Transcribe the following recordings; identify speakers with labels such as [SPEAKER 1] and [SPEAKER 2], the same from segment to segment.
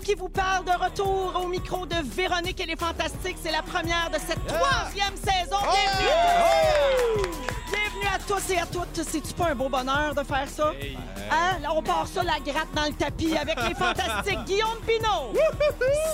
[SPEAKER 1] Qui vous parle de retour au micro de Véronique et les Fantastiques. C'est la première de cette troisième saison. Bienvenue! Tous et à toutes. C'est-tu pas un beau bonheur de faire ça? Hein? Là, on part ça la gratte dans le tapis avec les Fantastiques Guillaume Pinot,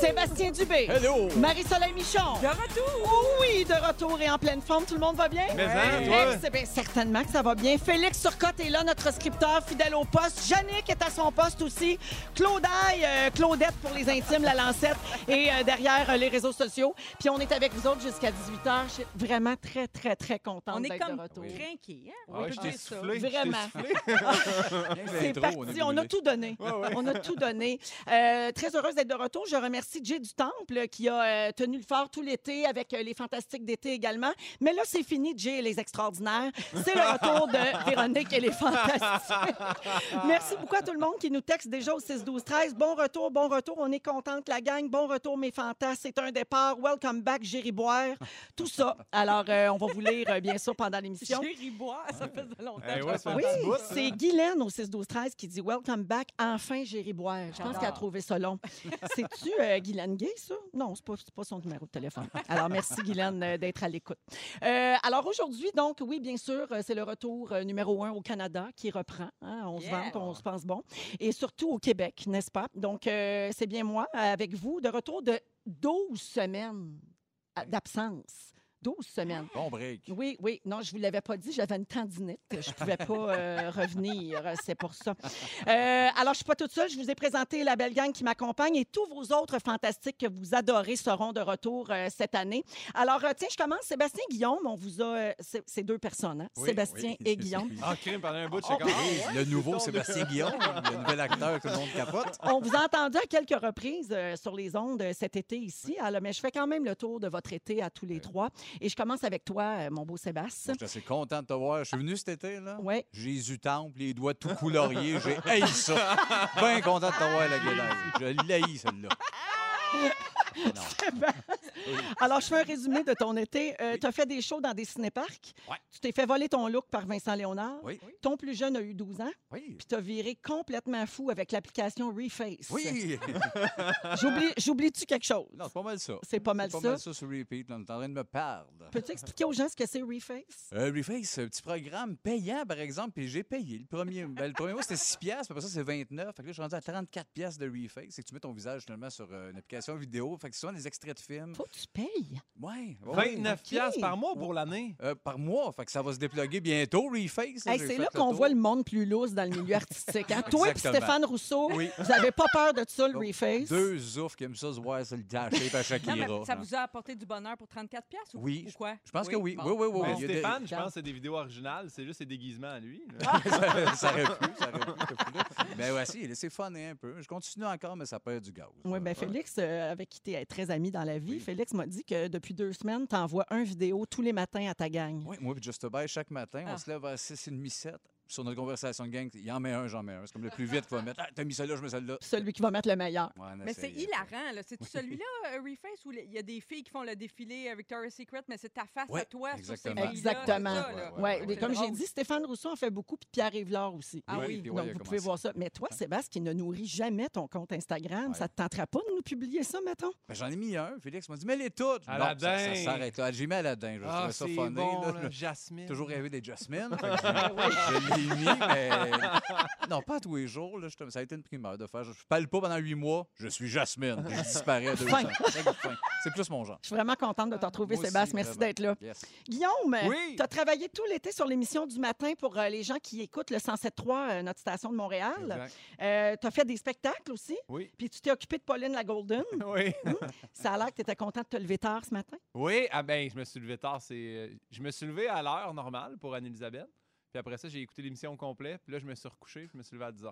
[SPEAKER 1] Sébastien Dubé,
[SPEAKER 2] Hello!
[SPEAKER 1] Marie-Soleil Michon. De retour! Oui, de retour et en pleine forme. Tout le monde va bien?
[SPEAKER 2] Mais hein, toi?
[SPEAKER 1] Eh, c'est bien, certainement que ça va bien. Félix Turcotte est là, notre scripteur fidèle au poste. Jannick est à son poste aussi. Claudaille, euh, Claudette pour les intimes, la lancette, et euh, derrière euh, les réseaux sociaux. Puis on est avec vous autres jusqu'à 18h. Je suis vraiment très, très, très contente
[SPEAKER 3] On est comme
[SPEAKER 1] de
[SPEAKER 3] hein?
[SPEAKER 2] Ah ouais,
[SPEAKER 3] peut
[SPEAKER 2] je t'ai
[SPEAKER 3] dire ça.
[SPEAKER 2] soufflé. je t'ai
[SPEAKER 1] Vraiment. C'est parti, on a tout donné. On a tout donné. Euh, très heureuse d'être de retour. Je remercie Jay du Temple qui a euh, tenu le fort tout l'été avec euh, les Fantastiques d'été également. Mais là, c'est fini, Jay et les Extraordinaires. C'est le retour de Véronique et les Fantastiques. Merci beaucoup à tout le monde qui nous texte déjà au 6 12 13 Bon retour, bon retour. On est contente, la gang. Bon retour, mes fantas. C'est un départ. Welcome back, Jerry Boire. Tout ça. Alors, euh, on va vous lire, euh, bien sûr, pendant l'émission.
[SPEAKER 3] Jerry Ça fait longtemps
[SPEAKER 2] Eh
[SPEAKER 3] que
[SPEAKER 2] ouais,
[SPEAKER 3] je
[SPEAKER 1] Oui,
[SPEAKER 2] bout,
[SPEAKER 1] c'est Guylaine au 6 12 13 qui dit Welcome back, enfin Géry Boire. Je pense qu'elle a trouvé ça long. C'est-tu euh, Guylaine Gay, ça? Non, c'est pas, pas son numéro de téléphone. Alors, merci Guylaine euh, d'être à l'écoute. Euh, alors aujourd'hui, donc, oui, bien sûr, euh, c'est le retour euh, numéro un au Canada qui reprend. hein. on se vante, on se pense bon. Et surtout au Québec, n'est-ce pas? Donc, euh, c'est bien moi, avec vous, de retour de 12 semaines d'absence. 12 semaines.
[SPEAKER 2] Bon break.
[SPEAKER 1] Oui, oui. Non, je ne vous l'avais pas dit, j'avais une tendinite. Je ne pouvais pas euh, revenir, c'est pour ça. Euh, alors, je ne suis pas toute seule. Je vous ai présenté la belle gang qui m'accompagne et tous vos autres fantastiques que vous adorez seront de retour euh, cette année. Alors, euh, tiens, je commence. Sébastien Guillaume, on vous a... euh, c'est c'est deux personnes, hein?
[SPEAKER 2] Oui,
[SPEAKER 1] Sébastien
[SPEAKER 2] oui.
[SPEAKER 1] et Guillaume.
[SPEAKER 4] Ah, crime, pendant un bout, je
[SPEAKER 1] Oh,
[SPEAKER 4] sais comment.
[SPEAKER 2] Oui, le nouveau Sébastien Guillaume, le nouvel acteur que tout le monde capote.
[SPEAKER 1] On vous a entendu à quelques reprises euh, sur les ondes cet été ici. Alors, mais je fais quand même le tour de votre été à tous les trois. Et je commence avec toi, euh, mon beau Sébastien.
[SPEAKER 2] Je suis assez content de te voir. Je suis venu cet été, là.
[SPEAKER 1] Oui.
[SPEAKER 2] Jésus Temple, les doigts tout coloriés. J'ai haï ça. Bien content de te voir, la gueule. Je l'haïs, celle-là.
[SPEAKER 1] Alors, je fais un résumé de ton été. Euh, Tu as fait des shows dans des cinéparcs.
[SPEAKER 2] Ouais.
[SPEAKER 1] Tu t'es fait voler ton look par Vincent Léonard.
[SPEAKER 2] Oui.
[SPEAKER 1] Ton plus jeune a eu 12 ans.
[SPEAKER 2] Oui.
[SPEAKER 1] Puis tu as viré complètement fou avec l'application Reface.
[SPEAKER 2] Oui.
[SPEAKER 1] J'oublie- J'oublie-tu quelque chose?
[SPEAKER 2] Non, c'est pas mal ça.
[SPEAKER 1] C'est pas mal
[SPEAKER 2] C'est pas
[SPEAKER 1] ça.
[SPEAKER 2] mal ça sur repeat. là. On est en train de me perdre.
[SPEAKER 1] Peux-tu expliquer aux gens ce que c'est Reface?
[SPEAKER 2] Euh, Reface, c'est un petit programme payant, par exemple, puis j'ai payé. Le premier, ben, le premier mois, c'était 6 piastres, puis après ça, c'est 29. Fait que là, je suis rendu à 34 piastres de Reface. C'est que tu mets ton visage, finalement, sur euh, une application vidéo. Fait que c'est souvent des extraits de films.
[SPEAKER 1] Faut que tu payes.
[SPEAKER 2] Ouais. ouais.
[SPEAKER 4] 29
[SPEAKER 1] OK.
[SPEAKER 4] piastres par mois pour l'année.
[SPEAKER 2] Euh, par mois. Fait que ça va se déploguer bientôt, Reface.
[SPEAKER 1] Hey, c'est là qu'on voit le monde plus lousse dans le milieu artistique. Hein? Toi et. Stéphane Rousseau,
[SPEAKER 2] Oui.
[SPEAKER 1] vous n'avez pas peur de ça, le
[SPEAKER 2] Donc,
[SPEAKER 1] Reface?
[SPEAKER 2] Deux oufs qui aiment ça se voir sur le taché à
[SPEAKER 3] Non,
[SPEAKER 2] Shakira.
[SPEAKER 3] mais ça
[SPEAKER 2] Non.
[SPEAKER 3] vous a apporté du bonheur pour 34 pièces ou,
[SPEAKER 2] Oui,
[SPEAKER 3] ou quoi?
[SPEAKER 2] Je pense que oui.
[SPEAKER 3] Bon.
[SPEAKER 2] Oui, oui, oui. Des-
[SPEAKER 4] Stéphane, je pense que c'est des vidéos originales. C'est juste ses déguisements à lui.
[SPEAKER 2] ça aurait pu, ça aurait pu. là. Mais si, laissez funner un peu. Je continue encore, mais ça perd du gaz.
[SPEAKER 1] Oui, bien, Félix, euh, avec qui tu es très ami dans la vie,
[SPEAKER 2] Oui.
[SPEAKER 1] Félix m'a dit que depuis deux semaines, tu envoies un vidéo tous les matins à ta gang.
[SPEAKER 2] Oui, moi et Just Buy, chaque matin,
[SPEAKER 3] Ah.
[SPEAKER 2] on se lève à 6h30, 7. Sur notre conversation de gang, il en met un, j'en mets un. C'est comme le plus vite qu'il va mettre. Ah, t'as mis celle-là, je mets celle-là.
[SPEAKER 1] Celui qui va mettre le meilleur.
[SPEAKER 2] Ouais,
[SPEAKER 3] Mais c'est hilarant, là. C'est celui-là, euh, Reface, où il y a des filles qui font le défilé Victoria's Secret, mais c'est ta face
[SPEAKER 2] Ouais,
[SPEAKER 3] à toi sur ces
[SPEAKER 2] exactement.
[SPEAKER 1] Exactement.
[SPEAKER 3] là.
[SPEAKER 2] Ouais,
[SPEAKER 1] Ouais,
[SPEAKER 2] ouais,
[SPEAKER 1] mais
[SPEAKER 2] ouais.
[SPEAKER 1] comme j'ai dit, Stéphane Rousseau en fait beaucoup, puis Pierre Yvelard aussi.
[SPEAKER 3] Ah oui.
[SPEAKER 2] puis
[SPEAKER 1] Donc, vous pouvez voir ça. Mais toi, Sébastien, qui ne nourrit jamais ton compte Instagram,
[SPEAKER 2] Ouais.
[SPEAKER 1] ça te tenterait pas de nous publier ça, mettons?
[SPEAKER 2] Ben, J'en ai mis un. Félix m'a dit, mets-les toutes. Non,
[SPEAKER 4] Aladdin.
[SPEAKER 2] ça, ça s'arrête là. J'ai mis Aladdin. Je
[SPEAKER 4] Ah,
[SPEAKER 2] trouvais ça funny. Toujours rêvé des Jasmine. Mais non, pas à tous les jours. Là, je- ça a été une primeur de faire. Je parle pas pendant huit mois. Je suis Jasmine. Je disparais à deux
[SPEAKER 1] Fin.
[SPEAKER 2] C'est plus mon genre.
[SPEAKER 1] Je suis vraiment contente de te retrouver,
[SPEAKER 2] Moi aussi,
[SPEAKER 1] Sébastien. Merci d'être là.
[SPEAKER 2] Yes.
[SPEAKER 1] Guillaume,
[SPEAKER 4] Oui.
[SPEAKER 1] tu as travaillé tout l'été sur l'émission du matin pour euh, les gens qui écoutent le 107.3, euh, notre station de Montréal. Tu as fait des spectacles aussi.
[SPEAKER 4] Oui.
[SPEAKER 1] Puis tu t'es occupé de Pauline la Golden.
[SPEAKER 4] Oui.
[SPEAKER 1] Ça a l'air que tu étais content de te lever tard ce matin.
[SPEAKER 4] Oui, ah ben, je me suis levé tard. C'est, euh, je me suis levé à l'heure normale pour Anne-Elisabeth. Puis après ça, j'ai écouté l'émission au complet. Puis là, je me suis recouché. Puis je me suis levé à 10 h.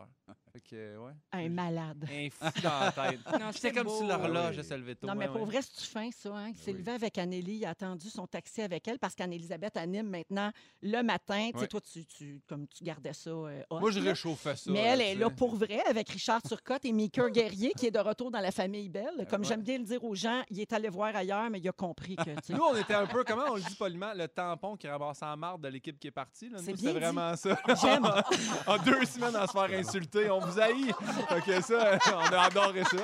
[SPEAKER 4] Fait que, euh, ouais.
[SPEAKER 1] Un malade.
[SPEAKER 4] Un fou dans la tête.
[SPEAKER 3] Non,
[SPEAKER 4] J'étais comme
[SPEAKER 3] beau.
[SPEAKER 4] si l'horloge
[SPEAKER 2] Oui.
[SPEAKER 4] se levait tôt.
[SPEAKER 1] Non, mais
[SPEAKER 4] ouais,
[SPEAKER 1] pour
[SPEAKER 4] ouais.
[SPEAKER 1] vrai, c'est fin, ça. Hein? Il s'est
[SPEAKER 2] Oui.
[SPEAKER 1] levé avec Anneli, il a attendu son taxi avec elle parce qu'Anne-Elisabeth anime maintenant le matin. Tu sais, toi, tu, tu- comme tu gardais ça. euh, hot,
[SPEAKER 4] Moi, je
[SPEAKER 1] là.
[SPEAKER 4] réchauffais ça.
[SPEAKER 1] Mais elle
[SPEAKER 4] tu
[SPEAKER 1] est là pour vrai avec Richard Turcotte et Mika Guerrier qui est de retour dans la famille Belle. Comme
[SPEAKER 4] Ouais.
[SPEAKER 1] j'aime bien le dire aux gens, il est allé voir ailleurs, mais il a compris que. tu
[SPEAKER 4] Nous, on était un peu, comment on le dit poliment, le tampon qui ramasse en marde de l'équipe qui est partie.
[SPEAKER 1] C'est bien
[SPEAKER 4] C'était. Vraiment ça.
[SPEAKER 1] J'aime.
[SPEAKER 4] en deux semaines à se faire insulter, on vous haït. Fait que ça, on a adoré ça.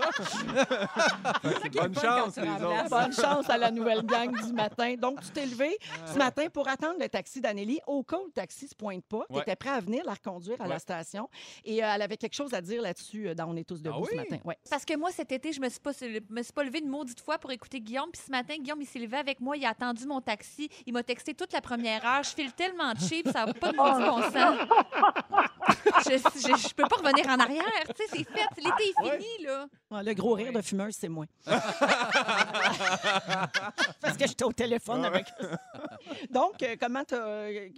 [SPEAKER 4] Bonne chance, les autres.
[SPEAKER 1] Bonne chance à la nouvelle gang du matin. Donc, tu t'es levé ce matin pour attendre le taxi d'Anélie. Au cas où le taxi ne se pointe pas, tu
[SPEAKER 4] Ouais.
[SPEAKER 1] étais prêt à venir la reconduire à la station. Et euh, elle avait quelque chose à dire là-dessus euh, dans On est tous debout
[SPEAKER 4] Ah
[SPEAKER 1] ce matin. Ouais.
[SPEAKER 5] Parce que moi, cet été, je me suis pas, me suis pas levée une maudite fois pour écouter Guillaume. Puis ce matin, Guillaume, il s'est levé avec moi. Il a attendu mon taxi. Il m'a texté toute la première heure. Je file tellement cheap, ça n'a pas de bon sens. je, je, je peux pas revenir en arrière. Tu sais, c'est fait. L'été est fini, là.
[SPEAKER 1] Ouais, le gros rire de fumeuse, c'est moi. Parce que j'étais au téléphone
[SPEAKER 4] Ouais.
[SPEAKER 1] avec. Donc, euh, comment, t'as, euh,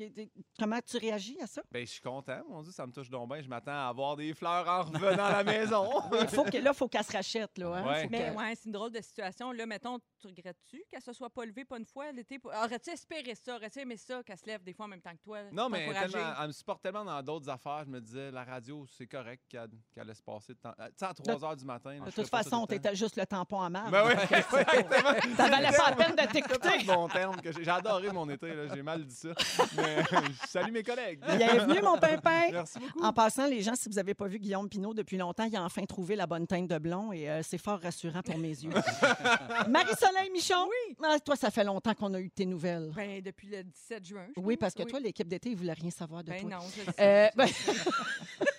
[SPEAKER 1] comment tu réagis à ça?
[SPEAKER 4] Ben, je suis content, mon Dieu, ça me touche donc bien. Je m'attends à avoir des fleurs en revenant à la maison.
[SPEAKER 1] Il faut que, là, il faut qu'elle se rachète. Là, hein?
[SPEAKER 4] Ouais.
[SPEAKER 1] Faut
[SPEAKER 3] Mais
[SPEAKER 1] que-
[SPEAKER 3] ouais, c'est une drôle de situation. Là, mettons, tu regrettes-tu qu'elle se soit pas levée pas une fois l'été? pour- Aurais-tu espéré ça? Aurais-tu aimé ça qu'elle se lève des fois en même temps que toi?
[SPEAKER 4] Non, mais elle me supporte tellement dans d'autres affaires. Je me disais, la radio, c'est correct qu'elle qu'elle laisse passer de temps. euh, Tu sais, à 3 heures du matin. là,
[SPEAKER 1] De toute façon, t'étais juste le tampon à marre.
[SPEAKER 4] Ben oui,
[SPEAKER 1] Ça valait pas la peine de
[SPEAKER 4] C'est
[SPEAKER 1] t'écouter.
[SPEAKER 4] bon terme que j'ai. Adoré mon été, là. j'ai mal dit ça. Mais je salue mes collègues.
[SPEAKER 1] Bienvenue, mon pimpin.
[SPEAKER 4] Merci beaucoup.
[SPEAKER 1] En passant, les gens, si vous n'avez pas vu Guillaume Pinot depuis longtemps, il a enfin trouvé la bonne teinte de blond et euh, c'est fort rassurant pour mes yeux. Marie-Soleil Michon? Oui. toi, ça fait longtemps qu'on a eu tes nouvelles.
[SPEAKER 3] Ben, depuis le 17 juin. je
[SPEAKER 1] Oui,
[SPEAKER 3] pense.
[SPEAKER 1] parce que toi, l'équipe d'été, ils ne voulaient rien savoir de
[SPEAKER 3] Ben
[SPEAKER 1] toi.
[SPEAKER 3] non.
[SPEAKER 1] Euh, ben-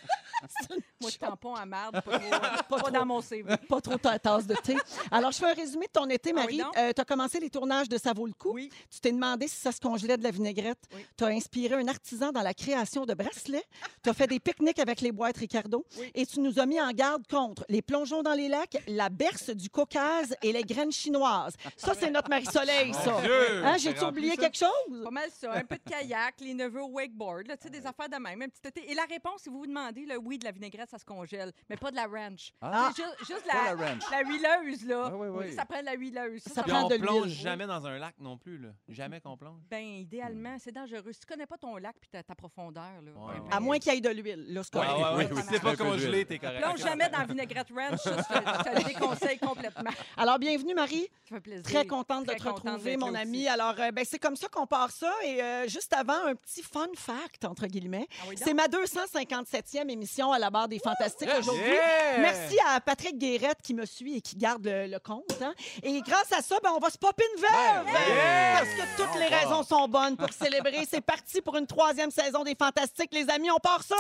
[SPEAKER 3] Moi, je tampon à marde, pas, trop, pas dans mon CV.
[SPEAKER 1] Pas trop ta tasse de thé. Alors, je fais un résumé de ton été,
[SPEAKER 3] Ah oui,
[SPEAKER 1] Marie.
[SPEAKER 3] donc?
[SPEAKER 1] tu as commencé les tournages de Ça vaut le coup.
[SPEAKER 3] Oui.
[SPEAKER 1] Tu t'es demandé si ça se congelait de la vinaigrette.
[SPEAKER 3] Oui.
[SPEAKER 1] Tu as inspiré un artisan dans la création de bracelets. Tu as fait des pique-niques avec les boîtes Ricardo.
[SPEAKER 3] Oui.
[SPEAKER 1] Et tu nous as mis en garde contre les plongeons dans les lacs, la berce du Caucase et les graines chinoises. Ça, c'est notre Marie-Soleil, ça. Hein,
[SPEAKER 4] J'ai
[SPEAKER 1] J'ai-tu oublié
[SPEAKER 4] ça.
[SPEAKER 1] quelque chose?
[SPEAKER 3] Pas mal ça. Un peu de kayak, les neveux au wakeboard, là, tu sais, des affaires de même. Un petit été. Et la réponse, si vous vous demandez, le oui, de la vinaigrette, ça se congèle, mais pas de la ranch.
[SPEAKER 2] Ah.
[SPEAKER 3] C'est juste, juste
[SPEAKER 2] Pas
[SPEAKER 3] la,
[SPEAKER 2] la ranch.
[SPEAKER 3] la huileuse, là.
[SPEAKER 2] Ah oui, oui.
[SPEAKER 3] Ça prend de la huileuse. Ça,
[SPEAKER 1] Ça
[SPEAKER 4] Puis
[SPEAKER 1] prend
[SPEAKER 4] on
[SPEAKER 1] de
[SPEAKER 4] plonge
[SPEAKER 1] l'huile.
[SPEAKER 4] jamais dans un lac non plus. Là. Jamais qu'on plonge.
[SPEAKER 3] Ben, idéalement, c'est dangereux. Si tu connais pas ton lac puis ta, ta profondeur, là.
[SPEAKER 4] Ouais,
[SPEAKER 3] ben,
[SPEAKER 4] ouais.
[SPEAKER 1] À moins qu'il y ait de l'huile. Là, c'est
[SPEAKER 4] Ouais,
[SPEAKER 1] correct.
[SPEAKER 4] ouais, ouais.
[SPEAKER 2] oui, oui,
[SPEAKER 4] Si c'est
[SPEAKER 2] un
[SPEAKER 4] pas
[SPEAKER 2] peu
[SPEAKER 4] congelé,
[SPEAKER 2] d'huile.
[SPEAKER 4] t'es correct.
[SPEAKER 3] Plonge jamais dans la vinaigrette ranch, ça, je te, je te le déconseille complètement.
[SPEAKER 1] Alors, bienvenue, Marie.
[SPEAKER 3] Ça fait plaisir.
[SPEAKER 1] Très contente de
[SPEAKER 3] Très
[SPEAKER 1] te
[SPEAKER 3] contente
[SPEAKER 1] retrouver,
[SPEAKER 3] d'être
[SPEAKER 1] mon
[SPEAKER 3] là
[SPEAKER 1] ami.
[SPEAKER 3] aussi.
[SPEAKER 1] Alors, euh, ben, c'est comme ça qu'on part ça. Et euh, juste avant, un petit fun fact, entre guillemets.
[SPEAKER 3] Ah oui, donc?
[SPEAKER 1] C'est ma 257e émission à la barre des Fantastiques aujourd'hui.
[SPEAKER 4] Yeah!
[SPEAKER 1] Merci à Patrick Guérette qui me suit et qui garde le, le compte. hein. Et grâce à ça, ben, on va se popper une verre.
[SPEAKER 4] yeah!
[SPEAKER 1] Parce que toutes les raisons sont bonnes pour célébrer. C'est parti pour une troisième saison des Fantastiques, les amis. On part ça.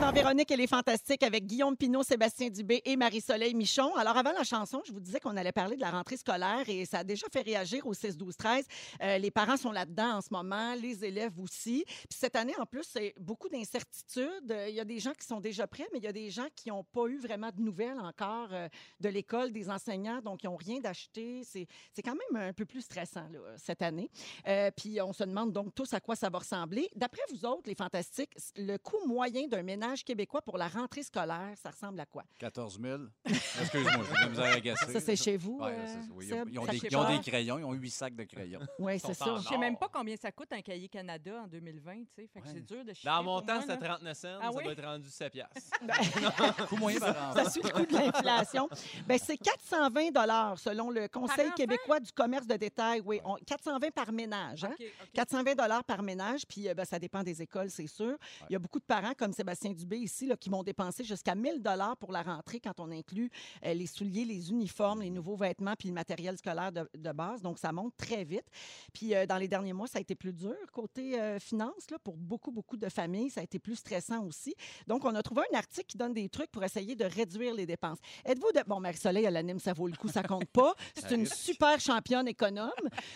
[SPEAKER 1] Dans Véronique, elle est fantastique avec Guillaume Pinot, Sébastien Dubé et Marie-Soleil Michon. Alors, avant la chanson, je vous disais qu'on allait parler de la rentrée scolaire et ça a déjà fait réagir au 6, 12, 13. Euh, les parents sont là-dedans en ce moment, les élèves aussi. Puis cette année, en plus, c'est beaucoup d'incertitudes. Euh, Il y a des gens qui sont déjà prêts, mais il y a des gens qui n'ont pas eu vraiment de nouvelles encore euh, de l'école, des enseignants, donc ils n'ont rien d'acheté. C'est quand même un peu plus stressant là, cette année. Euh, puis on se demande donc tous à quoi ça va ressembler. D'après vous autres, les fantastiques, le coût moyen d'un ménage québécois pour la rentrée scolaire, ça ressemble à quoi?
[SPEAKER 2] 14 000. Excuse-moi, j'ai de la misère à gasser.
[SPEAKER 1] Ça, c'est chez vous,
[SPEAKER 2] Ouais,
[SPEAKER 1] euh,
[SPEAKER 2] c'est- oui, ils ont-
[SPEAKER 1] Seb?
[SPEAKER 2] ils ont,
[SPEAKER 1] Ça
[SPEAKER 2] des,
[SPEAKER 1] chez
[SPEAKER 2] ils ont
[SPEAKER 1] toi?
[SPEAKER 2] des crayons, ils ont huit sacs de crayons.
[SPEAKER 1] Oui, c'est ça.
[SPEAKER 3] Je sais même pas combien ça coûte un cahier Canada en 2020, tu sais. Fait que
[SPEAKER 2] Ouais.
[SPEAKER 3] c'est dur de chiffrer.
[SPEAKER 4] Dans mon temps, c'était
[SPEAKER 3] là.
[SPEAKER 4] 39 cents.
[SPEAKER 3] Ah
[SPEAKER 4] ça
[SPEAKER 3] oui?
[SPEAKER 4] doit être rendu 7 piastres.
[SPEAKER 2] Coût moyen par
[SPEAKER 1] Ça
[SPEAKER 2] enfant.
[SPEAKER 1] suit le coût de l'inflation. Ben, c'est 420 dollars selon le Conseil québécois du commerce de détail. Oui, on- 420 par ménage. hein?
[SPEAKER 3] OK, OK.
[SPEAKER 1] 420 dollars par ménage, puis euh, ben, ça dépend des écoles, c'est sûr. Il y a beaucoup de parents, comme Sébastien Sébastien Dubé ici, là, qui m'ont dépensé jusqu'à 1000 dollars pour la rentrée quand on inclut euh, les souliers, les uniformes, les nouveaux vêtements puis le matériel scolaire de, de base. Donc, ça monte très vite. Puis, euh, dans les derniers mois, ça a été plus dur côté euh, finances. Là, pour beaucoup, beaucoup de familles, ça a été plus stressant aussi. Donc, on a trouvé un article qui donne des trucs pour essayer de réduire les dépenses. Êtes-vous de... Bon, Marie-Soleil, elle anime, ça vaut le coup, ça compte pas. C'est une super championne économe.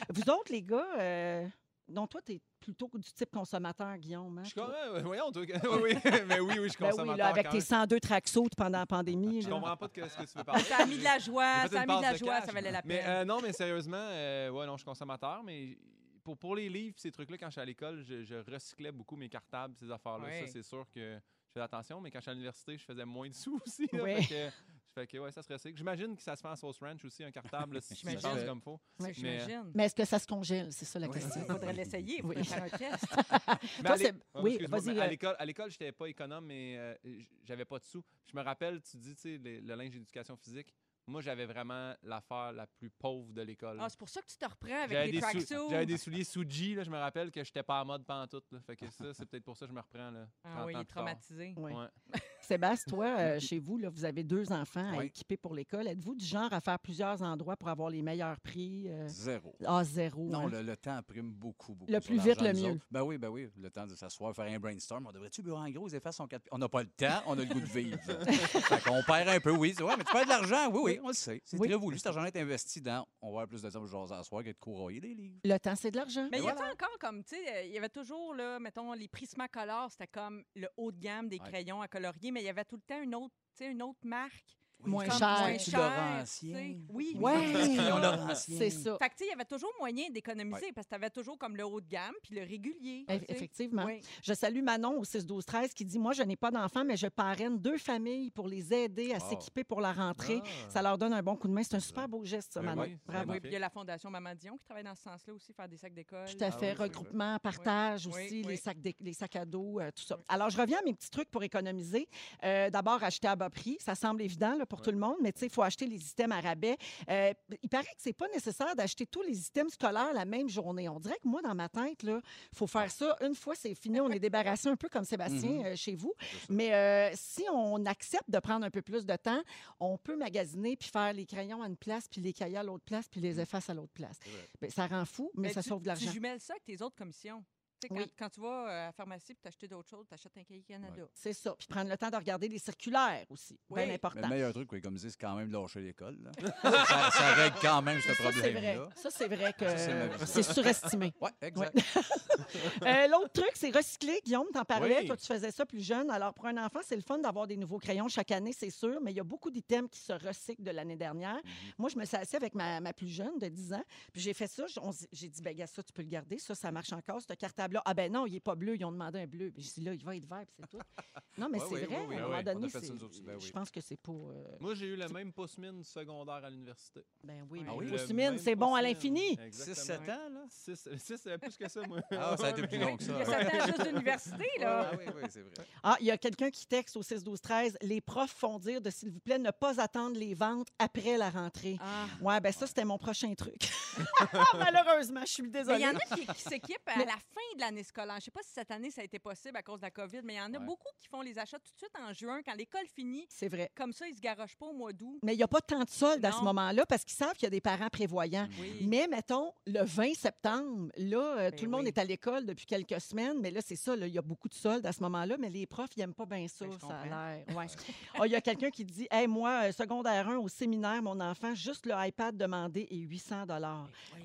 [SPEAKER 1] Vous autres, les gars, euh, donc toi, tu es plutôt du type consommateur, Guillaume. hein,
[SPEAKER 4] Je suis
[SPEAKER 1] toi?
[SPEAKER 4] quand même. Voyons, toi. oui, oui. Mais oui, oui, je suis
[SPEAKER 1] Ben oui,
[SPEAKER 4] consommateur.
[SPEAKER 1] là, avec
[SPEAKER 4] quand
[SPEAKER 1] tes
[SPEAKER 4] même.
[SPEAKER 1] 102 tracksuits pendant la pandémie.
[SPEAKER 4] Je
[SPEAKER 1] là.
[SPEAKER 4] comprends pas de ce que tu veux parler.
[SPEAKER 3] Ça a mis de la joie, ça a mis de la
[SPEAKER 4] de
[SPEAKER 3] joie,
[SPEAKER 4] cash.
[SPEAKER 3] ça valait la peine.
[SPEAKER 4] Mais euh, non, mais sérieusement, euh, ouais, non, je suis consommateur, mais pour, pour les livres, ces trucs-là, quand j'étais à l'école, je, je recyclais beaucoup mes cartables, ces affaires-là. Ça, c'est sûr que je faisais attention, mais quand j'étais à l'université, je faisais moins de sous aussi. là.
[SPEAKER 1] Oui.
[SPEAKER 4] Fait que, ouais, ça se recycle. J'imagine que ça se fait en sauce ranch aussi, un cartable, là, si
[SPEAKER 3] J'imagine.
[SPEAKER 4] penses comme faut.
[SPEAKER 1] Ouais.
[SPEAKER 4] Mais,
[SPEAKER 3] J'imagine.
[SPEAKER 1] Mais est-ce que ça se congèle? C'est ça la
[SPEAKER 2] Oui.
[SPEAKER 1] question.
[SPEAKER 3] Il faudrait l'essayer,
[SPEAKER 1] Oui.
[SPEAKER 3] faudrait faire un test.
[SPEAKER 4] Mais
[SPEAKER 1] Toi,
[SPEAKER 4] à
[SPEAKER 1] oui, vas-y, euh,
[SPEAKER 4] l'école, l'école, j'étais pas économe, mais euh, j'avais pas de sous. Je me rappelle, tu dis, tu sais, le, le linge d'éducation physique. Moi, j'avais vraiment l'affaire la plus pauvre de l'école.
[SPEAKER 3] Ah, c'est pour ça que tu te reprends avec les
[SPEAKER 4] des, sou-
[SPEAKER 3] tracksuits.
[SPEAKER 4] j'avais des souliers Suji, là, je me rappelle que j'étais pas en mode pantoute. Là. Fait que ça, c'est peut-être pour ça que je me reprends. Là,
[SPEAKER 3] Ah
[SPEAKER 4] 30
[SPEAKER 3] oui, il est traumatisé.
[SPEAKER 1] Oui.
[SPEAKER 4] Ouais.
[SPEAKER 1] Sébastien, toi, euh, chez vous, là, vous avez deux enfants à
[SPEAKER 2] Oui.
[SPEAKER 1] équiper pour l'école. Êtes-vous du genre à faire plusieurs endroits pour avoir les meilleurs prix? euh?
[SPEAKER 2] Zéro.
[SPEAKER 1] Ah, zéro.
[SPEAKER 2] Non,
[SPEAKER 1] hein?
[SPEAKER 2] le, le temps prime beaucoup, beaucoup.
[SPEAKER 1] Le
[SPEAKER 2] sur
[SPEAKER 1] plus vite,
[SPEAKER 2] l'argent,
[SPEAKER 1] le
[SPEAKER 2] nous
[SPEAKER 1] mieux.
[SPEAKER 2] autres. Ben oui, ben oui. Le temps de s'asseoir, faire un brainstorm. On devrait-tu bureau en gros, les effaces sont quatre... On n'a pas le temps, on a le goût de vivre. fait qu'on perd un peu, oui. C'est vrai, mais tu perds de l'argent, oui, oui, on le sait. C'est
[SPEAKER 1] Oui.
[SPEAKER 2] très voulu. Cet argent est investi dans. On va avoir plus de temps pour jaser à soir que de courroyer des livres.
[SPEAKER 1] Le temps, c'est de l'argent.
[SPEAKER 3] Mais il y a encore comme, tu sais, euh, il y avait toujours, là, mettons, les Prismacolor, c'était comme le haut de gamme des
[SPEAKER 2] Ouais.
[SPEAKER 3] crayons à colorier, mais il y avait tout le temps une autre, une autre marque.
[SPEAKER 1] Moins
[SPEAKER 3] comme
[SPEAKER 1] cher.
[SPEAKER 3] moins cher. Oui.
[SPEAKER 1] Ouais. C'est ça.
[SPEAKER 3] Fait que, tu sais, il y avait toujours moyen d'économiser parce que tu avais toujours comme le haut de gamme puis le régulier.
[SPEAKER 1] Effectivement.
[SPEAKER 3] Oui.
[SPEAKER 1] Je salue Manon au 6 12 13 qui dit Moi, je n'ai pas d'enfants, mais je parraine deux familles pour les aider à s'équiper pour la rentrée.
[SPEAKER 4] Ah.
[SPEAKER 1] Ça leur donne un bon coup de main. C'est un super beau geste, ça,
[SPEAKER 4] Ben
[SPEAKER 1] Manon.
[SPEAKER 4] oui,
[SPEAKER 1] Bravo.
[SPEAKER 3] Oui, puis il y a la Fondation Maman Dion qui travaille dans ce sens-là aussi, faire des sacs d'école.
[SPEAKER 1] Tout à
[SPEAKER 4] Ah
[SPEAKER 1] fait.
[SPEAKER 4] oui,
[SPEAKER 1] Regroupement, partage
[SPEAKER 3] Oui,
[SPEAKER 1] aussi,
[SPEAKER 3] oui.
[SPEAKER 1] Les, sacs les sacs à dos, euh, tout ça.
[SPEAKER 3] Oui.
[SPEAKER 1] Alors, je reviens à mes petits trucs pour économiser. Euh, D'abord, acheter à bas prix. Ça semble évident là, pour tout le monde, mais tu sais, il faut acheter les items à rabais. Euh, il paraît que c'est pas nécessaire d'acheter tous les items scolaires la même journée. On dirait que moi, dans ma tête, il faut faire ça une fois, c'est fini. On est débarrassé un peu comme Sébastien
[SPEAKER 2] Mhm.
[SPEAKER 1] euh, chez vous. Mais euh, si on accepte de prendre un peu plus de temps, on peut magasiner puis faire les crayons à une place, puis les cahiers à l'autre place, puis les effaces à l'autre place. Ben, ça rend fou, mais, ça
[SPEAKER 3] tu,
[SPEAKER 1] sauve de l'argent.
[SPEAKER 3] Tu jumelles ça avec tes autres commissions? Quand,
[SPEAKER 1] Oui.
[SPEAKER 3] quand tu vas euh, à la pharmacie pour t'acheter d'autres choses, tu achètes un cahier Canada.
[SPEAKER 1] C'est ça. Puis prendre le temps de regarder les circulaires aussi.
[SPEAKER 3] Oui.
[SPEAKER 1] Bien
[SPEAKER 2] Mais
[SPEAKER 1] important.
[SPEAKER 2] le meilleur truc pour économiser, c'est quand même de lâcher l'école. ça, ça règle quand même ce
[SPEAKER 1] Ça, c'est vrai.
[SPEAKER 2] problème-là.
[SPEAKER 1] Ça, c'est vrai que
[SPEAKER 2] c'est
[SPEAKER 1] surestimé.
[SPEAKER 2] Oui, exact.
[SPEAKER 1] Euh, L'autre truc, c'est recycler. Guillaume, t'en parlais.
[SPEAKER 4] Oui.
[SPEAKER 1] Toi, tu faisais ça plus jeune. Alors, pour un enfant, c'est le fun d'avoir des nouveaux crayons chaque année, c'est sûr, mais il y a beaucoup d'items qui se recyclent de l'année dernière.
[SPEAKER 2] Mhm.
[SPEAKER 1] Moi, je me suis assise avec ma, ma plus jeune de 10 ans, puis j'ai fait ça. J'ai dit, ben, gars, ça, tu peux le garder. Ça, ça marche encore, ce Ah, ben non, il n'est pas bleu. Ils ont demandé un bleu. Puis j'ai dit, là, il va être vert, puis c'est tout. Non, mais
[SPEAKER 2] Ouais,
[SPEAKER 1] c'est
[SPEAKER 2] oui,
[SPEAKER 1] vrai.
[SPEAKER 2] oui, oui,
[SPEAKER 1] à un
[SPEAKER 4] oui,
[SPEAKER 1] moment donné.
[SPEAKER 2] Ben oui.
[SPEAKER 1] je pense que c'est pas. euh,
[SPEAKER 4] Moi, j'ai eu le même pouce-mine secondaire à l'université.
[SPEAKER 1] Ben oui,
[SPEAKER 3] Ah
[SPEAKER 1] mais
[SPEAKER 3] oui?
[SPEAKER 1] c'est bon à l'infini.
[SPEAKER 2] 6-7
[SPEAKER 4] Exactement.
[SPEAKER 2] ans, là?
[SPEAKER 4] 6, plus que ça, moi.
[SPEAKER 2] Ah, ça a été plus long que ça.
[SPEAKER 3] Il y a 7 ans juste d'université, là.
[SPEAKER 2] Ah oui, oui, c'est vrai.
[SPEAKER 1] Ah, il y a quelqu'un qui texte au 6 12 13 Les profs font dire de s'il vous plaît ne pas attendre les ventes après la rentrée.
[SPEAKER 3] Ah.
[SPEAKER 1] Ouais, ben ça, c'était mon prochain truc. Malheureusement, je suis
[SPEAKER 3] Mais il
[SPEAKER 1] désolée.
[SPEAKER 3] y en a qui, qui s'équipent à
[SPEAKER 1] Mais-
[SPEAKER 3] la fin de l'année scolaire. Je ne sais pas si cette année, ça a été possible à cause de la COVID, mais il y en a
[SPEAKER 2] Ouais.
[SPEAKER 3] beaucoup qui font les achats tout de suite en juin, quand l'école finit.
[SPEAKER 1] C'est vrai.
[SPEAKER 3] Comme ça, ils se garochent pas au mois d'août.
[SPEAKER 1] Mais il n'y a pas tant de soldes à ce moment-là parce qu'ils savent qu'il y a des parents prévoyants.
[SPEAKER 3] Oui.
[SPEAKER 1] Mais mettons, le 20 septembre, là, euh,
[SPEAKER 3] Ben
[SPEAKER 1] tout le monde
[SPEAKER 3] oui.
[SPEAKER 1] est à l'école depuis quelques semaines, mais là, c'est ça, il y a beaucoup de soldes à ce moment-là, mais les profs, ils n'aiment pas bien ça,
[SPEAKER 3] Ben,
[SPEAKER 1] ça a l'air. Ouais. Ah, Il y a quelqu'un qui dit Hey, moi, euh, secondaire 1 au séminaire, mon enfant, juste le iPad demandé est 800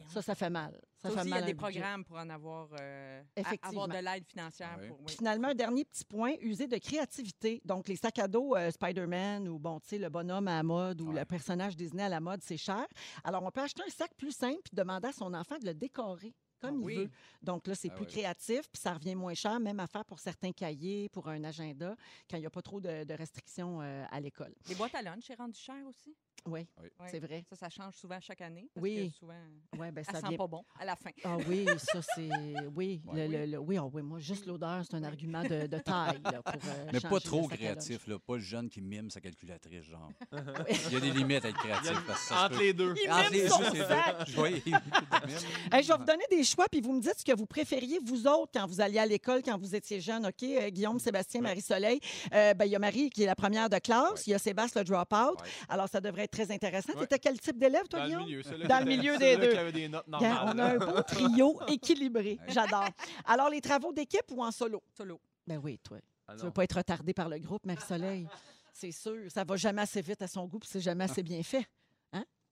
[SPEAKER 1] Ça, ça fait mal. Ça,
[SPEAKER 3] Ça
[SPEAKER 1] fait
[SPEAKER 3] aussi, il y
[SPEAKER 1] mal
[SPEAKER 3] a des
[SPEAKER 1] budget.
[SPEAKER 3] programmes pour en avoir, euh, avoir de l'aide financière.
[SPEAKER 2] Oui.
[SPEAKER 3] pour- oui.
[SPEAKER 1] Puis finalement, un dernier petit point, user de créativité. Donc, les sacs à dos euh, Spider-Man ou, bon, tu sais, le bonhomme à la mode ou
[SPEAKER 2] Ouais.
[SPEAKER 1] le personnage Disney à la mode, c'est cher. Alors, on peut acheter un sac plus simple puis demander à son enfant de le décorer comme
[SPEAKER 3] Ah
[SPEAKER 1] il veut. Donc là, c'est
[SPEAKER 2] Ah
[SPEAKER 1] plus
[SPEAKER 2] oui.
[SPEAKER 1] créatif puis ça revient moins cher, même à faire pour certains cahiers, pour un agenda, quand il n'y a pas trop de, de restrictions euh, à l'école.
[SPEAKER 3] Les boîtes à lunch, c'est rendu cher aussi?
[SPEAKER 1] Oui, c'est vrai.
[SPEAKER 3] Ça, ça change souvent chaque année. Parce
[SPEAKER 1] Oui.
[SPEAKER 3] Que souvent,
[SPEAKER 1] Ouais, ben,
[SPEAKER 3] ça sent
[SPEAKER 1] vient
[SPEAKER 3] pas bon à la fin.
[SPEAKER 1] Ah oui, ça c'est. Oui,
[SPEAKER 2] Ouais.
[SPEAKER 1] le- le- le- oui, ah oui, moi, juste l'odeur, c'est un argument de, de taille. là, pour, euh,
[SPEAKER 2] Mais pas trop créatif, là. Pas le jeune qui mime sa calculatrice, genre. Il y a des limites à être créatif.
[SPEAKER 4] a-
[SPEAKER 2] parce que ça
[SPEAKER 4] Entre
[SPEAKER 2] peut-
[SPEAKER 4] les deux.
[SPEAKER 1] Il
[SPEAKER 2] Entre
[SPEAKER 1] mime
[SPEAKER 2] les
[SPEAKER 1] son sac.
[SPEAKER 2] deux. Je.
[SPEAKER 1] Hey, vais vous donner des choix, puis vous me dites ce que vous préfériez, vous autres, quand vous alliez à l'école, quand vous étiez jeune. OK, Euh, Guillaume, Sébastien, Marie-Soleil. Euh, ben, il y a Marie qui est la première de classe.
[SPEAKER 2] Ouais.
[SPEAKER 1] Il y a Sébastien, le drop-out.
[SPEAKER 2] Ouais.
[SPEAKER 1] Alors, ça devrait être très intéressant.
[SPEAKER 4] Ouais.
[SPEAKER 1] Tu étais quel type d'élève, toi,
[SPEAKER 4] Dans le milieu.
[SPEAKER 1] Dans le milieu des deux.
[SPEAKER 4] qui avait des notes
[SPEAKER 1] Regarde,
[SPEAKER 4] normales.
[SPEAKER 1] on a un beau trio équilibré. J'adore. Alors, les travaux d'équipe ou en solo?
[SPEAKER 3] Solo.
[SPEAKER 1] Ben oui, toi.
[SPEAKER 4] Ah
[SPEAKER 1] Tu veux pas être retardé par le groupe, Marie-Soleil. C'est sûr. Ça va jamais assez vite à son goût, puis c'est jamais assez bien fait.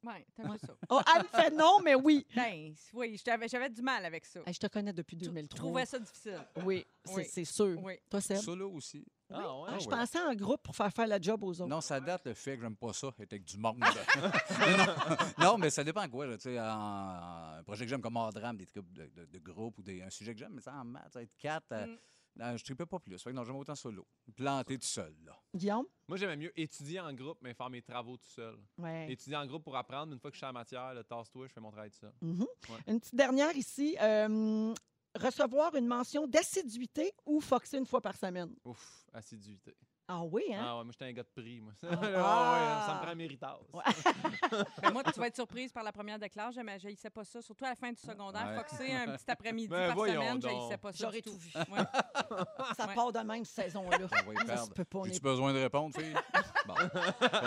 [SPEAKER 3] Oui, t'as vu ça.
[SPEAKER 1] Oh, Anne fait non, mais oui.
[SPEAKER 3] Ben, oui, j'avais j'avais du mal avec ça.
[SPEAKER 1] Hey, je te connais depuis
[SPEAKER 3] Je
[SPEAKER 1] 2003.
[SPEAKER 3] trouvais ça difficile.
[SPEAKER 1] Oui, c'est
[SPEAKER 3] Oui.
[SPEAKER 1] c'est sûr.
[SPEAKER 3] Oui.
[SPEAKER 1] Toi, Seb?
[SPEAKER 2] Solo aussi.
[SPEAKER 4] Ah, ouais.
[SPEAKER 1] Ah, je pensais en groupe pour faire faire la job aux autres.
[SPEAKER 2] Non, ça date le fait que j'aime pas ça, être avec du monde. Non, non, mais ça dépend quoi. là, tu sais, en, en- un projet que j'aime comme hors drame, des trucs de, de- de groupe ou des, un sujet que j'aime, mais ça en maths, ça va être quatre. euh,
[SPEAKER 3] Mm.
[SPEAKER 2] non, je ne pas plus. Fait que non, j'aime autant solo. Planté tout seul, là.
[SPEAKER 1] Guillaume?
[SPEAKER 4] Moi, j'aimais mieux étudier en groupe, mais faire mes travaux tout seul.
[SPEAKER 1] Ouais.
[SPEAKER 4] Étudier en groupe pour apprendre. Une fois que je suis en matière, le tasse-toi, je fais mon travail tout seul.
[SPEAKER 1] Mhm.
[SPEAKER 4] Ouais.
[SPEAKER 1] Une petite dernière ici. euh, recevoir une mention d'assiduité ou foxer une fois par semaine?
[SPEAKER 4] Ouf, assiduité.
[SPEAKER 1] Ah oui, hein?
[SPEAKER 4] Ah ouais, moi, j'étais un gars de prix, moi.
[SPEAKER 1] Ah.
[SPEAKER 4] Ouais, ouais, ça me prend un méritage.
[SPEAKER 3] Ben, moi, tu vas être surprise par la première de classe. Je n'haïssais pas ça. Surtout à la fin du secondaire.
[SPEAKER 2] Ouais.
[SPEAKER 3] Foxer un petit après-midi
[SPEAKER 4] Ben,
[SPEAKER 3] par semaine, je n'haïssais pas ça.
[SPEAKER 1] J'aurais tout vu.
[SPEAKER 3] Ouais.
[SPEAKER 1] Ça
[SPEAKER 3] Ouais.
[SPEAKER 1] part de même, cette saison-là.
[SPEAKER 2] Y
[SPEAKER 1] Ça se peut pas.
[SPEAKER 2] J'ai-tu
[SPEAKER 1] est-
[SPEAKER 2] besoin de répondre, fille? Bon,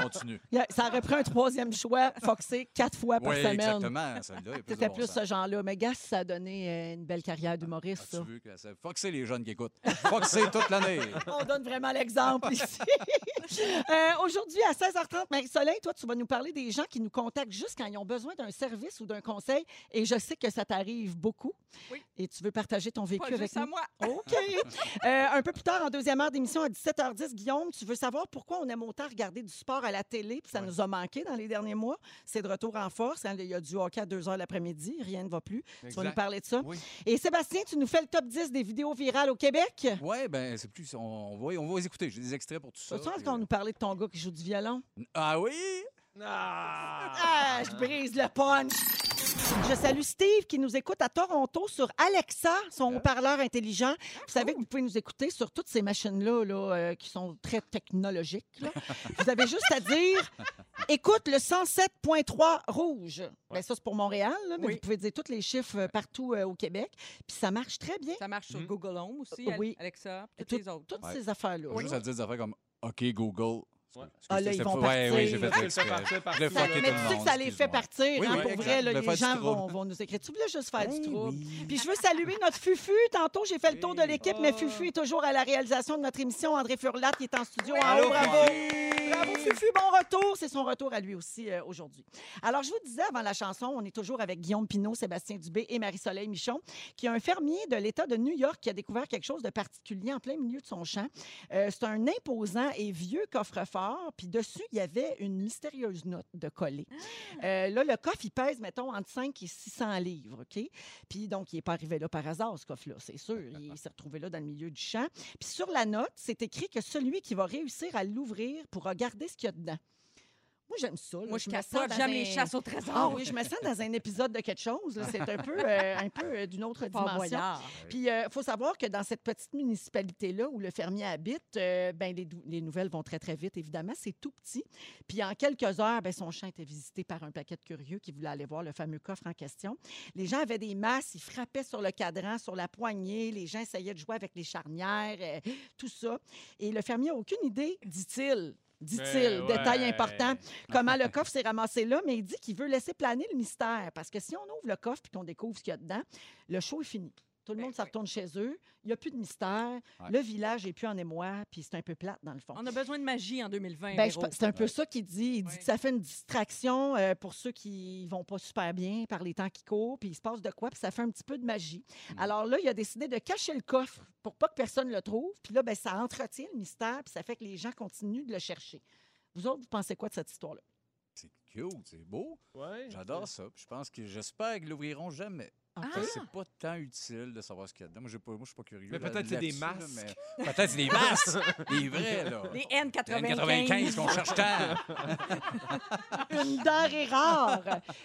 [SPEAKER 2] continue.
[SPEAKER 1] Yeah, Ça aurait pris un troisième choix, foxer quatre fois par
[SPEAKER 2] Oui,
[SPEAKER 1] semaine.
[SPEAKER 2] exactement. Celle-là, plus de
[SPEAKER 1] C'était plus ce genre-là. Mais gars, ça a donné euh, une belle carrière d'humoriste,
[SPEAKER 2] Ah,
[SPEAKER 1] ça.
[SPEAKER 2] tu veux que ça... Foxer les jeunes qui écoutent. Foxer toute l'année.
[SPEAKER 1] On donne vraiment l'exemple ici. Euh, Aujourd'hui, à 16h30, Marie-Soleil, toi, tu vas nous parler des gens qui nous contactent juste quand ils ont besoin d'un service ou d'un conseil. Et je sais que ça t'arrive beaucoup.
[SPEAKER 3] Oui.
[SPEAKER 1] Et tu veux partager ton
[SPEAKER 3] Pas
[SPEAKER 1] vécu avec
[SPEAKER 3] juste à
[SPEAKER 1] nous?
[SPEAKER 3] moi.
[SPEAKER 1] OK. Euh, un peu plus tard, en deuxième heure d'émission, à 17h10, Guillaume, tu veux savoir pourquoi on aime autant regarder du sport à la télé, puis ça
[SPEAKER 4] Ouais.
[SPEAKER 1] nous a manqué dans les derniers mois. C'est de retour en force. hein. Il y a du hockey à 2 h l'après-midi. Rien ne va plus. Tu vas nous parler de ça.
[SPEAKER 4] Oui.
[SPEAKER 1] Et Sébastien, tu nous fais le top 10 des vidéos virales au Québec?
[SPEAKER 2] Oui, ben c'est plus. On, on va, on va les écouter. Des extraits pour tout ça.
[SPEAKER 1] Tu penses qu'on
[SPEAKER 2] euh,
[SPEAKER 1] nous parlait de ton gars qui joue du violon?
[SPEAKER 2] Ah oui?
[SPEAKER 4] Ah!
[SPEAKER 1] Ah, je brise le punch. Je salue Steve qui nous écoute à Toronto sur Alexa, son haut-parleur intelligent. Vous savez que vous pouvez nous écouter sur toutes ces machines-là là, euh, qui sont très technologiques. là. vous avez juste à dire écoute le 107.3 rouge. Ben, ça, c'est pour Montréal, là, mais
[SPEAKER 3] Oui.
[SPEAKER 1] vous pouvez dire tous les chiffres euh, partout euh, au Québec. Puis ça marche très bien.
[SPEAKER 3] Ça marche sur
[SPEAKER 4] Mhm.
[SPEAKER 3] Google Home aussi,
[SPEAKER 1] Oui.
[SPEAKER 3] Alexa, puis
[SPEAKER 1] Tout-
[SPEAKER 3] toutes les autres.
[SPEAKER 1] Toutes
[SPEAKER 2] Ouais.
[SPEAKER 1] ces affaires-là.
[SPEAKER 2] Juste à dire des affaires comme OK, Google.
[SPEAKER 4] Ouais.
[SPEAKER 1] Ah, là, ils vont
[SPEAKER 2] Ouais, oui, j'ai
[SPEAKER 1] partir.
[SPEAKER 2] fait exprès.
[SPEAKER 4] partir
[SPEAKER 1] mais tu sais que ça les fait partir?
[SPEAKER 2] Oui,
[SPEAKER 1] hein,
[SPEAKER 2] oui,
[SPEAKER 1] pour vrai, là,
[SPEAKER 2] Je vais
[SPEAKER 1] les gens vont, vont nous écrire. Tu voulais juste faire du trouble?
[SPEAKER 2] oui.
[SPEAKER 1] Puis je veux saluer notre Fufu. Tantôt, j'ai fait le tour de l'équipe, mais. Fufu est toujours à la réalisation de notre émission. André Furlat qui est en studio en
[SPEAKER 4] Allô,
[SPEAKER 1] haut. Bravo!
[SPEAKER 4] Fufu!
[SPEAKER 1] Bravo, Fufu. Bon retour. C'est son retour à lui aussi euh, aujourd'hui. Alors, je vous disais avant la chanson, on est toujours avec Guillaume Pinot, Sébastien Dubé et Marie-Soleil Michon, qui est un fermier de l'État de New York qui a découvert quelque chose de particulier en plein milieu de son champ. Euh, c'est un imposant et vieux coffre-fort. Puis dessus, il y avait une mystérieuse note de coller. Euh, là, le coffre, il pèse, mettons, entre 5 et 600 livres, OK? Puis donc, il n'est pas arrivé là par hasard, ce coffre-là, c'est sûr. Il s'est retrouvé là dans le milieu du champ. Puis sur la note, c'est écrit que celui qui va réussir à l'ouvrir pourra garder ce qu'il y a dedans. Moi, j'aime ça. là.
[SPEAKER 3] Moi, je
[SPEAKER 1] me sens
[SPEAKER 3] capote.
[SPEAKER 1] dans
[SPEAKER 3] J'aime
[SPEAKER 1] un-
[SPEAKER 3] les chasses au trésor.
[SPEAKER 1] Ah oui, je me sens dans un épisode de quelque chose. C'est un peu, euh, un peu euh, d'une autre dimension. Puis, il faut savoir que dans cette petite municipalité-là où le fermier habite, euh, ben, les, nouvelles vont très, très vite, évidemment. C'est tout petit. Puis, en quelques heures, ben, son champ était visité par un paquet de curieux qui voulaient aller voir le fameux coffre en question. Les gens avaient des masses, ils frappaient sur le cadran, sur la poignée. Les gens essayaient de jouer avec les charnières, euh, tout ça. Et le fermier n'a aucune idée, dit-il. Dit-il,
[SPEAKER 4] Ben
[SPEAKER 1] détail important, comment le coffre s'est ramassé là, mais il dit qu'il veut laisser planer le mystère. Parce que si on ouvre le coffre et qu'on découvre ce qu'il y a dedans, le show est fini. Tout le
[SPEAKER 3] Ben
[SPEAKER 1] monde
[SPEAKER 3] oui.
[SPEAKER 1] retourne chez eux. Il n'y a plus de mystère.
[SPEAKER 2] Ouais.
[SPEAKER 1] Le village est plus en émoi, puis c'est un peu plate, dans le fond.
[SPEAKER 3] On a besoin de magie en 2020.
[SPEAKER 1] Ben, c'est un peu ça qu'il dit. Il dit
[SPEAKER 3] Ouais.
[SPEAKER 1] que ça fait une distraction euh, pour ceux qui vont pas super bien par les temps qui courent, puis il se passe de quoi, puis ça fait un petit peu de magie.
[SPEAKER 2] Mm.
[SPEAKER 1] Alors là, il a décidé de cacher le coffre pour pas que personne le trouve. Puis là, ben, ça entretient le mystère, puis ça fait que les gens continuent de le chercher. Vous autres, vous pensez quoi de cette histoire-là?
[SPEAKER 2] C'est cute, c'est beau.
[SPEAKER 4] Ouais.
[SPEAKER 2] J'adore ça. Puis je pense que j'espère qu'ils l'ouvriront jamais.
[SPEAKER 1] OK.
[SPEAKER 5] Ah.
[SPEAKER 2] C'est pas tant utile de savoir ce qu'il y a dedans. Moi, j'ai pas, moi je suis pas curieux.
[SPEAKER 4] Mais peut-être c'est des masques.
[SPEAKER 2] mais- Peut-être c'est des masques. des vrais, là.
[SPEAKER 3] Les
[SPEAKER 2] Les
[SPEAKER 3] N95.
[SPEAKER 2] N95 qu'on cherche tant.
[SPEAKER 1] Une denrée rare.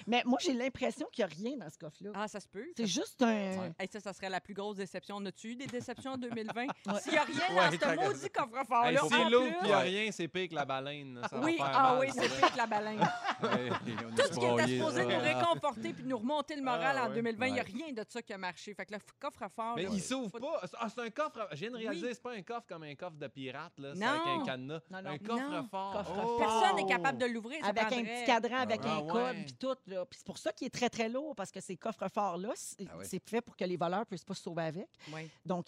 [SPEAKER 1] Mais moi, j'ai l'impression qu'il n'y a rien dans ce coffre-là.
[SPEAKER 3] Ah, ça se peut.
[SPEAKER 1] C'est juste un.
[SPEAKER 3] Hey, ça, ça serait la plus grosse déception. On a-tu eu des déceptions en 2020? S'il n'y a rien
[SPEAKER 2] Ouais,
[SPEAKER 3] dans ce maudit
[SPEAKER 4] Hey,
[SPEAKER 3] coffre-fort-là,
[SPEAKER 4] si
[SPEAKER 3] en
[SPEAKER 4] l'eau
[SPEAKER 3] plus-
[SPEAKER 4] puis y a rien, c'est pire que la baleine. va
[SPEAKER 3] Oui,
[SPEAKER 4] faire
[SPEAKER 3] ah
[SPEAKER 4] mal,
[SPEAKER 3] oui, c'est pire que la baleine.
[SPEAKER 2] Ouais,
[SPEAKER 3] Tout ce qui était supposé nous réconforter puis nous remonter le moral
[SPEAKER 4] Ah,
[SPEAKER 3] en
[SPEAKER 4] ouais.
[SPEAKER 3] 2020, il n'y a rien de ça qui a marché. Fait que le f- coffre-fort.
[SPEAKER 4] Mais
[SPEAKER 3] là,
[SPEAKER 4] il s'ouvre pas. Ah, c'est un coffre. Je viens de réaliser,
[SPEAKER 3] Oui.
[SPEAKER 4] c'est pas un coffre comme un coffre de pirate, là. C'est
[SPEAKER 3] Non.
[SPEAKER 4] avec un cadenas.
[SPEAKER 1] Non, non.
[SPEAKER 4] Un coffre-fort.
[SPEAKER 1] Coffre-fort.
[SPEAKER 3] Personne n'est capable de l'ouvrir.
[SPEAKER 1] Avec un petit cadran, avec
[SPEAKER 2] Ah
[SPEAKER 1] un
[SPEAKER 4] ouais.
[SPEAKER 1] code, puis tout. là. Puis c'est pour ça qu'il est très, très lourd, parce que ces coffres-forts-là, c'est
[SPEAKER 2] Ah
[SPEAKER 1] c'est fait pour que les voleurs ne puissent pas se sauver avec.
[SPEAKER 3] Oui.
[SPEAKER 1] Donc,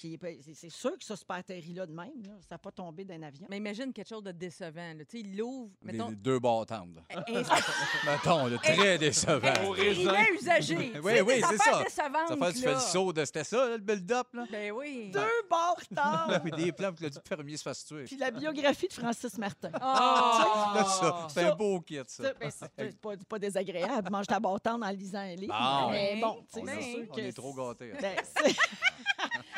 [SPEAKER 1] c'est sûr que ça se atterri là de même. là. Ça n'a pas tombé d'un avion.
[SPEAKER 3] Mais imagine quelque chose de décevant. là. Tu sais, il l'ouvre. Mettons.
[SPEAKER 2] des deux
[SPEAKER 3] un-
[SPEAKER 2] Mettons, là, très décevant.
[SPEAKER 4] Au
[SPEAKER 3] Il
[SPEAKER 4] raisin.
[SPEAKER 3] est usagé.
[SPEAKER 2] Oui, oui, c'est ça.
[SPEAKER 3] Décevantes,
[SPEAKER 2] Ça fait, tu fais le saut de. C'était ça, là, le build-up, là?
[SPEAKER 3] Ben oui.
[SPEAKER 1] Deux bords tard.
[SPEAKER 2] Puis des plans pour que le fermier se fasse tuer.
[SPEAKER 1] Puis la biographie de Francis Martin.
[SPEAKER 3] Ah!
[SPEAKER 2] Ça, c'est un beau kit, ça.
[SPEAKER 1] Ça, ben, c'est pas, pas désagréable. Mange ta bâtonne en lisant un livre.
[SPEAKER 2] Bon.
[SPEAKER 1] mais bon, tu sais,
[SPEAKER 2] On,
[SPEAKER 1] c'est sûr
[SPEAKER 2] on
[SPEAKER 1] que
[SPEAKER 2] est trop gâtés. hein.
[SPEAKER 1] Ben,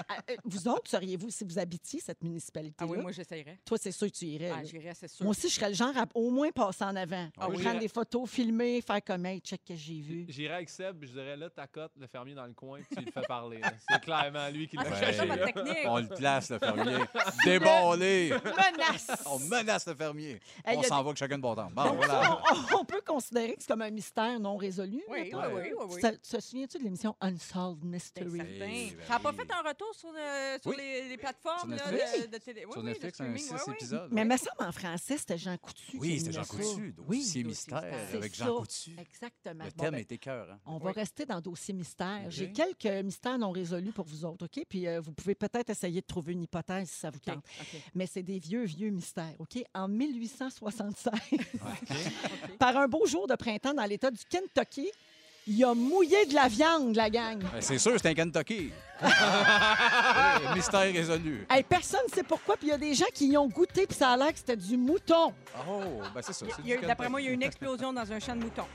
[SPEAKER 1] Ah, euh, vous autres, seriez-vous, si vous habitiez cette municipalité-là,
[SPEAKER 3] Ah oui, moi, j'essayerais.
[SPEAKER 1] toi, c'est sûr que tu irais.
[SPEAKER 3] Ah, j'irais, c'est sûr.
[SPEAKER 1] Moi aussi, je serais le genre à au moins passer en avant.
[SPEAKER 2] Ah oui.
[SPEAKER 1] Prendre des photos, filmer, faire comme, hey, check que j'ai vu.
[SPEAKER 4] J'irais avec Seb, je dirais là, ta cote, le fermier dans le coin, puis tu le fais parler. là. C'est clairement lui qui
[SPEAKER 3] Ah,
[SPEAKER 4] l'a
[SPEAKER 3] c'est
[SPEAKER 4] là.
[SPEAKER 3] technique.
[SPEAKER 2] On le place, le fermier. Déballé.
[SPEAKER 1] Menace!
[SPEAKER 2] On menace le fermier.
[SPEAKER 1] Hey,
[SPEAKER 2] on
[SPEAKER 1] y a
[SPEAKER 2] s'en
[SPEAKER 1] des-
[SPEAKER 2] va avec chacun de bon temps. Bon, voilà.
[SPEAKER 1] on, on peut considérer que c'est comme un mystère non résolu.
[SPEAKER 3] Oui, oui,
[SPEAKER 1] mettons?
[SPEAKER 3] oui, oui, oui.
[SPEAKER 1] Ça- te souviens-tu de l'émission Unsolved Mystery?
[SPEAKER 2] Eh, ben
[SPEAKER 3] Ça n'a pas
[SPEAKER 2] oui.
[SPEAKER 3] fait un retour sur, le- sur
[SPEAKER 2] Oui.
[SPEAKER 3] les, les plateformes
[SPEAKER 2] Sur
[SPEAKER 3] là,
[SPEAKER 2] Netflix?
[SPEAKER 3] de, de télé? Oui,
[SPEAKER 2] Sur
[SPEAKER 3] oui,
[SPEAKER 2] Netflix, un
[SPEAKER 3] streaming, oui, oui.
[SPEAKER 2] épisodes.
[SPEAKER 1] Mais
[SPEAKER 2] ouais.
[SPEAKER 1] me semble en français, c'était Jean Coutu.
[SPEAKER 2] Oui, c'était Jean
[SPEAKER 1] ça.
[SPEAKER 2] Coutu, dossier
[SPEAKER 3] Dossier
[SPEAKER 2] mystère
[SPEAKER 3] mystère.
[SPEAKER 2] avec
[SPEAKER 1] C'est
[SPEAKER 2] Jean
[SPEAKER 1] ça.
[SPEAKER 2] Coutu.
[SPEAKER 1] Exactement.
[SPEAKER 2] Le
[SPEAKER 1] Bon,
[SPEAKER 2] thème
[SPEAKER 1] ben,
[SPEAKER 2] était cœur. Hein?
[SPEAKER 1] On va
[SPEAKER 3] Oui.
[SPEAKER 1] rester dans dossier J'ai quelques mystères non résolus pour vous autres, OK? Puis euh, vous pouvez peut-être essayer de trouver une hypothèse si ça vous tente. Mais c'est des vieux, vieux mystères, OK? En 1865,
[SPEAKER 3] OK.
[SPEAKER 1] par un beau jour de printemps dans l'État du Kentucky, il a mouillé de la viande, la gang.
[SPEAKER 2] Ben, c'est sûr, c'est un Kentucky. Oui, Mystère résolu.
[SPEAKER 1] Hey, personne ne sait pourquoi, puis il y a des gens qui y ont goûté, puis ça a l'air que c'était du mouton.
[SPEAKER 2] Oh, ben c'est ça.
[SPEAKER 3] D'après moi, il y a eu une explosion dans un champ de moutons.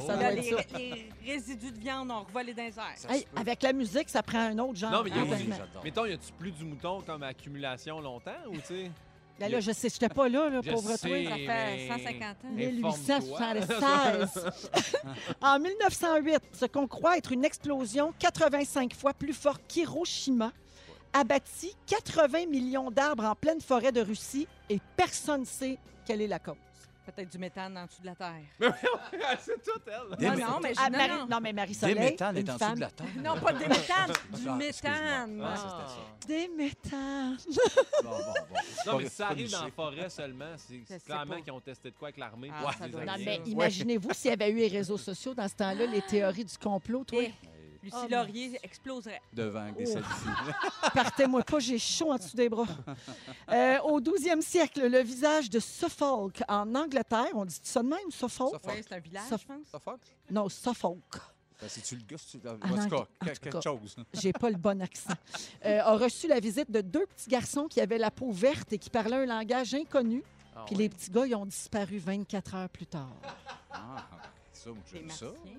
[SPEAKER 1] Ça
[SPEAKER 3] Là,
[SPEAKER 1] doit
[SPEAKER 3] les,
[SPEAKER 1] être ça.
[SPEAKER 3] les résidus de viande revolé dans les airs.
[SPEAKER 2] Ça
[SPEAKER 1] Hey,
[SPEAKER 2] se peut.
[SPEAKER 1] avec la musique, ça prend un autre genre.
[SPEAKER 4] Non, mais il y a aussi-
[SPEAKER 2] j'adore.
[SPEAKER 4] Mettons, y a-tu plus du mouton comme accumulation longtemps ou tu sais?
[SPEAKER 1] Là, là, je sais, j'étais pas là, là,
[SPEAKER 4] Je
[SPEAKER 1] pauvre
[SPEAKER 4] sais.
[SPEAKER 1] toi.
[SPEAKER 3] Ça fait
[SPEAKER 4] mais-
[SPEAKER 3] 150 ans.
[SPEAKER 4] Informe-toi.
[SPEAKER 1] 1876. en 1908, ce qu'on croit être une explosion 85 fois plus forte qu'Hiroshima abattit 80 millions d'arbres en pleine forêt de Russie et personne ne sait quelle est la cause.
[SPEAKER 3] Peut-être du méthane en dessous de la terre.
[SPEAKER 4] c'est tout elle.
[SPEAKER 2] Des
[SPEAKER 3] non,
[SPEAKER 2] mé-
[SPEAKER 3] non, mais je-
[SPEAKER 1] Ah,
[SPEAKER 3] non,
[SPEAKER 1] Marie-
[SPEAKER 3] non.
[SPEAKER 1] non, mais
[SPEAKER 2] Des
[SPEAKER 1] Marie-Soleil,
[SPEAKER 2] méthanes
[SPEAKER 1] une
[SPEAKER 2] est en dessous
[SPEAKER 1] femme...
[SPEAKER 2] de la terre.
[SPEAKER 3] Non, pas des méthanes, du
[SPEAKER 2] Ah,
[SPEAKER 3] méthane.
[SPEAKER 2] excuse-moi. Ah,
[SPEAKER 4] Ah.
[SPEAKER 2] c'était ça.
[SPEAKER 1] Des méthanes.
[SPEAKER 2] Bon, bon, bon.
[SPEAKER 4] Non, mais si ça arrive dans la forêt seulement, c'est
[SPEAKER 3] Je sais
[SPEAKER 4] clairement
[SPEAKER 3] pas.
[SPEAKER 4] qu'ils ont testé de quoi avec l'armée.
[SPEAKER 3] Ah,
[SPEAKER 4] pour
[SPEAKER 3] ça
[SPEAKER 4] les
[SPEAKER 3] doit
[SPEAKER 1] Non, mais imaginez-vous s'il y avait eu les réseaux sociaux dans ce temps-là, les théories du complot, toi?
[SPEAKER 3] Eh, Lucie
[SPEAKER 1] Oh,
[SPEAKER 3] Laurier exploserait.
[SPEAKER 2] Devant avec des
[SPEAKER 1] Oh. Partez-moi pas, j'ai chaud en dessous des bras. Euh, au 12e siècle, le visage de Suffolk en Angleterre, on dit ça de même, Suffolk?
[SPEAKER 2] Suffolk.
[SPEAKER 3] Oui, c'est un village, je pense.
[SPEAKER 2] Fuck?
[SPEAKER 1] Non, Suffolk.
[SPEAKER 2] Ben, c'est-tu le gars? En
[SPEAKER 1] Ah,
[SPEAKER 2] tout
[SPEAKER 1] non,
[SPEAKER 2] cas,
[SPEAKER 1] en tout
[SPEAKER 2] quelque
[SPEAKER 1] cas.
[SPEAKER 2] quelque chose.
[SPEAKER 1] J'ai pas le bon accent. Euh, a reçu la visite de deux petits garçons qui avaient la peau verte et qui parlaient un langage inconnu.
[SPEAKER 4] Ah
[SPEAKER 1] Puis
[SPEAKER 4] ouais.
[SPEAKER 1] les petits gars, ils ont disparu 24 heures plus tard.
[SPEAKER 2] Ah, ça, moi,
[SPEAKER 3] Des
[SPEAKER 2] j'aime ça.
[SPEAKER 3] martiens.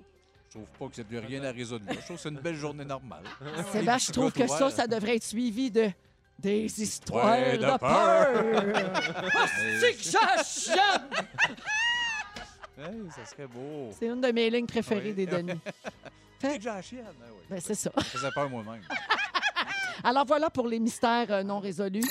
[SPEAKER 2] Je trouve pas que c'est plus rien à résoudre là. Je trouve que c'est une belle journée normale.
[SPEAKER 1] Sébastien, je trouve que ça, ça devrait être suivi de des histoires de
[SPEAKER 2] de
[SPEAKER 1] peur. C'est que!
[SPEAKER 2] Hey, ça serait beau.
[SPEAKER 1] C'est une de mes lignes préférées
[SPEAKER 2] Oui.
[SPEAKER 1] des Denis.
[SPEAKER 2] La chienne. Ah oui.
[SPEAKER 1] Ben, c'est ça.
[SPEAKER 2] Ça faisait peur moi-même.
[SPEAKER 1] Alors voilà pour les mystères euh, non résolus.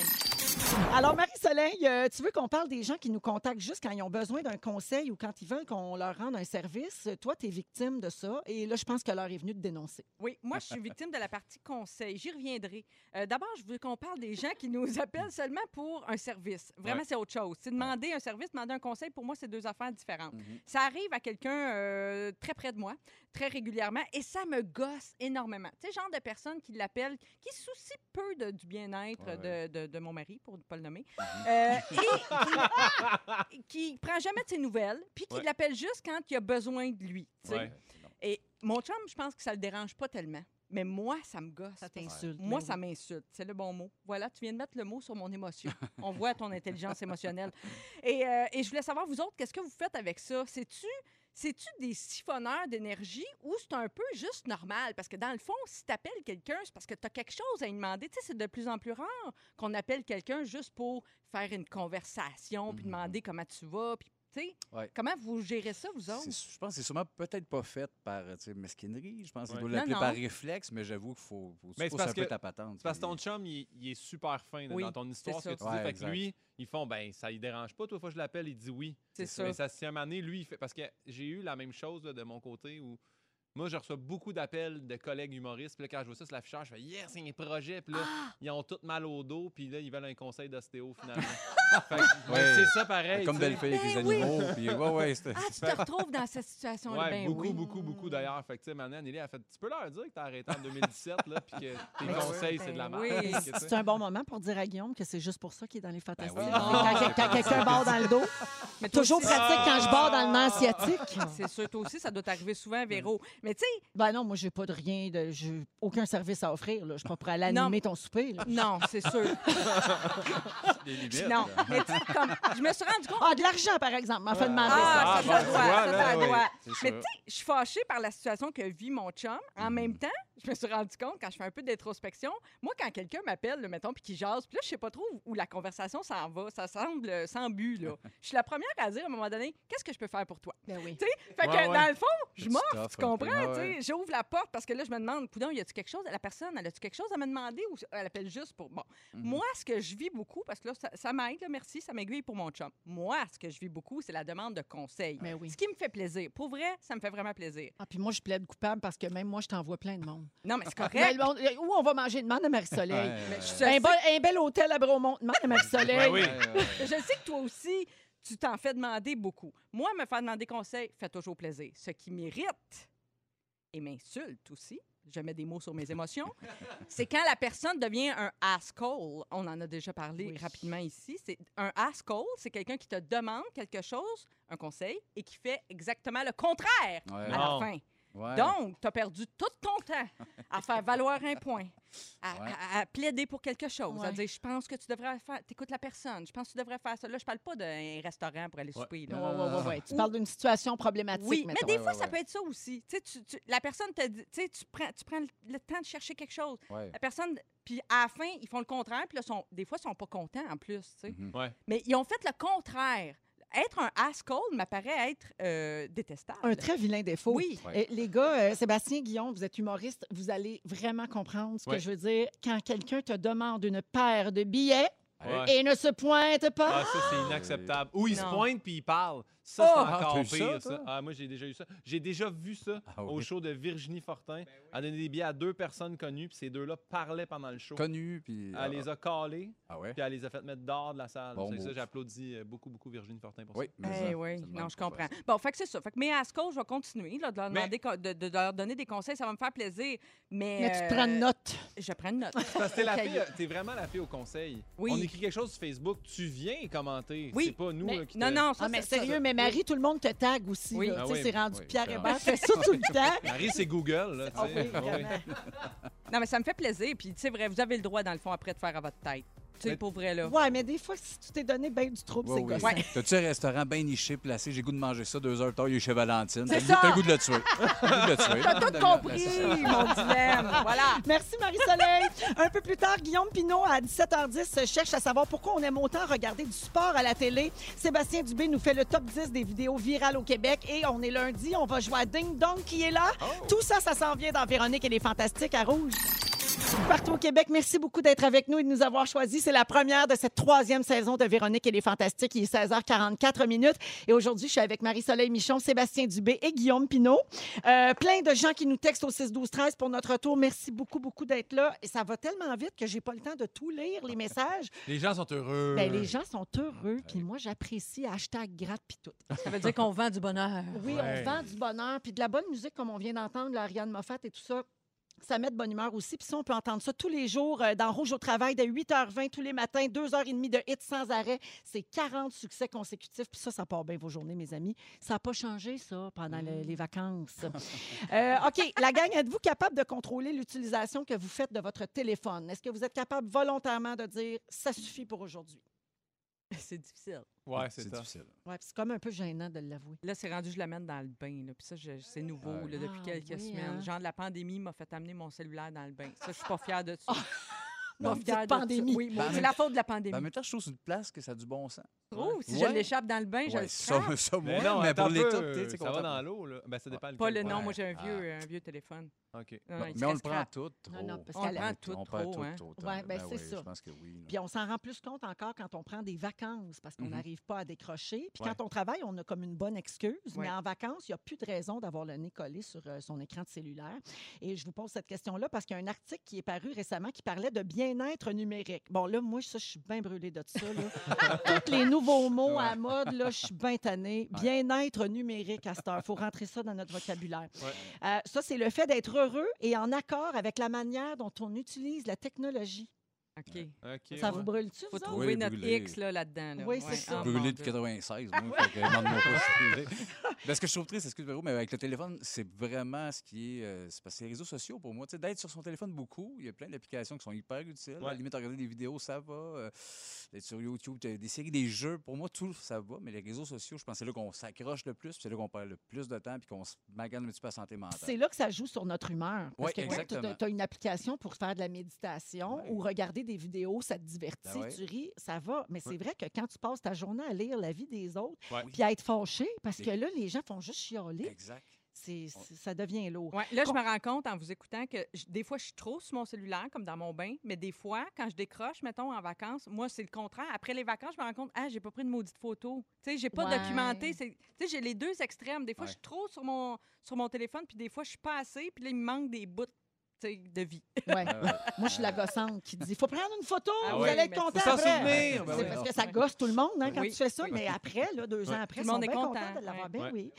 [SPEAKER 1] Alors, Marie-Soleil, euh, tu veux qu'on parle des gens qui nous contactent juste quand ils ont besoin d'un conseil ou quand ils veulent qu'on leur rende un service? Toi, tu es victime de ça. Et là, je pense que l'heure est venue de dénoncer.
[SPEAKER 3] Oui, moi, je suis victime de la partie conseil. J'y reviendrai. Euh, D'abord, je veux qu'on parle des gens qui nous appellent seulement pour un service. Vraiment,
[SPEAKER 2] Ouais.
[SPEAKER 3] c'est autre chose. C'est demander un service, demander un conseil, pour moi, c'est deux affaires différentes.
[SPEAKER 2] Mhm.
[SPEAKER 3] Ça arrive à quelqu'un euh, très près de moi, très régulièrement, et ça me gosse énormément. Tu sais, genre de personne qui l'appelle, qui se soucie peu de- du bien-être
[SPEAKER 2] Ouais.
[SPEAKER 3] de, de- de mon mari, pour ne pas le nommer, euh, et qui, qui prend jamais de ses nouvelles, puis qui
[SPEAKER 4] Ouais.
[SPEAKER 3] l'appelle juste quand il a besoin de lui. tu sais.
[SPEAKER 4] Ouais.
[SPEAKER 3] Et mon chum, je pense que ça le dérange pas tellement. Mais moi, ça me gosse.
[SPEAKER 1] Ça t'insulte.
[SPEAKER 3] Moi,
[SPEAKER 1] Ben
[SPEAKER 3] ça m'insulte. C'est le bon mot. Voilà, tu viens de mettre le mot sur mon émotion. On voit ton intelligence émotionnelle. Et, euh, et je voulais savoir, vous autres, qu'est-ce que vous faites avec ça? C'est-tu c'est-tu des siphonneurs d'énergie ou c'est un peu juste normal? Parce que dans le fond, si tu appelles quelqu'un, c'est parce que tu as quelque chose à lui demander. Tu sais, c'est de plus en plus rare qu'on appelle quelqu'un juste pour faire une conversation, puis
[SPEAKER 2] Mhm.
[SPEAKER 3] demander comment tu vas, puis
[SPEAKER 2] Ouais.
[SPEAKER 3] comment vous gérez ça, vous autres?
[SPEAKER 2] Je pense que c'est sûrement peut-être pas fait par tu sais, mesquinerie. Je pense qu'il
[SPEAKER 4] Ouais.
[SPEAKER 2] doit
[SPEAKER 3] Non,
[SPEAKER 2] l'appeler par réflexe, mais j'avoue qu'il faut, faut,
[SPEAKER 4] Mais
[SPEAKER 2] faut
[SPEAKER 4] parce
[SPEAKER 2] un peu ta patente.
[SPEAKER 4] Parce que ton chum, il, il est super fin là,
[SPEAKER 3] Oui,
[SPEAKER 4] dans ton histoire, ce que tu
[SPEAKER 2] ça.
[SPEAKER 4] dis.
[SPEAKER 2] Ouais,
[SPEAKER 4] fait que lui, ils font, ben, ça ne dérange pas. Toi, fois que je l'appelle, il dit oui.
[SPEAKER 3] C'est ça.
[SPEAKER 4] Mais tient à maner, lui, il fait. Parce que j'ai eu la même chose là, de mon côté où. Moi, je reçois beaucoup d'appels de collègues humoristes. Puis là, quand je vois ça sur l'affichage, je fais Yes, c'est un projet. Puis là,
[SPEAKER 3] Ah!
[SPEAKER 4] ils ont tous mal au dos. Puis là, ils veulent un conseil d'ostéo finalement.
[SPEAKER 2] Ouais.
[SPEAKER 4] C'est ça pareil.
[SPEAKER 2] Comme belle fille avec les
[SPEAKER 3] Ben oui.
[SPEAKER 2] animaux. Puis, ouais, ouais,
[SPEAKER 3] Ah, tu te retrouves dans cette situation-là?
[SPEAKER 4] Ouais,
[SPEAKER 3] ben
[SPEAKER 4] beaucoup,
[SPEAKER 3] oui.
[SPEAKER 4] beaucoup, beaucoup d'ailleurs. Fait que, tu sais, maintenant, Nelly a fait Tu peux leur dire que t'as arrêté en 2017, là, puis que tes
[SPEAKER 3] Ben
[SPEAKER 4] conseils, c'est de la
[SPEAKER 3] Ben
[SPEAKER 4] merde.
[SPEAKER 3] oui.
[SPEAKER 4] tu sais.
[SPEAKER 1] C'est un bon moment pour dire à Guillaume que c'est juste pour ça qu'il est dans les fantastiques.
[SPEAKER 2] oui.
[SPEAKER 1] Quand, quand- quand quelqu'un barre dans le dos.
[SPEAKER 3] Mais
[SPEAKER 1] Toujours
[SPEAKER 3] aussi-
[SPEAKER 1] pratique quand je barre dans le nerf sciatique.
[SPEAKER 3] C'est sûr, toi aussi, ça doit t'arriver souvent, Véro. Mais tu sais,
[SPEAKER 1] Ben non, moi, j'ai pas de rien, de, j'ai aucun service à offrir. Là. Je suis pas prêt à aller
[SPEAKER 3] Non.
[SPEAKER 1] animer ton souper. là.
[SPEAKER 3] non, c'est sûr.
[SPEAKER 2] des limites.
[SPEAKER 3] Non,
[SPEAKER 2] là.
[SPEAKER 3] mais tu sais, comme, je me suis rendu compte.
[SPEAKER 1] Ah, de l'argent, par exemple, m'en fait demander
[SPEAKER 3] Ah,
[SPEAKER 1] ça.
[SPEAKER 3] ça, doit, ça, doit. Mais tu sais, je suis fâchée par la situation que vit mon chum. En même temps, je me suis rendu compte, quand je fais un peu d'introspection, moi, quand quelqu'un m'appelle, mettons, puis qu'il jase, puis là, je sais pas trop où la conversation s'en va. Ça semble euh, sans but, là. Je suis la première à dire, à un moment donné, qu'est-ce que je peux faire pour toi?
[SPEAKER 1] Ben oui.
[SPEAKER 3] Tu sais, fait que
[SPEAKER 4] Ouais, ouais.
[SPEAKER 3] dans le fond, je m'offre, tu comprends?
[SPEAKER 2] ouais.
[SPEAKER 3] J'ouvre la porte parce que là, je me demande, coudon, y a-tu quelque chose? La personne, elle a-tu quelque chose à me demander ou elle appelle juste pour. Bon.
[SPEAKER 2] Mhm.
[SPEAKER 3] Moi, ce que je vis beaucoup, parce que là, ça, ça m'aide, là, merci, ça m'aiguille pour mon chum. Moi, ce que je vis beaucoup, c'est la demande de conseils.
[SPEAKER 1] Ben oui.
[SPEAKER 3] Ce qui me fait plaisir. Pour vrai, ça me fait vraiment plaisir.
[SPEAKER 1] Ah, puis moi, je plaide coupable parce que même moi, je t'envoie plein de monde.
[SPEAKER 3] Non, mais c'est
[SPEAKER 1] Mais
[SPEAKER 3] correct.
[SPEAKER 1] le monde- où on va manger? Demande à Marie-Soleil?
[SPEAKER 3] Mais
[SPEAKER 1] Un, bel- un bel hôtel à Bromont. Demande à Marie-Soleil.
[SPEAKER 4] Ben oui.
[SPEAKER 3] Je sais que toi aussi, tu t'en fais demander beaucoup. Moi, me faire demander conseil fait toujours plaisir. Ce qui m'irrite et m'insulte aussi, je mets des mots sur mes émotions, c'est quand la personne devient un asshole. On en a déjà parlé
[SPEAKER 1] Oui.
[SPEAKER 3] rapidement ici. C'est un asshole, c'est quelqu'un qui te demande quelque chose, un conseil, et qui fait exactement le contraire
[SPEAKER 2] Ouais.
[SPEAKER 3] à la fin.
[SPEAKER 2] Ouais.
[SPEAKER 3] Donc, tu as perdu tout ton temps à faire valoir un point, à,
[SPEAKER 2] Ouais.
[SPEAKER 3] à- à plaider pour quelque chose, à dire je pense que tu devrais faire, t'écoutes la personne, je pense que tu devrais faire ça. Là, je parle pas d'un restaurant pour aller souper.
[SPEAKER 1] Ouais,
[SPEAKER 3] là.
[SPEAKER 1] ouais, ouais, ouais. Tu
[SPEAKER 3] Ou-
[SPEAKER 1] parles d'une situation problématique,
[SPEAKER 3] Oui, mais des
[SPEAKER 2] Ouais,
[SPEAKER 3] fois,
[SPEAKER 2] ouais,
[SPEAKER 3] ça peut être ça aussi. Tu sais, tu- tu- la personne te dit, tu tu prends, tu prends le, temps de chercher quelque chose.
[SPEAKER 2] Ouais.
[SPEAKER 3] La personne, puis à la fin, ils font le contraire, puis là, sont, des fois, ils sont pas contents en plus. tu sais.
[SPEAKER 2] Mhm.
[SPEAKER 4] Ouais.
[SPEAKER 3] Mais ils ont fait le contraire. Être un asshole m'apparaît être euh, détestable.
[SPEAKER 1] Un très vilain défaut.
[SPEAKER 3] Oui.
[SPEAKER 2] Ouais.
[SPEAKER 1] Et les gars, euh, Sébastien Guillaume, vous êtes humoriste, vous allez vraiment comprendre ce que
[SPEAKER 4] Ouais.
[SPEAKER 1] je veux dire. Quand quelqu'un te demande une paire de billets
[SPEAKER 4] Ouais.
[SPEAKER 1] et ne se pointe pas,
[SPEAKER 4] Ah, ça, c'est inacceptable. Ou il se pointe puis il parle. Ça,
[SPEAKER 3] Oh!
[SPEAKER 4] c'est
[SPEAKER 2] Ah,
[SPEAKER 4] encore
[SPEAKER 2] ça,
[SPEAKER 4] pire, ça. Ah, moi, j'ai déjà eu ça. J'ai déjà vu ça
[SPEAKER 2] Ah
[SPEAKER 4] au
[SPEAKER 2] oui.
[SPEAKER 4] show de Virginie Fortin. Elle donnait des billets à deux personnes connues, puis ces deux-là parlaient pendant le show.
[SPEAKER 2] Connu, puis.
[SPEAKER 4] Elle les a calés,
[SPEAKER 2] Ah ouais?
[SPEAKER 4] puis elle les a fait mettre dehors de la salle.
[SPEAKER 2] Bon
[SPEAKER 4] c'est ça, j'applaudis euh, beaucoup, beaucoup Virginie Fortin pour
[SPEAKER 2] Oui, mais
[SPEAKER 3] Eh
[SPEAKER 2] ça,
[SPEAKER 3] oui,
[SPEAKER 2] ça
[SPEAKER 3] non, je comprends.
[SPEAKER 2] ça.
[SPEAKER 3] Bon, fait que c'est ça. Fait que mes ascos, je vais continuer là, de, leur
[SPEAKER 4] Mais-
[SPEAKER 3] de, de leur donner des conseils. Ça va me faire plaisir. Mais,
[SPEAKER 1] mais tu
[SPEAKER 3] euh,
[SPEAKER 1] prends une note.
[SPEAKER 3] Je prends une note.
[SPEAKER 4] Parce que t'es la
[SPEAKER 3] Ok.
[SPEAKER 4] fille, euh, t'es vraiment la fille au conseil.
[SPEAKER 3] Oui.
[SPEAKER 4] On écrit quelque chose sur Facebook, tu viens commenter.
[SPEAKER 3] Oui.
[SPEAKER 4] C'est pas nous là, qui
[SPEAKER 3] Non,
[SPEAKER 4] te-
[SPEAKER 3] non, ça,
[SPEAKER 1] mais
[SPEAKER 3] c'est- ça,
[SPEAKER 1] sérieux, mais Marie, tout le monde te tag aussi.
[SPEAKER 3] Oui.
[SPEAKER 4] Ah
[SPEAKER 1] Tu sais,
[SPEAKER 4] oui.
[SPEAKER 1] c'est rendu
[SPEAKER 2] Oui,
[SPEAKER 1] Pierre Hébert fait ça tout le temps.
[SPEAKER 4] Marie, c'est Google. Là, tu
[SPEAKER 1] Ah
[SPEAKER 4] sais.
[SPEAKER 1] oui,
[SPEAKER 4] Ah.
[SPEAKER 3] Non, mais ça me fait plaisir. Puis, c'est vrai, vous avez le droit, dans le fond, après, de faire à votre tête. Tu sais, pour vrai, là.
[SPEAKER 1] Ouais, mais des fois, si tu t'es donné bien du trouble,
[SPEAKER 2] Ouais,
[SPEAKER 1] c'est
[SPEAKER 2] oui.
[SPEAKER 1] gossant.
[SPEAKER 3] Ouais.
[SPEAKER 2] T'as-tu un restaurant bien niché, placé? J'ai goût de manger ça deux heures tard, il est chez Valentine.
[SPEAKER 3] C'est
[SPEAKER 2] T'as le
[SPEAKER 3] ça.
[SPEAKER 2] goût- t'as le goût de le tuer. T'as le goût de le tuer.
[SPEAKER 3] T'as tout compris,
[SPEAKER 2] ça.
[SPEAKER 3] mon dilemme. Voilà.
[SPEAKER 1] Merci Marie-Soleil. Un peu plus tard, Guillaume Pinot à 17h10 cherche à savoir pourquoi on aime autant regarder du sport à la télé. Sébastien Dubé nous fait le top 10 des vidéos virales au Québec et on est lundi, on va jouer à Ding Dong qui est là. Tout ça, ça s'en vient dans Véronique et les Fantastiques à Rouge. Partout au Québec, merci beaucoup d'être avec nous et de nous avoir choisis. C'est la première de cette troisième saison de Véronique et les Fantastiques. Il est 16h44 minutes. Et aujourd'hui, je suis avec Marie-Soleil Michon, Sébastien Dubé et Guillaume Pinot. Euh, plein de gens qui nous textent au 6-12-13 pour notre retour. Merci beaucoup, beaucoup d'être là. Et ça va tellement vite que j'ai pas le temps de tout lire, les messages.
[SPEAKER 4] Les gens sont heureux.
[SPEAKER 1] Ben, les gens sont heureux. Puis moi, j'apprécie hashtag gratte puis tout.
[SPEAKER 3] Ça veut dire qu'on vend du bonheur.
[SPEAKER 1] Oui,
[SPEAKER 4] Ouais.
[SPEAKER 1] on vend du bonheur, puis de la bonne musique, comme on vient d'entendre, la Ariane Moffat et tout ça. Ça met de bonne humeur aussi. Puis ça, on peut entendre ça tous les jours euh, dans Rouge au travail, de 8h20 tous les matins, 2h30 de hits sans arrêt. C'est 40 succès consécutifs. Puis ça, ça part bien vos journées, mes amis. Ça n'a pas changé, ça, pendant le- les vacances. Euh, OK, la gang, êtes-vous capable de contrôler l'utilisation que vous faites de votre téléphone? Est-ce que vous êtes capable volontairement de dire « ça suffit pour aujourd'hui »
[SPEAKER 3] C'est difficile.
[SPEAKER 4] Ouais, c'est
[SPEAKER 2] difficile.
[SPEAKER 1] Ouais, puis c'est comme un peu gênant de l'avouer.
[SPEAKER 3] Là, c'est rendu, je l'amène dans le bain. Là. Puis ça, je- c'est nouveau
[SPEAKER 2] Ouais.
[SPEAKER 3] là, depuis
[SPEAKER 1] Ah,
[SPEAKER 3] quelques
[SPEAKER 1] oui,
[SPEAKER 3] semaines.
[SPEAKER 1] hein?
[SPEAKER 3] Genre, la pandémie m'a fait amener mon cellulaire dans le bain. Ça, je suis pas fière de ça.
[SPEAKER 1] Pas
[SPEAKER 3] Pas fière de ça.
[SPEAKER 1] pandémie.
[SPEAKER 3] Oui, moi,
[SPEAKER 2] Ben,
[SPEAKER 3] c'est
[SPEAKER 2] mais-
[SPEAKER 3] la faute de la
[SPEAKER 2] Ben, en
[SPEAKER 3] pandémie.
[SPEAKER 2] même temps, je trouve une place que ça a du bon sens.
[SPEAKER 3] Oh, si
[SPEAKER 2] Ouais.
[SPEAKER 3] je l'échappe dans le bain, je
[SPEAKER 2] Ouais,
[SPEAKER 3] le
[SPEAKER 2] ça, ça,
[SPEAKER 4] Mais
[SPEAKER 2] moi,
[SPEAKER 4] non,
[SPEAKER 2] mais
[SPEAKER 4] attends
[SPEAKER 2] pour
[SPEAKER 4] un
[SPEAKER 2] les
[SPEAKER 4] peu,
[SPEAKER 2] toutes, tu sais, c'est
[SPEAKER 4] ça va dans l'eau, là. Ben, ça dépend
[SPEAKER 3] Pas
[SPEAKER 4] lequel.
[SPEAKER 3] le nom,
[SPEAKER 2] Ouais.
[SPEAKER 3] moi j'ai un vieux,
[SPEAKER 2] Ah.
[SPEAKER 3] un vieux téléphone.
[SPEAKER 4] OK.
[SPEAKER 3] Non,
[SPEAKER 2] Bon,
[SPEAKER 3] il
[SPEAKER 2] mais on le prend tout trop.
[SPEAKER 1] Non, non, parce
[SPEAKER 3] On
[SPEAKER 1] qu'à
[SPEAKER 3] le
[SPEAKER 1] la-
[SPEAKER 3] prend tout
[SPEAKER 2] on prend
[SPEAKER 3] trop,
[SPEAKER 2] tout
[SPEAKER 3] hein.
[SPEAKER 2] trop.
[SPEAKER 1] Ouais, ben, c'est
[SPEAKER 2] oui,
[SPEAKER 1] ça.
[SPEAKER 2] Je pense que oui. là.
[SPEAKER 1] Puis on s'en rend plus compte encore quand on prend des vacances parce qu'on
[SPEAKER 2] Mhm.
[SPEAKER 1] n'arrive pas à décrocher. Puis
[SPEAKER 4] Ouais.
[SPEAKER 1] quand on travaille, on a comme une bonne excuse.
[SPEAKER 3] Ouais.
[SPEAKER 1] Mais en vacances, il n'y a plus de raison d'avoir le nez collé sur euh, son écran de cellulaire. Et je vous pose cette question-là parce qu'il y a un article qui est paru récemment qui parlait de bien-être numérique. Bon, là, moi, ça, je suis bien brûlée de ça. là. Tous les nouveaux mots à la mode, là, je suis bien tannée.
[SPEAKER 2] Ouais.
[SPEAKER 1] Bien-être numérique à cette heure. Il faut rentrer ça dans notre vocabulaire.
[SPEAKER 4] Ouais.
[SPEAKER 1] Euh, ça, c'est le fait d'être heureux et en accord avec la manière dont on utilise la technologie.
[SPEAKER 3] OK.
[SPEAKER 1] Ça
[SPEAKER 4] ouais.
[SPEAKER 1] vous brûle-tu,
[SPEAKER 3] Faut
[SPEAKER 1] vous autres?
[SPEAKER 3] trouver
[SPEAKER 2] Oui,
[SPEAKER 3] notre. X là, là-dedans. Là.
[SPEAKER 1] Oui, c'est ça.
[SPEAKER 3] oh,
[SPEAKER 2] brûlé de
[SPEAKER 3] Dieu.
[SPEAKER 2] 96, moi. fait que, pas, je suis brûlé. Ben, ce que je trouve triste, excuse moi mais avec le téléphone, c'est vraiment ce qui est. euh, c'est parce que les réseaux sociaux, pour moi, tu sais, d'être sur son téléphone beaucoup, il y a plein d'applications qui sont hyper utiles. À la
[SPEAKER 4] Ouais.
[SPEAKER 2] limite, regarder des vidéos, ça va. euh, d'être sur YouTube, des séries, des jeux, pour moi, tout ça va. Mais les réseaux sociaux, je pense que c'est là qu'on s'accroche le plus, puis c'est là qu'on perd le plus de temps, puis qu'on se magane un petit peu la santé mentale.
[SPEAKER 1] C'est là que ça joue sur notre humeur. Parce
[SPEAKER 2] Ouais,
[SPEAKER 1] que
[SPEAKER 2] exactement.
[SPEAKER 1] tu as une application pour faire de la méditation
[SPEAKER 2] Ouais.
[SPEAKER 1] ou regarder des vidéos, ça te divertit,
[SPEAKER 2] Ben ouais.
[SPEAKER 1] tu ris, ça va. Mais c'est vrai que quand tu passes ta journée à lire la vie des autres, puis à être fâché, parce que là, les gens font juste chialer,
[SPEAKER 2] Exact.
[SPEAKER 1] c'est, c'est- ça devient lourd.
[SPEAKER 3] Ouais, là, je me rends compte en vous écoutant que des fois, je suis trop sur mon cellulaire, comme dans mon bain, mais des fois, quand je décroche, mettons, en vacances, moi, c'est le contraire. Après les vacances, je me rends compte, ah, j'ai pas pris de maudite photo. Tu sais, j'ai pas
[SPEAKER 1] Ouais.
[SPEAKER 3] documenté. c'est- Tu sais, j'ai les deux extrêmes. Des fois,
[SPEAKER 2] Ouais.
[SPEAKER 3] je suis trop sur mon, sur mon téléphone, puis des fois, je suis pas assez, puis là, il me manque des bouts de vie.
[SPEAKER 1] Ouais.
[SPEAKER 2] Ah ouais.
[SPEAKER 1] Moi, je suis la gossante qui dit faut prendre une photo,
[SPEAKER 3] Ah
[SPEAKER 1] vous
[SPEAKER 3] oui,
[SPEAKER 1] allez être content
[SPEAKER 4] faut souvenir.
[SPEAKER 2] Ben
[SPEAKER 1] C'est
[SPEAKER 2] oui.
[SPEAKER 1] parce que ça gosse tout le monde hein, quand
[SPEAKER 3] Oui.
[SPEAKER 1] tu fais ça, mais après, là, deux
[SPEAKER 4] Ouais.
[SPEAKER 1] ans après,
[SPEAKER 3] Tout
[SPEAKER 1] ils
[SPEAKER 3] le monde est
[SPEAKER 1] bien
[SPEAKER 3] content.
[SPEAKER 1] contents de l'avoir.
[SPEAKER 3] Ouais.
[SPEAKER 1] Ben
[SPEAKER 4] Ouais.
[SPEAKER 1] oui.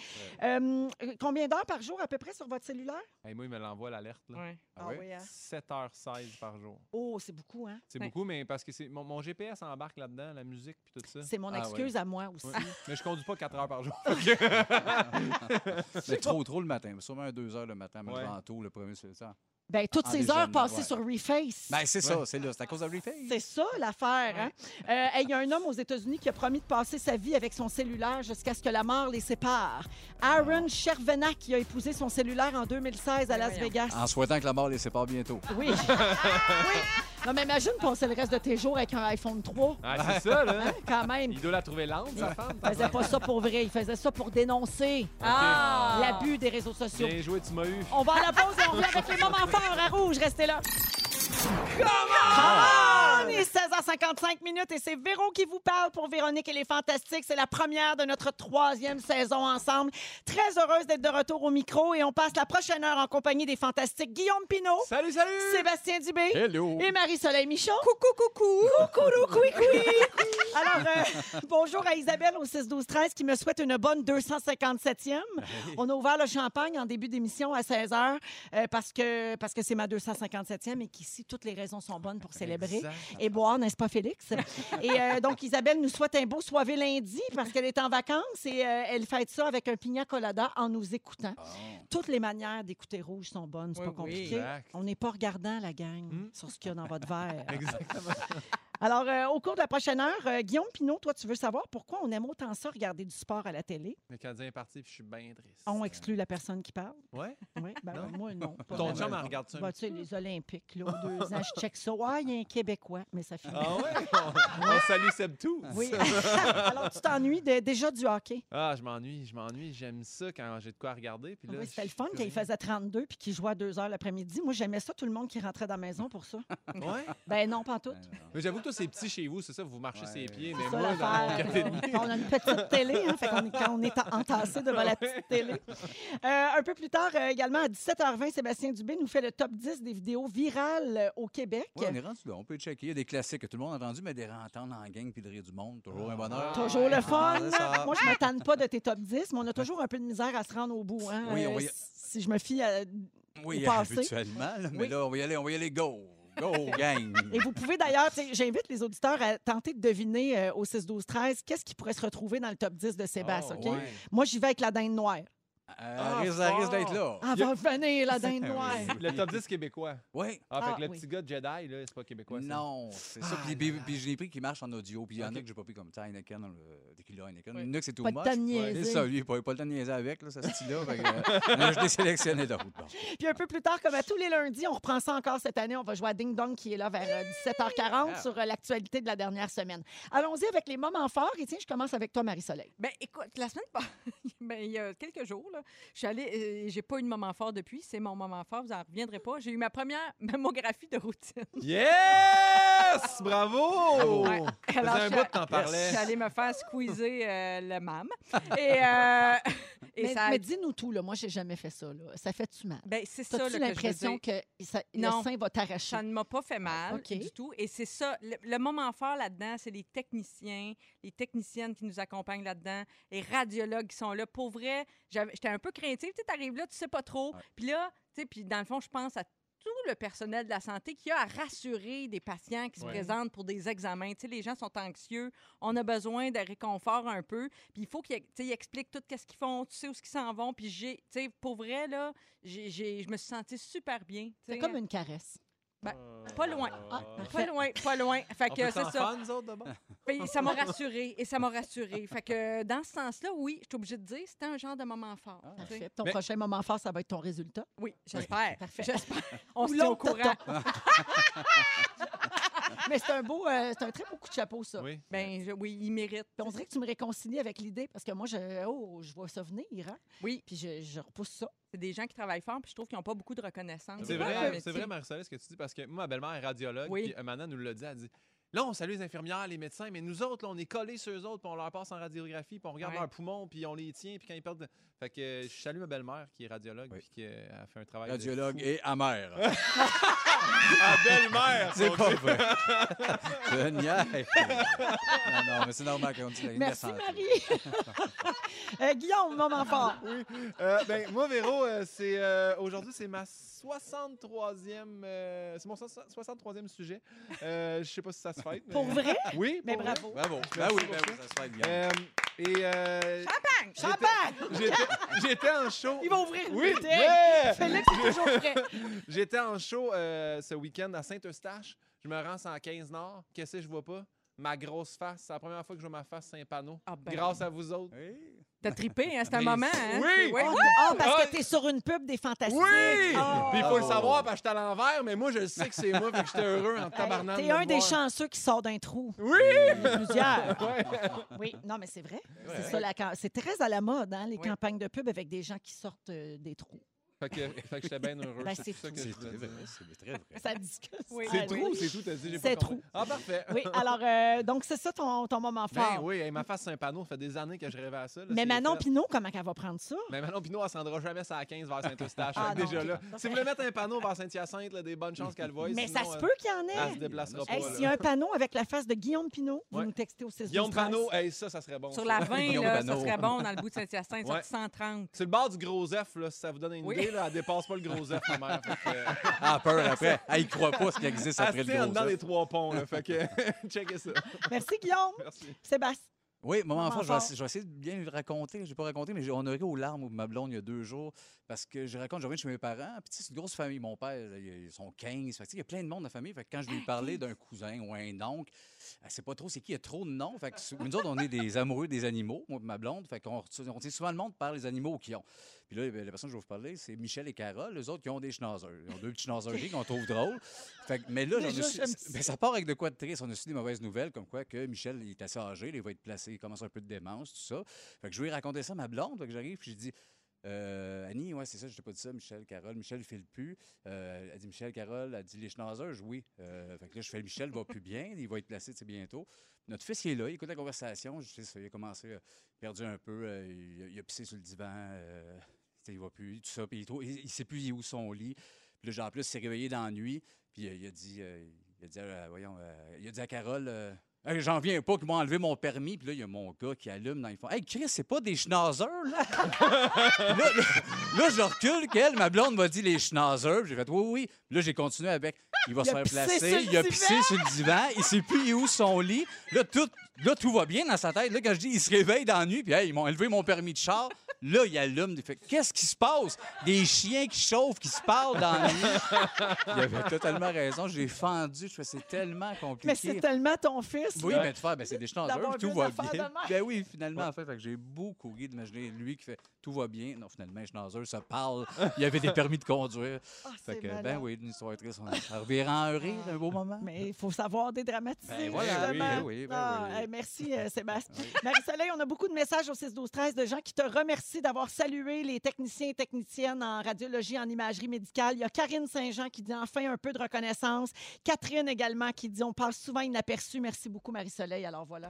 [SPEAKER 1] Euh, combien d'heures par jour à peu près sur votre cellulaire?
[SPEAKER 4] Hey, moi, il me l'envoie l'alerte. là.
[SPEAKER 3] Ouais.
[SPEAKER 2] Ah ouais?
[SPEAKER 1] oui, hein?
[SPEAKER 4] 7h16 par jour.
[SPEAKER 1] Oh, c'est beaucoup, hein?
[SPEAKER 4] C'est
[SPEAKER 3] Ouais.
[SPEAKER 4] beaucoup, mais parce que c'est mon, mon GPS embarque là-dedans, la musique puis tout ça.
[SPEAKER 1] C'est mon
[SPEAKER 2] Ah,
[SPEAKER 1] excuse à moi aussi.
[SPEAKER 4] Ouais. mais je conduis pas 4 heures par jour.
[SPEAKER 2] Mais trop, trop le matin. Sûrement un 2 heures le matin, mais le premier, c'est ça.
[SPEAKER 1] Ben, toutes ces heures passées
[SPEAKER 2] ouais.
[SPEAKER 1] sur Reface.
[SPEAKER 2] Ben, c'est ça, c'est là. C'est à cause de Reface.
[SPEAKER 1] c'est ça l'affaire. hein? Euh, hey, Il y a un homme aux États-Unis qui a promis de passer sa vie avec son cellulaire jusqu'à ce que la mort les sépare. Aaron Chervenak qui a épousé son cellulaire en 2016 à
[SPEAKER 3] Ben
[SPEAKER 1] Las. Vegas.
[SPEAKER 2] En souhaitant que la mort les sépare bientôt.
[SPEAKER 1] Oui. oui. Non, mais imagine passer le reste de tes jours avec un iPhone 3.
[SPEAKER 4] Ah, c'est ça, là.
[SPEAKER 1] Hein, quand même.
[SPEAKER 4] Il doit la trouver lente, sa femme.
[SPEAKER 1] Il faisait pas ça pour vrai. Il faisait ça pour dénoncer
[SPEAKER 3] Ah!
[SPEAKER 1] l'abus des réseaux sociaux.
[SPEAKER 4] Bien joué, tu m'as eu.
[SPEAKER 1] On va à la pause et on revient avec les moments forts à rouge. Restez là. Come on! Il est 16h55 minutes et c'est Véro qui vous parle pour Véronique et les Fantastiques. C'est la première de notre troisième saison ensemble. Très heureuse d'être de retour au micro et on passe la prochaine heure en compagnie des Fantastiques Guillaume Pinot,
[SPEAKER 4] Salut, salut!
[SPEAKER 1] Sébastien Dubé
[SPEAKER 2] Hello!
[SPEAKER 1] et Marie-Soleil Michon. Coucou, coucou! Coucou, oui! Alors, euh, bonjour à Isabelle au 6-12-13 qui me souhaite une bonne 257e. On a ouvert le champagne en début d'émission à 16h parce que parce que c'est ma 257e et qu'ici, toutes les raisons sont bonnes pour célébrer.
[SPEAKER 4] Exact.
[SPEAKER 1] Et boire, n'est-ce pas, Félix? Et euh, donc, Isabelle nous souhaite un beau soirée lundi parce qu'elle est en vacances et euh, elle fête ça avec un pina colada en nous écoutant.
[SPEAKER 2] Bon.
[SPEAKER 1] Toutes les manières d'écouter rouge sont bonnes, c'est
[SPEAKER 3] Oui,
[SPEAKER 1] pas compliqué. On n'est pas regardant, la gang,
[SPEAKER 4] Hmm?
[SPEAKER 1] sur ce qu'il y a dans votre verre.
[SPEAKER 4] Exactement.
[SPEAKER 1] Alors, euh, au cours de la prochaine heure, euh, Guillaume Pinot, toi, tu veux savoir pourquoi on aime autant ça, regarder du sport à la télé?
[SPEAKER 4] Le Canadien est parti, puis je suis bien triste.
[SPEAKER 1] On exclut la personne qui parle?
[SPEAKER 4] Ouais?
[SPEAKER 1] Oui, ben,
[SPEAKER 4] Non?
[SPEAKER 1] moi, non.
[SPEAKER 4] Ton chum, elle regarde ça petit
[SPEAKER 1] tu sais, les Olympiques, là, aux deux ans, je check ça. Ouais, il y a un Québécois, mais ça finit.
[SPEAKER 4] Ah ouais? On, on salue Seb tout.
[SPEAKER 1] Oui. Alors, tu t'ennuies déjà du hockey?
[SPEAKER 4] Ah, je m'ennuie, je m'ennuie. J'aime ça quand j'ai de quoi regarder. Puis là,
[SPEAKER 1] Oui, c'était le fun quand il faisait 32 puis qu'il jouait à 2 heures l'après-midi. Moi, j'aimais ça, tout le monde qui rentrait dans la maison pour ça.
[SPEAKER 4] Ouais?
[SPEAKER 1] Ben non, pas tout.
[SPEAKER 4] Mais j'avoue toi, c'est petit chez vous, c'est ça? Vous marchez
[SPEAKER 2] Ouais.
[SPEAKER 4] ses pieds. Mais moi, dans mon
[SPEAKER 1] l'affaire.
[SPEAKER 4] café de nuit.
[SPEAKER 1] On a une petite télé, hein, fait qu'on est, quand on est en- entassé devant la petite télé. Euh, un peu plus tard, euh, également, à 17h20, Sébastien Dubé nous fait le top 10 des vidéos virales euh, au Québec.
[SPEAKER 2] Ouais, on est rendu là. On peut checker. Il y a des classiques que tout le monde a entendus, mais des entendre en gang puis de rire du monde. Toujours un bonheur.
[SPEAKER 1] Toujours le fun. Moi, je me tanne pas de tes top 10, mais on a toujours un peu de misère à se rendre au bout. Hein?
[SPEAKER 2] Oui, on
[SPEAKER 1] Euh,
[SPEAKER 2] va y-
[SPEAKER 1] si je me fie à...
[SPEAKER 2] Oui,
[SPEAKER 1] au passé.
[SPEAKER 2] habituellement. là, mais
[SPEAKER 1] Oui.
[SPEAKER 2] là, on va y aller. On va y aller go. Go, gang.
[SPEAKER 1] Et vous pouvez d'ailleurs, j'invite les auditeurs à tenter de deviner euh, au 6-12-13 qu'est-ce qui pourrait se retrouver dans le top 10 de Sébastien,
[SPEAKER 4] Oh,
[SPEAKER 1] OK?
[SPEAKER 4] ouais.
[SPEAKER 1] Moi, j'y vais avec la dinde noire.
[SPEAKER 2] Euh,
[SPEAKER 4] Ah,
[SPEAKER 2] risque, risque d'être là.
[SPEAKER 1] Ah, va venir, la dinde noire.
[SPEAKER 4] Le top 10 québécois.
[SPEAKER 2] Oui.
[SPEAKER 4] Ah, fait
[SPEAKER 1] Ah,
[SPEAKER 4] que le
[SPEAKER 1] oui.
[SPEAKER 4] petit gars de Jedi, là, c'est pas québécois. ça.
[SPEAKER 2] Non, c'est ça.
[SPEAKER 4] Ah
[SPEAKER 2] Puis, puis, je l'ai pris qui marche en audio. Puis il y en a que j'ai pas pris comme ça, Heineken, euh, Tequila Heineken.
[SPEAKER 4] Oui.
[SPEAKER 2] Il y en a que c'est tout
[SPEAKER 1] Pas de
[SPEAKER 2] much.
[SPEAKER 1] temps de
[SPEAKER 2] Ouais,
[SPEAKER 1] niaiser.
[SPEAKER 2] C'est ça, lui, il n'a pas, pas le temps de niaiser avec, là, ce style-là. euh, je l'ai sélectionné d'autres. Bon.
[SPEAKER 1] Puis un peu plus tard, comme à tous les lundis, on reprend ça encore cette année. On va jouer à Ding Dong qui est là vers euh, 17h40
[SPEAKER 2] Ah.
[SPEAKER 1] sur euh, l'actualité de la dernière semaine. Allons-y avec les moments forts. Et tiens, je commence avec toi, Marie-Soleil.
[SPEAKER 3] Ben, écoute, la semaine passée, ben, il y a quelques jours, là, je suis allée, euh, j'ai pas eu de moment fort depuis. C'est mon moment fort, vous n'en reviendrez pas. J'ai eu ma première mammographie de routine.
[SPEAKER 4] Yes! Bravo!
[SPEAKER 3] Ouais.
[SPEAKER 4] Ça
[SPEAKER 3] Alors,
[SPEAKER 4] faisait un
[SPEAKER 3] je-
[SPEAKER 4] bout que t'en
[SPEAKER 3] Je
[SPEAKER 4] parlais.
[SPEAKER 3] suis allée me faire squeezer euh, le mam. Et, euh, et
[SPEAKER 1] mais
[SPEAKER 3] ça a-
[SPEAKER 1] mais dis-nous tout, là. moi, j'ai jamais fait ça. Là. Ça fait-tu mal?
[SPEAKER 3] ben, c'est ça que je
[SPEAKER 1] l'impression que ça-
[SPEAKER 3] Non.
[SPEAKER 1] le sein va t'arracher?
[SPEAKER 3] Ça ne m'a pas fait mal du tout. Et c'est ça. Le, le moment fort là-dedans, c'est les techniciens, les techniciennes qui nous accompagnent là-dedans, les radiologues qui sont là. Pour vrai, j'avais- j'étais un peu craintive. Tu arrives là, tu sais pas trop. Puis là, tu sais, puis dans le fond, je pense à tout le personnel de la santé qui a à rassurer des patients qui se
[SPEAKER 4] Ouais.
[SPEAKER 3] présentent pour des examens. Tu sais, les gens sont anxieux, on a besoin de réconfort un peu. Puis il faut qu'ils ils expliquent tout ce qu'ils font, tu sais où ils s'en vont. Puis j'ai, tu sais, pour vrai, là, j'ai- j'ai- je me suis sentie super bien.
[SPEAKER 1] C'est comme une caresse.
[SPEAKER 3] Ben, pas loin.
[SPEAKER 1] Ah,
[SPEAKER 3] Pas
[SPEAKER 1] parfait.
[SPEAKER 3] loin, pas loin. Fait
[SPEAKER 4] On
[SPEAKER 3] que c'est ça.
[SPEAKER 4] autres,
[SPEAKER 3] ça m'a rassurée et ça m'a rassurée. Fait que dans ce sens-là, oui, je suis obligée de dire, c'était un genre de moment fort.
[SPEAKER 1] Parfait. Ton
[SPEAKER 4] Mais-
[SPEAKER 1] prochain moment fort, ça va être ton résultat?
[SPEAKER 3] Oui, j'espère.
[SPEAKER 1] Parfait.
[SPEAKER 3] J'espère. On se tient au courant.
[SPEAKER 1] Mais c'est un beau, euh, c'est un très beau coup de chapeau, ça.
[SPEAKER 4] Oui.
[SPEAKER 3] Ben je- oui, il mérite.
[SPEAKER 1] Puis on dirait que tu me réconcilies avec l'idée parce que moi, je, oh, je vois ça venir, hein?
[SPEAKER 3] Oui,
[SPEAKER 1] Puis je, je repousse ça.
[SPEAKER 3] c'est des gens qui travaillent fort, puis je trouve qu'ils n'ont pas beaucoup de reconnaissance.
[SPEAKER 4] C'est
[SPEAKER 3] dans leur
[SPEAKER 4] vrai,
[SPEAKER 3] métier.
[SPEAKER 4] c'est vrai, ce que tu dis, parce que moi, ma belle-mère est radiologue,
[SPEAKER 3] Oui.
[SPEAKER 4] puis elle nous l'a dit, elle dit Là, on salue les infirmières, les médecins, mais nous autres, là, on est collés sur eux autres, puis on leur passe en radiographie, puis on regarde
[SPEAKER 3] Ouais.
[SPEAKER 4] leurs poumons, puis on les tient, puis quand ils perdent. Fait que euh, je salue ma belle-mère, qui est radiologue,
[SPEAKER 2] Oui.
[SPEAKER 4] puis qui euh, a fait un travail. de
[SPEAKER 2] Radiologue
[SPEAKER 4] fou.
[SPEAKER 2] et amer.
[SPEAKER 4] Ah, belle-mère
[SPEAKER 2] c'est pas vrai. Je niaise. Non, non, mais c'est normal qu'on dit la
[SPEAKER 1] Merci. Marie. Euh, Guillaume, moment fort.
[SPEAKER 4] Euh, ben, moi, Véro, euh, c'est euh, aujourd'hui, c'est ma 63e, euh, c'est mon 63e sujet. Euh, je sais pas si ça se fête. mais-
[SPEAKER 1] Pour vrai?
[SPEAKER 4] Oui,
[SPEAKER 1] Mais
[SPEAKER 4] pour vrai.
[SPEAKER 1] bravo.
[SPEAKER 2] Bravo. Ben
[SPEAKER 4] Merci
[SPEAKER 2] oui, ben oui, ça se fait bien.
[SPEAKER 4] Euh, et euh,
[SPEAKER 1] Champagne!
[SPEAKER 4] j'étais- j'étais en show.
[SPEAKER 1] Il va ouvrir une
[SPEAKER 4] Oui,
[SPEAKER 1] bouteille.
[SPEAKER 4] ouais!
[SPEAKER 1] Félix est toujours prêt.
[SPEAKER 4] J'étais en show euh, ce week-end à Saint-Eustache. Je me rends en 15 Nord. Qu'est-ce que je vois pas? Ma grosse face. C'est la première fois que je vois ma face sur un panneau.
[SPEAKER 3] Ah ben,
[SPEAKER 4] Grâce à vous autres.
[SPEAKER 2] Oui.
[SPEAKER 3] T'as trippé, hein? C'est un
[SPEAKER 2] Oui.
[SPEAKER 3] moment, hein?
[SPEAKER 4] Oui!
[SPEAKER 3] Oui,
[SPEAKER 1] Ah, ah, parce que t'es sur une pub des Fantastiques.
[SPEAKER 4] Oui! Puis il faut le savoir parce que j'étais à l'envers, mais moi, je sais que c'est moi, fait que j'étais heureux en tabarnak.
[SPEAKER 1] T'es
[SPEAKER 4] de
[SPEAKER 1] un
[SPEAKER 4] me
[SPEAKER 1] des
[SPEAKER 4] voir.
[SPEAKER 1] chanceux qui sort d'un trou.
[SPEAKER 4] Oui!
[SPEAKER 1] Plusieurs.
[SPEAKER 4] Ouais.
[SPEAKER 1] Oui, non, mais c'est vrai.
[SPEAKER 2] Ouais.
[SPEAKER 1] C'est ça, la c'est très à la mode, hein, les
[SPEAKER 3] Oui.
[SPEAKER 1] campagnes de pub avec des gens qui sortent euh, des trous.
[SPEAKER 4] Fait que, fait que j'étais bien heureux.
[SPEAKER 1] Ben,
[SPEAKER 4] c'est
[SPEAKER 1] c'est
[SPEAKER 4] tout ça que
[SPEAKER 2] C'est
[SPEAKER 4] je
[SPEAKER 2] très
[SPEAKER 4] voulais
[SPEAKER 2] vrai.
[SPEAKER 4] dire.
[SPEAKER 2] C'est très vrai.
[SPEAKER 1] Ça discute.
[SPEAKER 3] Oui.
[SPEAKER 4] C'est
[SPEAKER 1] Ah,
[SPEAKER 4] trop,
[SPEAKER 1] oui.
[SPEAKER 4] c'est tout, t'as dit. j'ai
[SPEAKER 1] C'est trop.
[SPEAKER 4] Ah, parfait.
[SPEAKER 1] Oui, alors, euh, donc c'est ça ton, ton moment
[SPEAKER 4] Ben
[SPEAKER 1] fort.
[SPEAKER 4] oui, hey, ma face sur un panneau, ça fait des années que je rêvais à ça. là,
[SPEAKER 1] mais
[SPEAKER 4] c'est
[SPEAKER 1] Manon. Pinot, comment elle va prendre ça?
[SPEAKER 4] Mais Manon Pinot, elle s'en rendra jamais ça à 15 vers Saint-Eustache.
[SPEAKER 1] Ah non,
[SPEAKER 4] déjà là. Si vous voulez mettre un panneau vers Saint-Hyacinthe, des bonnes chances qu'elle voie.
[SPEAKER 1] mais ça se
[SPEAKER 4] euh,
[SPEAKER 1] peut qu'il y en
[SPEAKER 4] Elle
[SPEAKER 1] ait.
[SPEAKER 4] se déplacera pas.
[SPEAKER 1] S'il y a un panneau avec la face de Guillaume Pinot, vous nous textez au 6
[SPEAKER 4] Guillaume Panot, hey, ça, ça serait bon.
[SPEAKER 3] Sur la 20,
[SPEAKER 2] Guillaume
[SPEAKER 3] là, ça serait bon dans le bout de Saint-Hyacinthe,
[SPEAKER 4] Ouais.
[SPEAKER 3] sur 130.
[SPEAKER 4] C'est le bord du gros F, là, si ça vous donne une
[SPEAKER 3] Oui.
[SPEAKER 4] Idée, là, elle dépasse pas le gros F, ma mère. Fait que, euh,
[SPEAKER 2] Ah, peur après. Ah, il croit pas ce qui existe
[SPEAKER 4] elle
[SPEAKER 2] après le gros
[SPEAKER 4] dedans
[SPEAKER 2] œuf.
[SPEAKER 4] des trois ponts, là. Fait que, checkez ça.
[SPEAKER 1] Merci, Guillaume.
[SPEAKER 4] Merci.
[SPEAKER 1] Sébastien.
[SPEAKER 2] Oui, moment fort, je vais, essayer, je vais essayer de bien le raconter. Je n'ai pas raconté, mais on a ri aux larmes au ma blonde il y a deux jours parce que je raconte, je reviens chez mes parents. Puis, tu sais, c'est une grosse famille. Mon père, il- ils sont 15. Fait que, tu sais, il y a plein de monde dans la famille. Fait que quand je lui parlais d'un cousin ou un oncle, elle sait pas trop c'est qui. Il y a trop de noms. Fait que, nous autres, on est des amoureux des animaux, moi et ma blonde. Fait qu'on on tient souvent le monde par les animaux qu'ils ont. Puis là, ben, la personne que je vais vous parler, c'est Michel et Carole. Les autres, qui ont des schnauzers. Ils ont deux petits schnauzers qu'on trouve drôles. Fait que- mais là, su-
[SPEAKER 1] ça.
[SPEAKER 2] ben, ça part avec de quoi de triste. On a su des mauvaises nouvelles, comme quoi que Michel il est assez âgé, il va être placé, il commence un peu de démence, tout ça. Fait que je lui ai raconté ça à ma blonde, fait que j'arrive, puis je dis. Euh, Annie, ouais, c'est ça, je t'ai pas dit ça, Michel, Carole. Michel, il file plus. Euh, elle dit Michel, Carole, elle dit les schnauzers, oui. Euh, fait que là, je fais Michel va plus bien, il va être placé, bientôt. Notre fils, il est là, il écoute la conversation. Je sais, ça, il a commencé, euh, perdu un peu, euh, il, a- pissé sur le divan, il va plus, tout ça, puis il, il, sait plus où son lit. Puis là, genre, en plus, il s'est réveillé dans la nuit, puis il a dit, il a dit, voyons, il a dit à Carole, J'en viens pas qu'ils m'ont enlevé mon permis. Puis là, il y a mon gars qui allume dans les fonds. Hey, Chris, c'est pas des schnauzers, là? Là, là, là, je recule qu'elle, ma blonde m'a dit les schnauzers. J'ai fait oui, oui. Puis là, j'ai continué avec. Il va
[SPEAKER 1] Il
[SPEAKER 2] se faire placer.
[SPEAKER 1] le
[SPEAKER 2] Il a pissé sur le divan. Il sait plus où son lit. Là tout, là, tout va bien dans sa tête. Là, quand je dis il se réveille dans la nuit, puis hey, ils m'ont enlevé mon permis de char. Là, il allume. Il fait Qu'est-ce qui se passe? Des chiens qui chauffent, qui se parlent dans la nuit. Il avait totalement raison. J'ai fendu. Je fais C'est tellement compliqué.
[SPEAKER 1] Mais c'est tellement ton fils.
[SPEAKER 2] Oui,
[SPEAKER 1] là.
[SPEAKER 2] mais de faire, ben, c'est des changeurs, tout va bien. Ben oui, finalement, en fait, j'ai beaucoup ri d'imaginer lui qui fait tout va bien. Non, finalement, un schnauzer se parle. Il y avait des permis de conduire.
[SPEAKER 1] Ah,
[SPEAKER 2] Fait
[SPEAKER 1] c'est
[SPEAKER 2] que,
[SPEAKER 1] malade.
[SPEAKER 2] ben oui, une histoire triste. On reviendra en un rire, un beau moment.
[SPEAKER 1] Mais il faut savoir dédramatiser.
[SPEAKER 2] Ben voilà, oui, oui, ben
[SPEAKER 1] Ah,
[SPEAKER 2] oui.
[SPEAKER 1] hey, merci, euh, Sébastien. Marie-Soleil, on a beaucoup de messages au 6-12-13 de gens qui te remercient d'avoir salué les techniciens et techniciennes en radiologie, en imagerie médicale. Il y a Karine Saint-Jean qui dit enfin un peu de reconnaissance. Catherine également qui dit on passe souvent inaperçu. Merci beaucoup, Marie-Soleil. Alors voilà.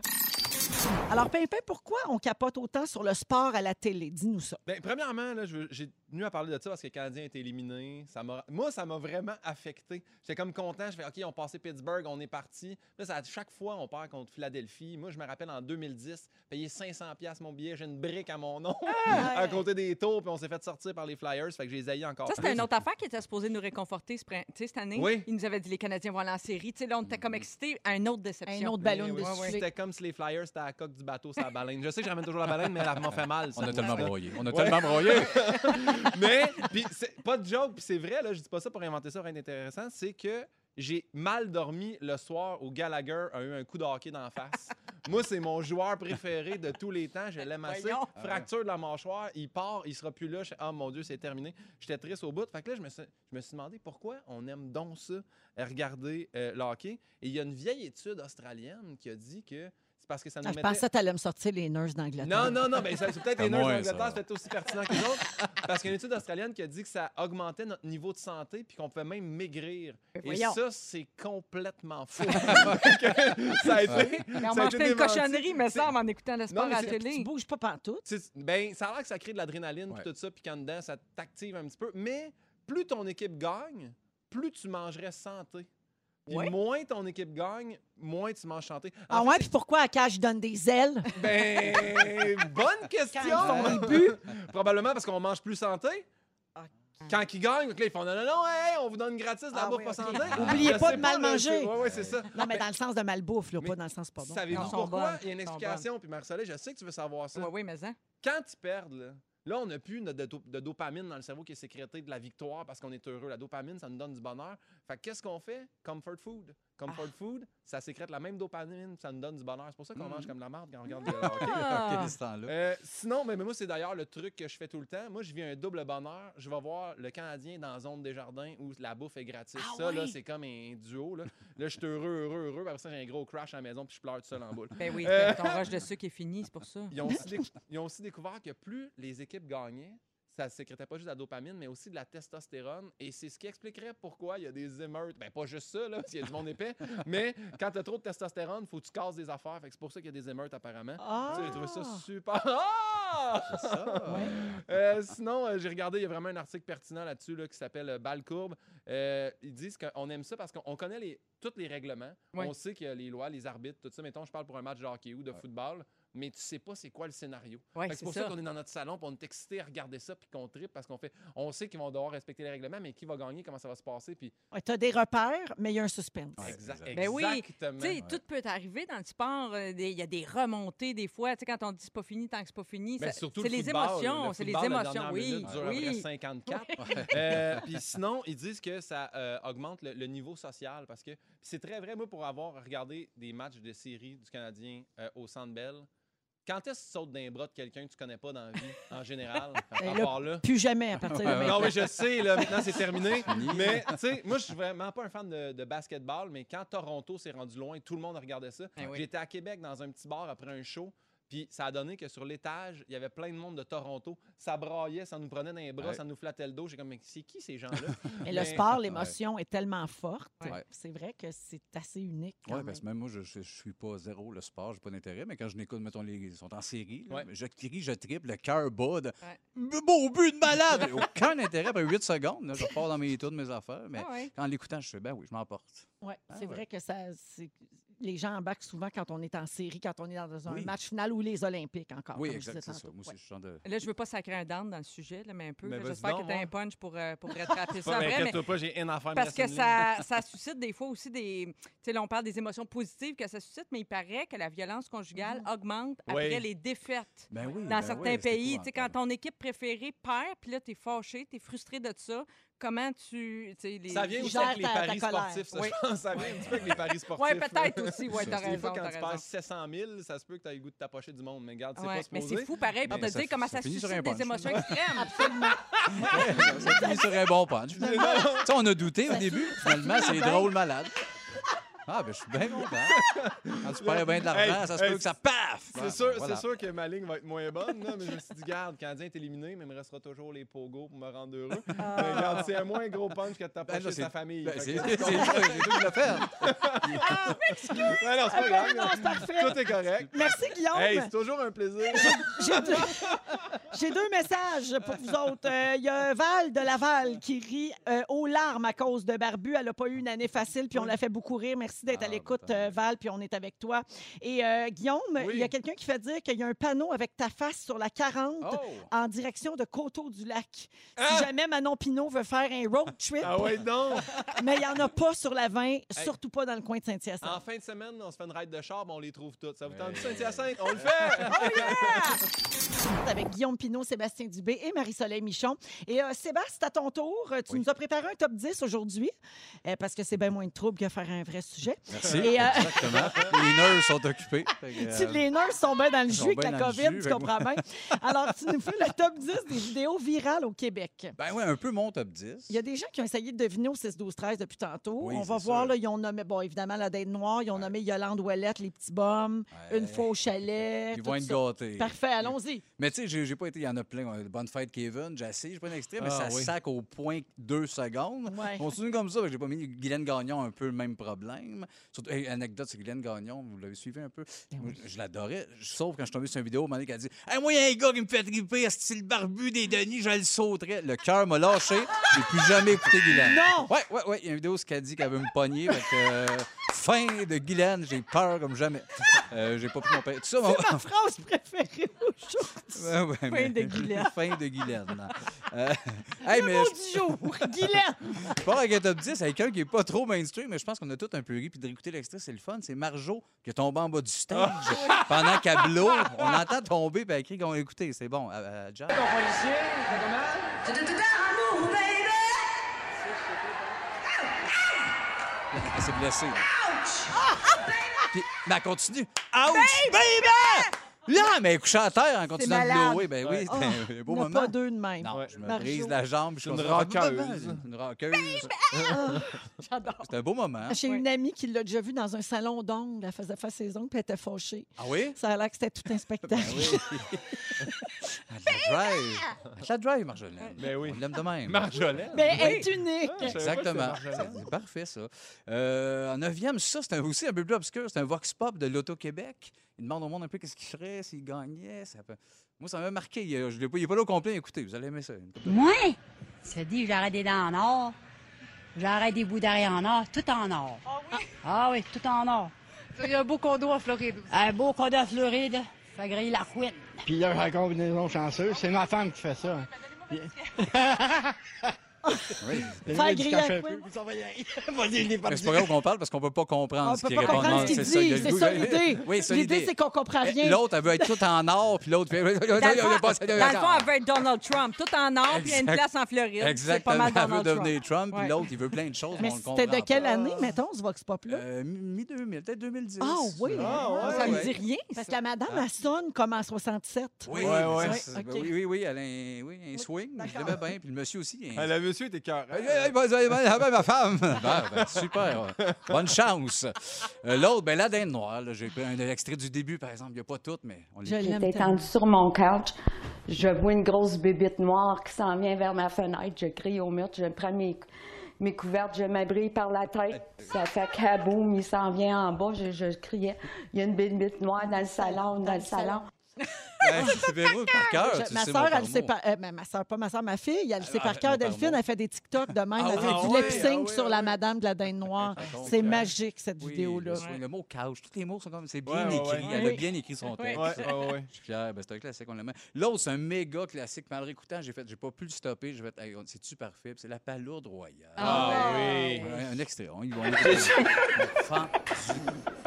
[SPEAKER 1] Alors, Pimpin, pourquoi on capote autant sur le sport à la télé? Dis-nous ça.
[SPEAKER 4] Ben, premièrement, là, j'ai tenu à parler de ça parce que le Canadien a été éliminé. Ça m'a- Moi, ça m'a vraiment affecté. J'étais comme content. Je fais OK, on passé Pittsburgh, on est parti. Là, ça, chaque fois, on perd contre Philadelphie. Moi, je me rappelle en 2010, payer 500$ piastres mon billet, j'ai une brique à mon nom à côté des tours, puis on s'est fait sortir par les Flyers. Fait que j'ai essayé encore
[SPEAKER 3] Ça, c'était une autre affaire qui était supposée nous réconforter ce cette année.
[SPEAKER 4] Oui.
[SPEAKER 3] Il nous avait dit les Canadiens vont aller en série. Tu sais, là, on était comme excités à une autre déception.
[SPEAKER 1] Un autre ballon
[SPEAKER 4] Mais
[SPEAKER 1] de
[SPEAKER 4] oui. C'était comme si les Flyers, c'était à la coque du bateau, c'est la baleine. Je sais que je ramène toujours la baleine, mais elle m'a fait mal.
[SPEAKER 2] On
[SPEAKER 4] ça.
[SPEAKER 2] a tellement broyé. On a
[SPEAKER 4] Ouais.
[SPEAKER 2] tellement broyé.
[SPEAKER 4] Mais, puis c'est pas de joke, puis c'est vrai, là, je dis pas ça pour inventer ça, rien d'intéressant, c'est que j'ai mal dormi le soir où Gallagher a eu un coup de hockey dans la face. Moi, c'est mon joueur préféré de tous les temps. Je l'aime assez. Fracture de la mâchoire, il part, il sera plus là. Je Ah mon Dieu, c'est terminé. J'étais triste au bout. Fait que là, je me suis, je me suis demandé pourquoi on aime donc ça, regarder euh, le hockey. Et il y a une vieille étude australienne qui a dit que parce que ça nous
[SPEAKER 1] Ah, je
[SPEAKER 4] mettait...
[SPEAKER 1] pensais que tu allais me sortir les nurses d'Angleterre.
[SPEAKER 4] Non, non, non, mais ça- c'est peut-être les nurses d'Angleterre, peut-être aussi pertinent que les autres. Parce qu'il y a une étude australienne qui a dit que ça augmentait notre niveau de santé puis qu'on pouvait même maigrir. Et ça, c'est complètement faux. ça a été.
[SPEAKER 3] Mais on mange plein de cochonneries, mais ça, en écoutant le sport à la télé.
[SPEAKER 1] Tu bouges pas pantoute.
[SPEAKER 4] C'est- Ben, ça a l'air que ça crée de l'adrénaline
[SPEAKER 2] Ouais.
[SPEAKER 4] tout ça, puis quand dedans, ça t'active un petit peu. Mais plus ton équipe gagne, plus tu mangerais santé. Puis
[SPEAKER 1] Ouais.
[SPEAKER 4] moins ton équipe gagne, moins tu manges santé. En
[SPEAKER 1] Ah
[SPEAKER 4] fait,
[SPEAKER 1] ouais, puis pourquoi à Cash donne des ailes?
[SPEAKER 4] Ben, bonne question!
[SPEAKER 1] Quand ils font les buts.
[SPEAKER 4] Probablement parce qu'on mange plus santé. Quand ils gagnent, donc là, ils font non, non, non, hey, on vous donne gratis de la
[SPEAKER 1] Ah
[SPEAKER 4] bouffe
[SPEAKER 1] oui,
[SPEAKER 4] pas santé.
[SPEAKER 1] Oubliez pas de mal
[SPEAKER 4] là,
[SPEAKER 1] manger.
[SPEAKER 4] Ouais, ouais, c'est ça.
[SPEAKER 1] Non, mais dans le sens de malbouffe, là,
[SPEAKER 4] Mais
[SPEAKER 1] pas dans le sens pas bon.
[SPEAKER 4] Savez-vous pourquoi?
[SPEAKER 3] bonnes.
[SPEAKER 4] Il y a une explication, puis Marcelet, je sais que tu veux savoir ça.
[SPEAKER 3] Oui, oui, mais hein.
[SPEAKER 4] Quand ils perdent, là, là, on n'a plus do- de dopamine dans le cerveau qui est sécrété de la victoire parce qu'on est heureux. La dopamine, ça nous donne du bonheur. Fait que qu'est-ce qu'on fait? Comfort food. Comfort
[SPEAKER 1] Ah.
[SPEAKER 4] food, ça sécrète la même dopamine, ça nous donne du bonheur. C'est pour ça qu'on
[SPEAKER 2] Mhm.
[SPEAKER 4] mange comme la marde quand on regarde le hockey.
[SPEAKER 3] Ah.
[SPEAKER 2] OK, ce temps-là.
[SPEAKER 4] Euh, sinon, mais, mais moi, c'est d'ailleurs le truc que je fais tout le temps. Moi, je vis un double bonheur. Je vais voir le Canadien dans la zone des jardins où la bouffe est gratis.
[SPEAKER 1] Ah
[SPEAKER 4] ça, là, c'est comme un duo. Là, là je suis heureux, heureux, heureux. Après ça, j'ai un gros crash à la maison puis je pleure tout seul en boule.
[SPEAKER 3] Ben oui,
[SPEAKER 4] Euh.
[SPEAKER 3] ton rush de sucre est fini, c'est pour ça.
[SPEAKER 4] Ils ont, aussi décou- ils ont aussi découvert que plus les équipes gagnaient, ça ne sécrétait pas juste de la dopamine, mais aussi de la testostérone. Et c'est ce qui expliquerait pourquoi il y a des émeutes. Ben, pas juste ça, là, parce qu'il y a du monde épais. mais quand tu as trop de testostérone, il faut que tu casses des affaires. Fait que c'est pour ça qu'il y a des émeutes, apparemment.
[SPEAKER 1] Ah!
[SPEAKER 4] Tu sais, J'ai trouvé ça super. Ah!
[SPEAKER 2] C'est ça.
[SPEAKER 4] Euh, sinon, euh, j'ai regardé, il y a vraiment un article pertinent là-dessus là, qui s'appelle euh, Balle courbe. Euh, ils disent qu'on aime ça parce qu'on connaît les, tous les règlements.
[SPEAKER 3] Oui.
[SPEAKER 4] On sait qu'il y a les lois, les arbitres, tout ça. Mettons, je parle pour un match de hockey ou de football, mais tu sais pas c'est quoi le scénario.
[SPEAKER 3] Oui, c'est
[SPEAKER 4] pour ça, qu'on est dans notre salon, puis on est excité à regarder ça, puis qu'on tripe parce qu'on fait, on sait qu'ils vont devoir respecter les règlements, mais qui va gagner, comment ça va se passer, puis
[SPEAKER 1] Ouais, tu as des repères, mais il y a un suspense.
[SPEAKER 2] Ouais,
[SPEAKER 4] exact,
[SPEAKER 2] exact.
[SPEAKER 3] Ben oui,
[SPEAKER 4] exactement.
[SPEAKER 3] Sais, tout peut arriver dans le sport. euh, Il y a des remontées des fois. Tu sais, quand on dit c'est pas fini tant que c'est pas fini,
[SPEAKER 4] Ben,
[SPEAKER 3] c'est
[SPEAKER 4] le
[SPEAKER 3] les émotions.
[SPEAKER 4] Le
[SPEAKER 3] C'est les
[SPEAKER 4] la
[SPEAKER 3] émotions, oui.
[SPEAKER 4] minute dure
[SPEAKER 3] oui.
[SPEAKER 4] 54. Euh, Puis sinon, ils disent que ça euh, augmente le, le niveau social parce que c'est très vrai, moi, pour avoir regardé des matchs de série du Canadien euh, au Centre Bell, quand est-ce que tu sautes d'un bras de quelqu'un que tu connais pas dans la vie, en général, à
[SPEAKER 1] Ben là,
[SPEAKER 4] part là?
[SPEAKER 1] Plus jamais à partir de maintenant.
[SPEAKER 4] Non, mais je sais, là, maintenant c'est terminé. Mais, tu sais, moi, je suis vraiment pas un fan de, de basketball, mais quand Toronto s'est rendu loin, tout le monde regardait ça.
[SPEAKER 3] Ben oui.
[SPEAKER 4] J'étais à Québec dans un petit bar après un show. Puis ça a donné que sur l'étage, il y avait plein de monde de Toronto. Ça braillait, ça nous prenait dans les bras,
[SPEAKER 2] Ouais.
[SPEAKER 4] ça nous flattait le dos. J'ai comme, mais c'est qui ces gens-là?
[SPEAKER 1] Mais le sport, l'émotion est tellement forte.
[SPEAKER 2] Ouais.
[SPEAKER 1] C'est vrai que c'est assez unique. quand
[SPEAKER 2] Oui,
[SPEAKER 1] même.
[SPEAKER 2] parce que même moi, je ne suis pas zéro le sport, j'ai pas d'intérêt, mais quand je n'écoute, mettons, les, ils sont en série, là,
[SPEAKER 4] Ouais.
[SPEAKER 2] je crie, je triple, le cœur bat de
[SPEAKER 3] Ouais.
[SPEAKER 2] Beau but de malade! J'ai Aucun intérêt après 8 secondes. là, je repars dans mes tours de mes affaires, mais
[SPEAKER 3] Ah ouais.
[SPEAKER 2] en l'écoutant, je fais ben oui, je m'emporte.
[SPEAKER 1] Ouais,
[SPEAKER 2] Ah
[SPEAKER 1] c'est
[SPEAKER 2] ouais.
[SPEAKER 1] vrai que ça. Les gens embarquent souvent quand on est en série, quand on est dans un
[SPEAKER 2] Oui.
[SPEAKER 1] match final ou les Olympiques encore.
[SPEAKER 2] Oui, exact,
[SPEAKER 1] disais
[SPEAKER 2] c'est ça.
[SPEAKER 1] tantôt.
[SPEAKER 2] Moi aussi,
[SPEAKER 1] Ouais.
[SPEAKER 2] je suis de.
[SPEAKER 3] Là, je veux pas sacrer un down dans le sujet, là, mais un peu.
[SPEAKER 4] Mais
[SPEAKER 3] là.
[SPEAKER 4] vas-y
[SPEAKER 3] J'espère que tu as
[SPEAKER 4] ouais.
[SPEAKER 3] un punch pour, euh, pour rattraper ça après. Mais
[SPEAKER 4] pas, j'ai une affaire.
[SPEAKER 3] parce que ça, ça suscite des fois aussi des. Tu sais, là, on parle des émotions positives que ça suscite, mais il paraît que la violence conjugale augmente après
[SPEAKER 4] Oui.
[SPEAKER 3] les défaites.
[SPEAKER 2] Ben oui.
[SPEAKER 3] Dans
[SPEAKER 2] ben
[SPEAKER 3] certains pays, tu sais, quand ton équipe préférée perd, puis là, tu es fâché, tu es frustré de ça, comment tu. les...
[SPEAKER 4] Ça vient aussi avec les paris sportifs, ça,
[SPEAKER 3] Oui.
[SPEAKER 4] je pense. Ça vient un petit peu avec les paris sportifs.
[SPEAKER 3] Oui, peut-être aussi. Oui, t'as
[SPEAKER 4] sais, Des
[SPEAKER 3] raison.
[SPEAKER 4] fois, quand tu
[SPEAKER 3] raison.
[SPEAKER 4] perds 700 000, ça se peut que tu aies le goût de t'approcher du monde. Mais regarde, c'est
[SPEAKER 3] Ouais,
[SPEAKER 4] pas
[SPEAKER 3] Mais
[SPEAKER 4] supposé.
[SPEAKER 3] c'est fou, pareil, pour
[SPEAKER 2] Mais
[SPEAKER 3] te
[SPEAKER 2] ça-
[SPEAKER 3] dire comment
[SPEAKER 2] ça
[SPEAKER 3] suscite des
[SPEAKER 2] punch.
[SPEAKER 3] émotions extrêmes.
[SPEAKER 2] ça finit sur un bon punch. finalement. Tu sais, on a douté au début. Finalement, c'est drôle malade. Ah, ben, je suis bien content. Quand tu perds bien de l'argent,
[SPEAKER 4] Hey,
[SPEAKER 2] ça se
[SPEAKER 4] hey,
[SPEAKER 2] peut que ça paf!
[SPEAKER 4] C'est
[SPEAKER 2] Ah,
[SPEAKER 4] sûr,
[SPEAKER 2] voilà.
[SPEAKER 4] c'est sûr que ma ligne va être moins bonne, là, mais je me suis dit, garde, le Canadien est éliminé, mais il me restera toujours les pogos pour me rendre heureux. Mais regarde, c'est un moins gros punch que de
[SPEAKER 2] Ben
[SPEAKER 4] t'approcher
[SPEAKER 2] là,
[SPEAKER 4] de
[SPEAKER 2] c'est-
[SPEAKER 4] ta famille.
[SPEAKER 2] Ben,
[SPEAKER 4] Fait
[SPEAKER 2] c'est
[SPEAKER 4] que-
[SPEAKER 2] c'est c'est qui l'as fait.
[SPEAKER 4] Ouais, non, c'est pas grave.
[SPEAKER 1] Non, c'est parfait.
[SPEAKER 4] Tout est correct.
[SPEAKER 1] Merci, Guillaume.
[SPEAKER 4] Hey, c'est toujours un plaisir.
[SPEAKER 1] J'ai deux... J'ai deux messages pour vous autres. Euh, Il y a Val de Laval qui rit euh, aux larmes à cause de Barbu. Elle n'a pas eu une année facile, puis on l'a fait beaucoup rire. Merci d'être
[SPEAKER 2] Ah,
[SPEAKER 1] à l'écoute,
[SPEAKER 2] ben, tant
[SPEAKER 1] euh, Val, puis on est avec toi. Et Guillaume,
[SPEAKER 4] Oui.
[SPEAKER 1] il y a quelqu'un qui fait dire qu'il y a un panneau avec ta face sur la 40
[SPEAKER 2] Oh!
[SPEAKER 1] en direction de Coteau-du-Lac. Si
[SPEAKER 4] Ah!
[SPEAKER 1] jamais Manon Pinot veut faire un road trip,
[SPEAKER 4] Ah ouais, non.
[SPEAKER 1] mais il n'y en a pas sur la 20, surtout pas dans le coin de Saint-Hyacinthe.
[SPEAKER 4] En fin de semaine, on se fait une ride de char, ben, on les trouve toutes. Ça vous tente du
[SPEAKER 2] Hey.
[SPEAKER 4] Saint-Hyacinthe? On le fait!
[SPEAKER 1] avec Guillaume Pinot, Sébastien Dubé et Marie-Soleil Michon. Et euh, Sébastien, à ton tour, euh, tu
[SPEAKER 2] Oui.
[SPEAKER 1] nous as préparé un top 10 aujourd'hui, euh, parce que c'est bien moins de trouble que faire un vrai sujet.
[SPEAKER 2] Merci.
[SPEAKER 1] Et, euh,
[SPEAKER 2] Exactement. Les nerfs sont occupés. Que,
[SPEAKER 1] les nurses sont bien dans le jus avec la COVID,
[SPEAKER 2] jus,
[SPEAKER 1] tu comprends bien. Alors, tu nous fais le top 10 des vidéos virales au Québec.
[SPEAKER 2] Ben oui, un peu mon top 10.
[SPEAKER 1] Il y a des gens qui ont essayé de deviner au 6-12-13 depuis tantôt.
[SPEAKER 2] Oui,
[SPEAKER 1] On va voir, là, ils ont nommé, bon, évidemment, la date noire, ils ont nommé Yolande Ouellette, les petits bums,
[SPEAKER 2] Ouais.
[SPEAKER 1] une fois au chalet.
[SPEAKER 2] Ils vont être gâtés.
[SPEAKER 1] Parfait, allons-y.
[SPEAKER 2] Mais tu sais, j'ai pas été, il y en a plein. Euh, Bonne fête, Kevin. J'ai essayé, j'ai pas un extrait, mais
[SPEAKER 4] Ah,
[SPEAKER 2] ça
[SPEAKER 4] oui.
[SPEAKER 2] sac au point deux secondes.
[SPEAKER 1] Ouais.
[SPEAKER 2] On continue comme ça, j'ai pas mis Guylaine Gagnon un peu le même problème. Surtout, hey, anecdote, c'est Guylaine Gagnon, vous l'avez suivi un peu.
[SPEAKER 1] Ben
[SPEAKER 2] Moi, je l'adorais, sauf quand je suis tombé sur une vidéo, où qui a dit Hey, Moi, il y a un gars qui me fait triper, c'est le barbu des Denis, je le sauterais. Le cœur m'a lâché, j'ai plus jamais écouté Guylaine.
[SPEAKER 1] Non!
[SPEAKER 2] Ouais, ouais, ouais. Il y a une vidéo, ce qu'elle dit qu'elle veut me pogner. fait que, euh, fin de Guylaine, j'ai peur comme jamais. Euh, j'ai pas pris mon père. Tout ça, mon-
[SPEAKER 1] C'est ma phrase préférée aujourd'hui.
[SPEAKER 2] Ouais,
[SPEAKER 3] Fin
[SPEAKER 2] mais-
[SPEAKER 3] de Guylaine.
[SPEAKER 2] fin de Guylaine. Euh, hey, mais
[SPEAKER 1] mot
[SPEAKER 2] je
[SPEAKER 1] du jour, Guylaine.
[SPEAKER 2] je pars avec un top 10 avec quelqu'un qui est pas trop mainstream, mais je pense qu'on a tous un peu ri. Puis d'écouter l'extrait, c'est le fun. C'est Marjo qui est tombée en bas du stage pendant qu'elle blow. On entend tomber, puis elle crie qu'on va écouter. C'est bon. Euh, euh, Jazz. Elle s'est blessée. là. Puis, mais elle continue. Ouch! Baby! Là, mais couchée à terre en continuant de blower. Ben oui, c'était un beau moment.
[SPEAKER 1] pas deux de même.
[SPEAKER 2] Non,
[SPEAKER 4] Ouais.
[SPEAKER 2] je me
[SPEAKER 1] Marjo.
[SPEAKER 2] brise la jambe. Je
[SPEAKER 4] C'est une rockeuse.
[SPEAKER 2] Une rockeuse.
[SPEAKER 3] J'adore.
[SPEAKER 2] C'est un beau moment.
[SPEAKER 1] J'ai une amie qui l'a déjà vue dans un salon d'ongles. Elle faisait faire ses ongles puis elle était fâchée.
[SPEAKER 2] Ah oui?
[SPEAKER 1] Ça a l'air que c'était tout un spectacle.
[SPEAKER 2] Ben oui. Elle la drive. Elle la drive, Marjolaine.
[SPEAKER 4] Ben oui.
[SPEAKER 2] On l'aime de même.
[SPEAKER 4] Marjolaine.
[SPEAKER 1] Mais elle est unique.
[SPEAKER 4] Ah,
[SPEAKER 2] Exactement.
[SPEAKER 4] c'était Marjolaine.
[SPEAKER 2] C'est parfait, ça. Euh, en neuvième, ça, c'est aussi un peu plus obscur. C'est un Vox Pop de l'Auto-Québec. Il demande au monde un peu qu'est-ce qu'il ferait s'il gagnait. Ça peut- Moi, ça m'a marqué. Il est- Je l'ai pas, il est pas là au complet. Écoutez, vous allez aimer ça.
[SPEAKER 6] Moi, ça dit, j'arrête des dents en or, j'arrête des bouts d'arrêt en or, tout en or. Ah oui? Ah, oui, tout en or.
[SPEAKER 5] Il y a un beau condo en Floride.
[SPEAKER 6] Un beau condo à Floride, fait griller la couette.
[SPEAKER 7] Puis là, j'ai la combinaison chanceuse. C'est ma femme qui fait ça.
[SPEAKER 2] Oui.
[SPEAKER 1] Faire griller
[SPEAKER 2] Mais c'est pas grave qu'on parle parce qu'on peut pas comprendre
[SPEAKER 1] On
[SPEAKER 2] ce
[SPEAKER 1] peut
[SPEAKER 2] qu'il
[SPEAKER 1] pas
[SPEAKER 2] répond.
[SPEAKER 1] comprendre ce qu'il dit. C'est ça l'idée.
[SPEAKER 2] Oui, c'est
[SPEAKER 1] L'idée, c'est qu'on comprend rien.
[SPEAKER 2] L'autre, elle veut être toute en or, puis l'autre.
[SPEAKER 3] Dans le, fond, dans le fond,
[SPEAKER 2] Dans
[SPEAKER 3] elle veut être Donald Trump, tout en or, puis il y a une place en Floride. C'est pas
[SPEAKER 2] Exactement.
[SPEAKER 3] mal
[SPEAKER 2] Elle veut devenir Trump, puis l'autre, il veut plein de choses.
[SPEAKER 1] Mais
[SPEAKER 2] on
[SPEAKER 1] c'était de quelle année, mettons, ce Vox Pop-là?
[SPEAKER 2] Euh, mi-2000, peut-être 2010.
[SPEAKER 1] Ah oui.
[SPEAKER 4] Ah.
[SPEAKER 3] Ça me dit rien.
[SPEAKER 1] Parce que la madame, elle sonne comme en 67.
[SPEAKER 2] Oui, c'est-
[SPEAKER 1] ok.
[SPEAKER 2] oui, oui, oui, elle a un, oui, un swing. Je l'aimais bien. Puis le monsieur aussi. il a un-
[SPEAKER 4] Ah, Le monsieur était cœur.
[SPEAKER 2] Ma femme. Ben, ben, super. ouais. Bonne chance. Euh, L'autre, ben, la dinde noire. là, J'ai pris un extrait du début, par exemple. Il n'y a pas tout, mais on
[SPEAKER 1] Je
[SPEAKER 2] les
[SPEAKER 1] l'aime
[SPEAKER 8] J'étais
[SPEAKER 1] tellement.
[SPEAKER 8] étendue sur mon couch. Je vois une grosse bébite noire qui s'en vient vers ma fenêtre. Je crie au mur, je prends mes, mes couvertes, je m'abrille par la tête. Ça fait kaboum, il s'en vient en bas. Je, je criais. Il y a une bébite noire dans le salon, dans le salon.
[SPEAKER 2] C'est Véro par cœur.
[SPEAKER 1] Je-
[SPEAKER 2] tu
[SPEAKER 1] ma
[SPEAKER 2] sais,
[SPEAKER 1] soeur, elle sait
[SPEAKER 2] parmo.
[SPEAKER 1] pas. euh, ma, ma soeur, pas ma soeur, ma fille, elle sait
[SPEAKER 2] Ah,
[SPEAKER 1] par cœur.
[SPEAKER 2] mon
[SPEAKER 1] Delphine, elle fait des TikTok de même.
[SPEAKER 2] Ah
[SPEAKER 1] elle fait
[SPEAKER 2] oui,
[SPEAKER 1] du
[SPEAKER 2] ah
[SPEAKER 1] lip
[SPEAKER 2] oui,
[SPEAKER 1] sync
[SPEAKER 2] ah
[SPEAKER 1] sur
[SPEAKER 2] oui,
[SPEAKER 1] la
[SPEAKER 2] oui.
[SPEAKER 1] Madame de la Dinde Noire.
[SPEAKER 2] Ah, donc,
[SPEAKER 1] C'est
[SPEAKER 2] euh,
[SPEAKER 1] magique, cette
[SPEAKER 2] Oui,
[SPEAKER 1] vidéo-là.
[SPEAKER 2] le, le mot couch, tous les mots sont comme. C'est bien
[SPEAKER 4] Ouais, ouais,
[SPEAKER 2] écrit.
[SPEAKER 4] ouais.
[SPEAKER 2] Elle a
[SPEAKER 1] Oui.
[SPEAKER 2] bien écrit son texte.
[SPEAKER 4] Ouais, ouais, ouais.
[SPEAKER 2] Je suis fier. Ben, c'est un classique, on l'aime. L'autre, c'est un méga classique. Le réécoutant, j'ai fait, j'ai pas pu le stopper. J'ai fait, Hey, on- c'est-tu parfait? Puis C'est la palourde royale.
[SPEAKER 4] Ah oui.
[SPEAKER 2] Ouais, Un extrait. On y va. on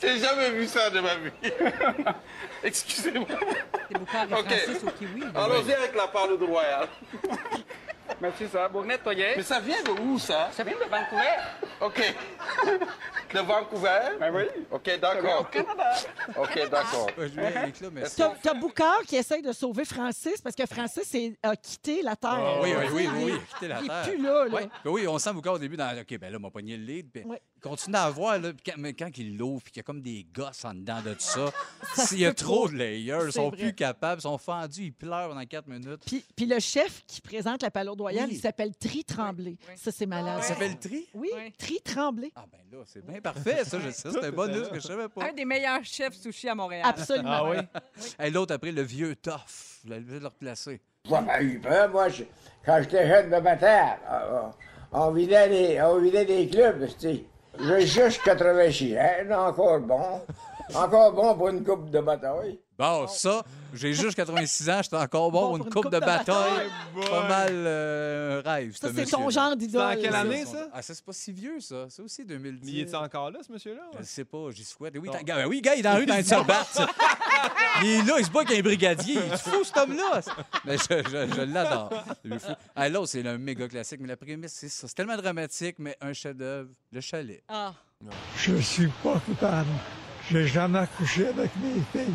[SPEAKER 7] J'ai jamais vu ça de ma vie. Excusez-moi.
[SPEAKER 3] C'est beaucoup avec
[SPEAKER 7] OK. Allons-y avec la parole royale.
[SPEAKER 9] Merci, ça. Pour nettoyer.
[SPEAKER 7] Mais ça vient de où, ça?
[SPEAKER 9] Ça vient de Vancouver.
[SPEAKER 7] OK. De Vancouver?
[SPEAKER 9] Ben oui.
[SPEAKER 7] OK, d'accord. OK, d'accord.
[SPEAKER 2] Il est
[SPEAKER 1] T'as Boucard qui essaye de sauver Francis parce que Francis est- a quitté la Terre.
[SPEAKER 2] Ah oui, oui, oui,
[SPEAKER 1] Il-
[SPEAKER 2] oui, oui, la
[SPEAKER 1] Il
[SPEAKER 2] terre.
[SPEAKER 1] est plus là, là.
[SPEAKER 2] Ben oui, on sent beaucoup au début dans. OK, ben là, on m'a pogné le lead. Puis. Il continue à avoir, là, quand, mais quand il l'ouvre, puis qu'il y a comme des gosses en dedans de ça,
[SPEAKER 1] Ça
[SPEAKER 2] s'il y a trop de layers, ils sont
[SPEAKER 1] vrai.
[SPEAKER 2] plus capables, ils sont fendus, ils pleurent pendant quatre minutes.
[SPEAKER 1] Puis, puis le chef qui présente la palourde royale,
[SPEAKER 2] Oui.
[SPEAKER 1] il s'appelle Tri Tremblay.
[SPEAKER 3] Oui.
[SPEAKER 1] Ça, c'est malade.
[SPEAKER 2] Il s'appelle Tri?
[SPEAKER 1] Oui,
[SPEAKER 3] Oui.
[SPEAKER 1] Tri Tremblay.
[SPEAKER 2] Ah ben là, c'est bien parfait, ça, je sais. C'est un bon news que je savais pas.
[SPEAKER 3] Un des meilleurs chefs sushi à Montréal.
[SPEAKER 1] Absolument.
[SPEAKER 4] Ah oui?
[SPEAKER 2] Et l'autre, après, le vieux tough. Vous l'avez de le replacer.
[SPEAKER 10] Moi, ben, peur, moi, je- quand j'étais jeune de ma terre, on, on vidait des, on vidait des clubs, tu sais. J'ai juste 86 ans, encore bon. Encore bon pour une coupe de bataille.
[SPEAKER 2] Bon, ça, j'ai juste 86 ans, j'étais encore bon, pour une coupe de bataille. Pas mal euh, un rêve,
[SPEAKER 1] Ça,
[SPEAKER 2] ce
[SPEAKER 1] c'est ton genre d'idole.
[SPEAKER 4] C'est en quelle année, ça?
[SPEAKER 2] Ah, ça, c'est pas si vieux, ça. C'est aussi 2010.
[SPEAKER 4] Mais il est encore là, ce monsieur-là?
[SPEAKER 2] Je sais pas, j'y souhaite. Oui, ben oui, gars, il est dans la rue dans une surbatte. il est là, il se bat avec un brigadier. Il est fou, cet homme-là. Mais je, je- je l'adore. Ah, L'autre, c'est un méga classique, mais la prémisse, c'est ça. C'est tellement dramatique, mais un chef-d'œuvre, le chalet.
[SPEAKER 3] Ah.
[SPEAKER 11] Je suis pas coupable. J'ai jamais couché avec mes filles.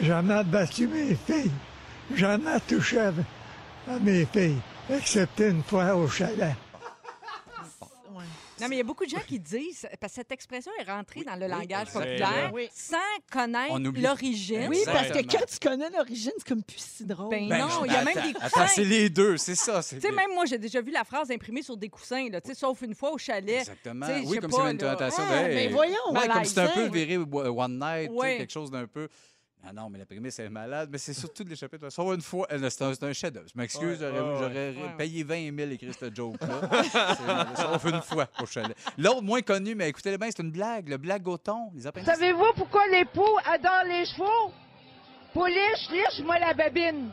[SPEAKER 11] J'ai jamais battu mes filles. Jamais touché à, mes filles, excepté une fois au chalet.
[SPEAKER 3] Non, mais il y a beaucoup de gens qui disent, parce que cette expression est rentrée dans le
[SPEAKER 2] oui,
[SPEAKER 3] langage populaire
[SPEAKER 1] Oui.
[SPEAKER 3] sans connaître l'origine.
[SPEAKER 1] Oui, parce que quand tu connais l'origine, c'est comme plus si drôle.
[SPEAKER 3] Ben,
[SPEAKER 2] Ben,
[SPEAKER 3] non, il y a même
[SPEAKER 2] attends,
[SPEAKER 3] des coussins.
[SPEAKER 2] Attends, c'est les deux, c'est ça. c'est
[SPEAKER 3] Tu sais, même moi, j'ai déjà vu la phrase imprimée sur des coussins, là, tu sais, sauf une fois au chalet.
[SPEAKER 2] Exactement. Oui, comme
[SPEAKER 3] pas,
[SPEAKER 2] s'il y avait une
[SPEAKER 3] là.
[SPEAKER 2] tentation
[SPEAKER 1] Ah,
[SPEAKER 2] de.
[SPEAKER 1] mais voyons,
[SPEAKER 2] Ouais, comme
[SPEAKER 1] malaisant.
[SPEAKER 2] c'était un peu viré One Night, quelque chose d'un peu. Ah non, mais la prémisse est malade, mais c'est surtout de l'échapper. Sauf une fois, euh, c'est un, un chef-d'œuvre. Je m'excuse,
[SPEAKER 4] Ouais,
[SPEAKER 2] j'aurais,
[SPEAKER 4] ouais,
[SPEAKER 2] j'aurais
[SPEAKER 3] ouais.
[SPEAKER 2] payé 20 000 écrit ce joke-là. Sauf une fois au chalet. L'autre, moins connu, mais écoutez-le bien, c'est une blague, le blague au thon. Les.
[SPEAKER 12] Savez-vous pourquoi les poux adorent les chevaux? Pouliche, liche, moi la babine.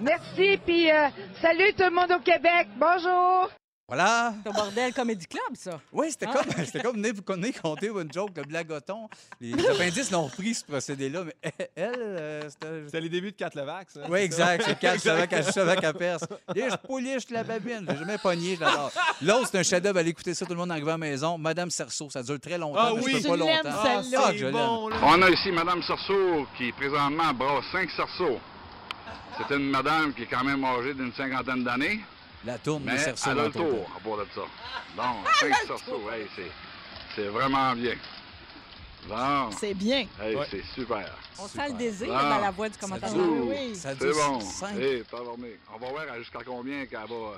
[SPEAKER 12] Merci, puis euh, salut tout le monde au Québec. Bonjour.
[SPEAKER 2] Voilà.
[SPEAKER 3] C'est au Bordel Comedy Club, ça.
[SPEAKER 2] Oui, c'était
[SPEAKER 3] Ah.
[SPEAKER 2] comme, c'était comme venir vous connaître compter une joke, le thon. Les, les appendices l'ont repris, ce procédé-là, mais elle, euh, c'était.
[SPEAKER 4] C'était les débuts de Cat Levac, ça.
[SPEAKER 2] Oui, exact. C'est je savais qu'elle je savais qu'elle perce. Et je pouliche la babine. Je l'ai jamais pogné, je l'adore. L'autre, c'est un chef-d'œuvre. Allez écouter ça, tout le monde arrive à la maison. Madame Cerceau, ça dure très longtemps,
[SPEAKER 4] Ah
[SPEAKER 2] mais
[SPEAKER 4] oui,
[SPEAKER 2] je peux
[SPEAKER 1] tu
[SPEAKER 2] pas longtemps.
[SPEAKER 1] celle-là.
[SPEAKER 2] Ah, je
[SPEAKER 4] là.
[SPEAKER 9] On a ici Madame Sarceau qui présentement brasse 5 cerceaux. C'est une madame qui est quand même âgée d'une cinquantaine d'années,
[SPEAKER 2] La tourne
[SPEAKER 9] mais
[SPEAKER 2] de Cerceau
[SPEAKER 9] elle a
[SPEAKER 2] dans
[SPEAKER 9] le
[SPEAKER 2] ton
[SPEAKER 9] tour à part de ça. Bon, 5 cerceaux, hey, c'est, c'est vraiment bien. Bon,
[SPEAKER 1] C'est bien.
[SPEAKER 9] hey,
[SPEAKER 4] Ouais.
[SPEAKER 9] c'est super.
[SPEAKER 3] On
[SPEAKER 2] Super.
[SPEAKER 3] sent le désir
[SPEAKER 9] Ah.
[SPEAKER 3] dans la voix du commentateur.
[SPEAKER 9] dure.
[SPEAKER 1] Oui.
[SPEAKER 2] Ça
[SPEAKER 9] C'est bon. Hey. On va voir jusqu'à combien qu'elle va,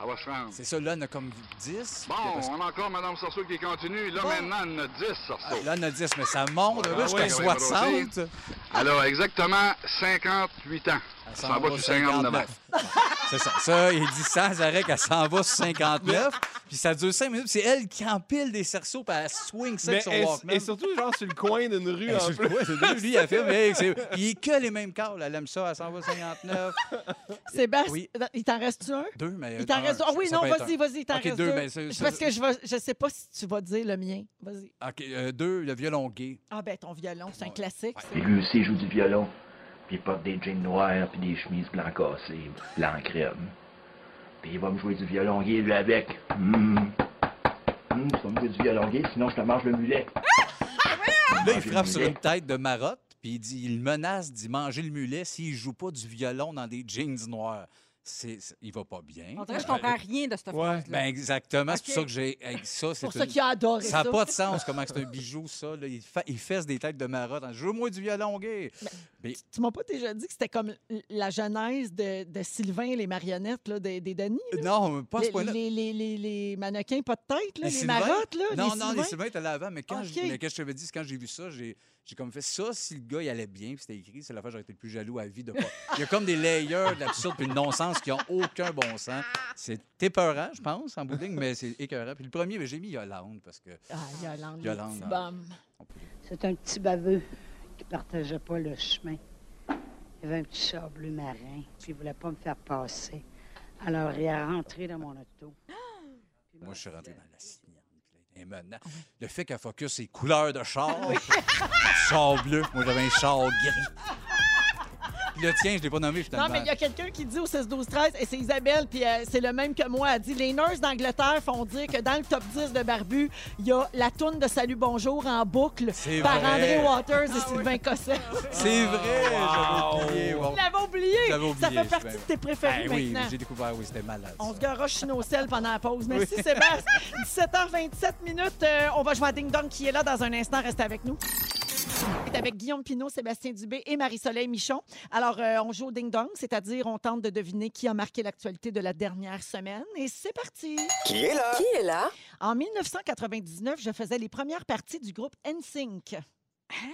[SPEAKER 9] elle va se rendre.
[SPEAKER 2] C'est ça, là, on a comme 10.
[SPEAKER 9] Bon, on a encore Madame Sarceau qui continue. Là,
[SPEAKER 2] Bon.
[SPEAKER 9] maintenant, elle en a 10 Sarceau.
[SPEAKER 2] Là, on a 10, mais ça monte
[SPEAKER 9] Ah,
[SPEAKER 2] jusqu'à
[SPEAKER 9] oui,
[SPEAKER 2] 60.
[SPEAKER 9] Elle a exactement 58 ans. Elle s'en va sur 59 ans.
[SPEAKER 2] C'est ça. Ça, il dit sans arrêt qu'elle s'en va sur 59. Puis ça dure 5 minutes. puis C'est elle qui empile des cerceaux, puis elle swing ça
[SPEAKER 4] Mais
[SPEAKER 2] avec son
[SPEAKER 4] et,
[SPEAKER 2] Walkman.
[SPEAKER 4] et surtout, genre, sur le coin d'une rue, en
[SPEAKER 2] sur le
[SPEAKER 4] plus.
[SPEAKER 2] coin, c'est deux, lui, il a fait, mais c'est- il est que les mêmes câbles. Elle aime ça, elle s'en va 59.
[SPEAKER 1] Sébastien,
[SPEAKER 2] Oui.
[SPEAKER 1] il t'en reste un?
[SPEAKER 2] Deux, mais.
[SPEAKER 1] Il t'en
[SPEAKER 2] un,
[SPEAKER 1] reste Ah oui,
[SPEAKER 2] ça
[SPEAKER 1] non, vas-y, vas-y, il t'en
[SPEAKER 2] Ok,
[SPEAKER 1] reste
[SPEAKER 2] deux, c'est-
[SPEAKER 1] C'est
[SPEAKER 2] c'est-
[SPEAKER 1] parce que je vais, je sais pas si tu vas dire le mien. Vas-y.
[SPEAKER 2] OK, euh, deux, le violon gay.
[SPEAKER 1] Ah ben ton violon, c'est un classique.
[SPEAKER 13] aussi, il joue du violon. Puis il porte des jeans noirs, puis des chemises blanc cassées, blanc crème. Puis il va me jouer du violon gay, avec. Hum. Hum, tu vas me jouer du violon gay, sinon je te mange le mulet.
[SPEAKER 2] Là, il frappe sur une tête de marotte, puis il dit, il menace d'y manger le mulet s'il joue pas du violon dans des jeans noirs. C'est, c'est- il va pas bien.
[SPEAKER 3] On dirait que je comprends rien de cette phrase-là.
[SPEAKER 2] Ben exactement, c'est
[SPEAKER 3] OK.
[SPEAKER 2] pour ça que j'ai. Ça, c'est
[SPEAKER 1] pour ça
[SPEAKER 2] une-
[SPEAKER 1] qu'il a adoré
[SPEAKER 2] Ça n'a
[SPEAKER 1] ça.
[SPEAKER 2] pas de sens comment c'est un bijou, ça. Là. Il, fa... il fesse des têtes de marotte. en Joue-moi du violon gay. Mais
[SPEAKER 1] Tu m'as pas déjà dit que c'était comme la genèse de, de Sylvain et les marionnettes là, des, des Denis? là?
[SPEAKER 2] non, pas ce
[SPEAKER 1] les,
[SPEAKER 2] point-là.
[SPEAKER 1] les, les, les- les mannequins pas de tête, là, les, marottes, là,
[SPEAKER 2] Non,
[SPEAKER 1] les
[SPEAKER 2] non, les
[SPEAKER 1] Sylvains?
[SPEAKER 2] Étaient là avant, mais quand,
[SPEAKER 1] OK.
[SPEAKER 2] je, mais quand je t'avais dit, c'est quand j'ai vu ça, j'ai, j'ai comme fait ça. Si le gars, il allait bien, puis c'était écrit, c'est la fois que j'aurais été le plus jaloux à vie de pas. Il y a comme des layers d'absurde puis de non-sens qui n'ont aucun bon sens. C'est épeurant, je pense, en bout de ligne, mais c'est écœurant. Puis le premier, j'ai mis Yolande parce que.
[SPEAKER 1] Ah, Yolande,
[SPEAKER 2] Yolande.
[SPEAKER 14] C'est un petit baveux qui partageait pas le chemin. Il avait un petit char bleu marin, puis il voulait pas me faire passer. Alors, il est rentré dans mon auto.
[SPEAKER 2] Moi, je suis rentré dans la sienne. Il était menant. Le fait qu'elle focus ses couleurs de char, char bleu, moi j'avais un char gris. Le tien, je l'ai pas nommé finalement.
[SPEAKER 1] Non, mais il y a quelqu'un qui dit au 16 12 13 et c'est Isabelle, puis euh, c'est le même que moi. Elle dit les nurses d'Angleterre font dire que dans le top 10 de Barbu, il y a la toune de Salut Bonjour en boucle par
[SPEAKER 2] vrai.
[SPEAKER 1] André Waters et Sylvain Cosset.
[SPEAKER 2] C'est vrai, j'avais oublié.
[SPEAKER 1] Vous l'avez oublié. Ça fait partie de tes préférés
[SPEAKER 2] Ben oui,
[SPEAKER 1] maintenant.
[SPEAKER 2] j'ai découvert, oui, c'était malade.
[SPEAKER 1] On se garoche Chinocel pendant la pause. Merci, Sébastien. 17h27 minutes. Euh, on va jouer à Ding Dong qui est là dans un instant. Restez avec nous. Avec Guillaume Pinot, Sébastien Dubé et Marie-Soleil Michon. Alors, euh, on joue au Ding Dong, c'est-à-dire on tente de deviner qui a marqué l'actualité de la dernière semaine. Et c'est parti!
[SPEAKER 15] Qui est là? Qui est là?
[SPEAKER 1] En 1999, je faisais les premières parties du groupe NSYNC.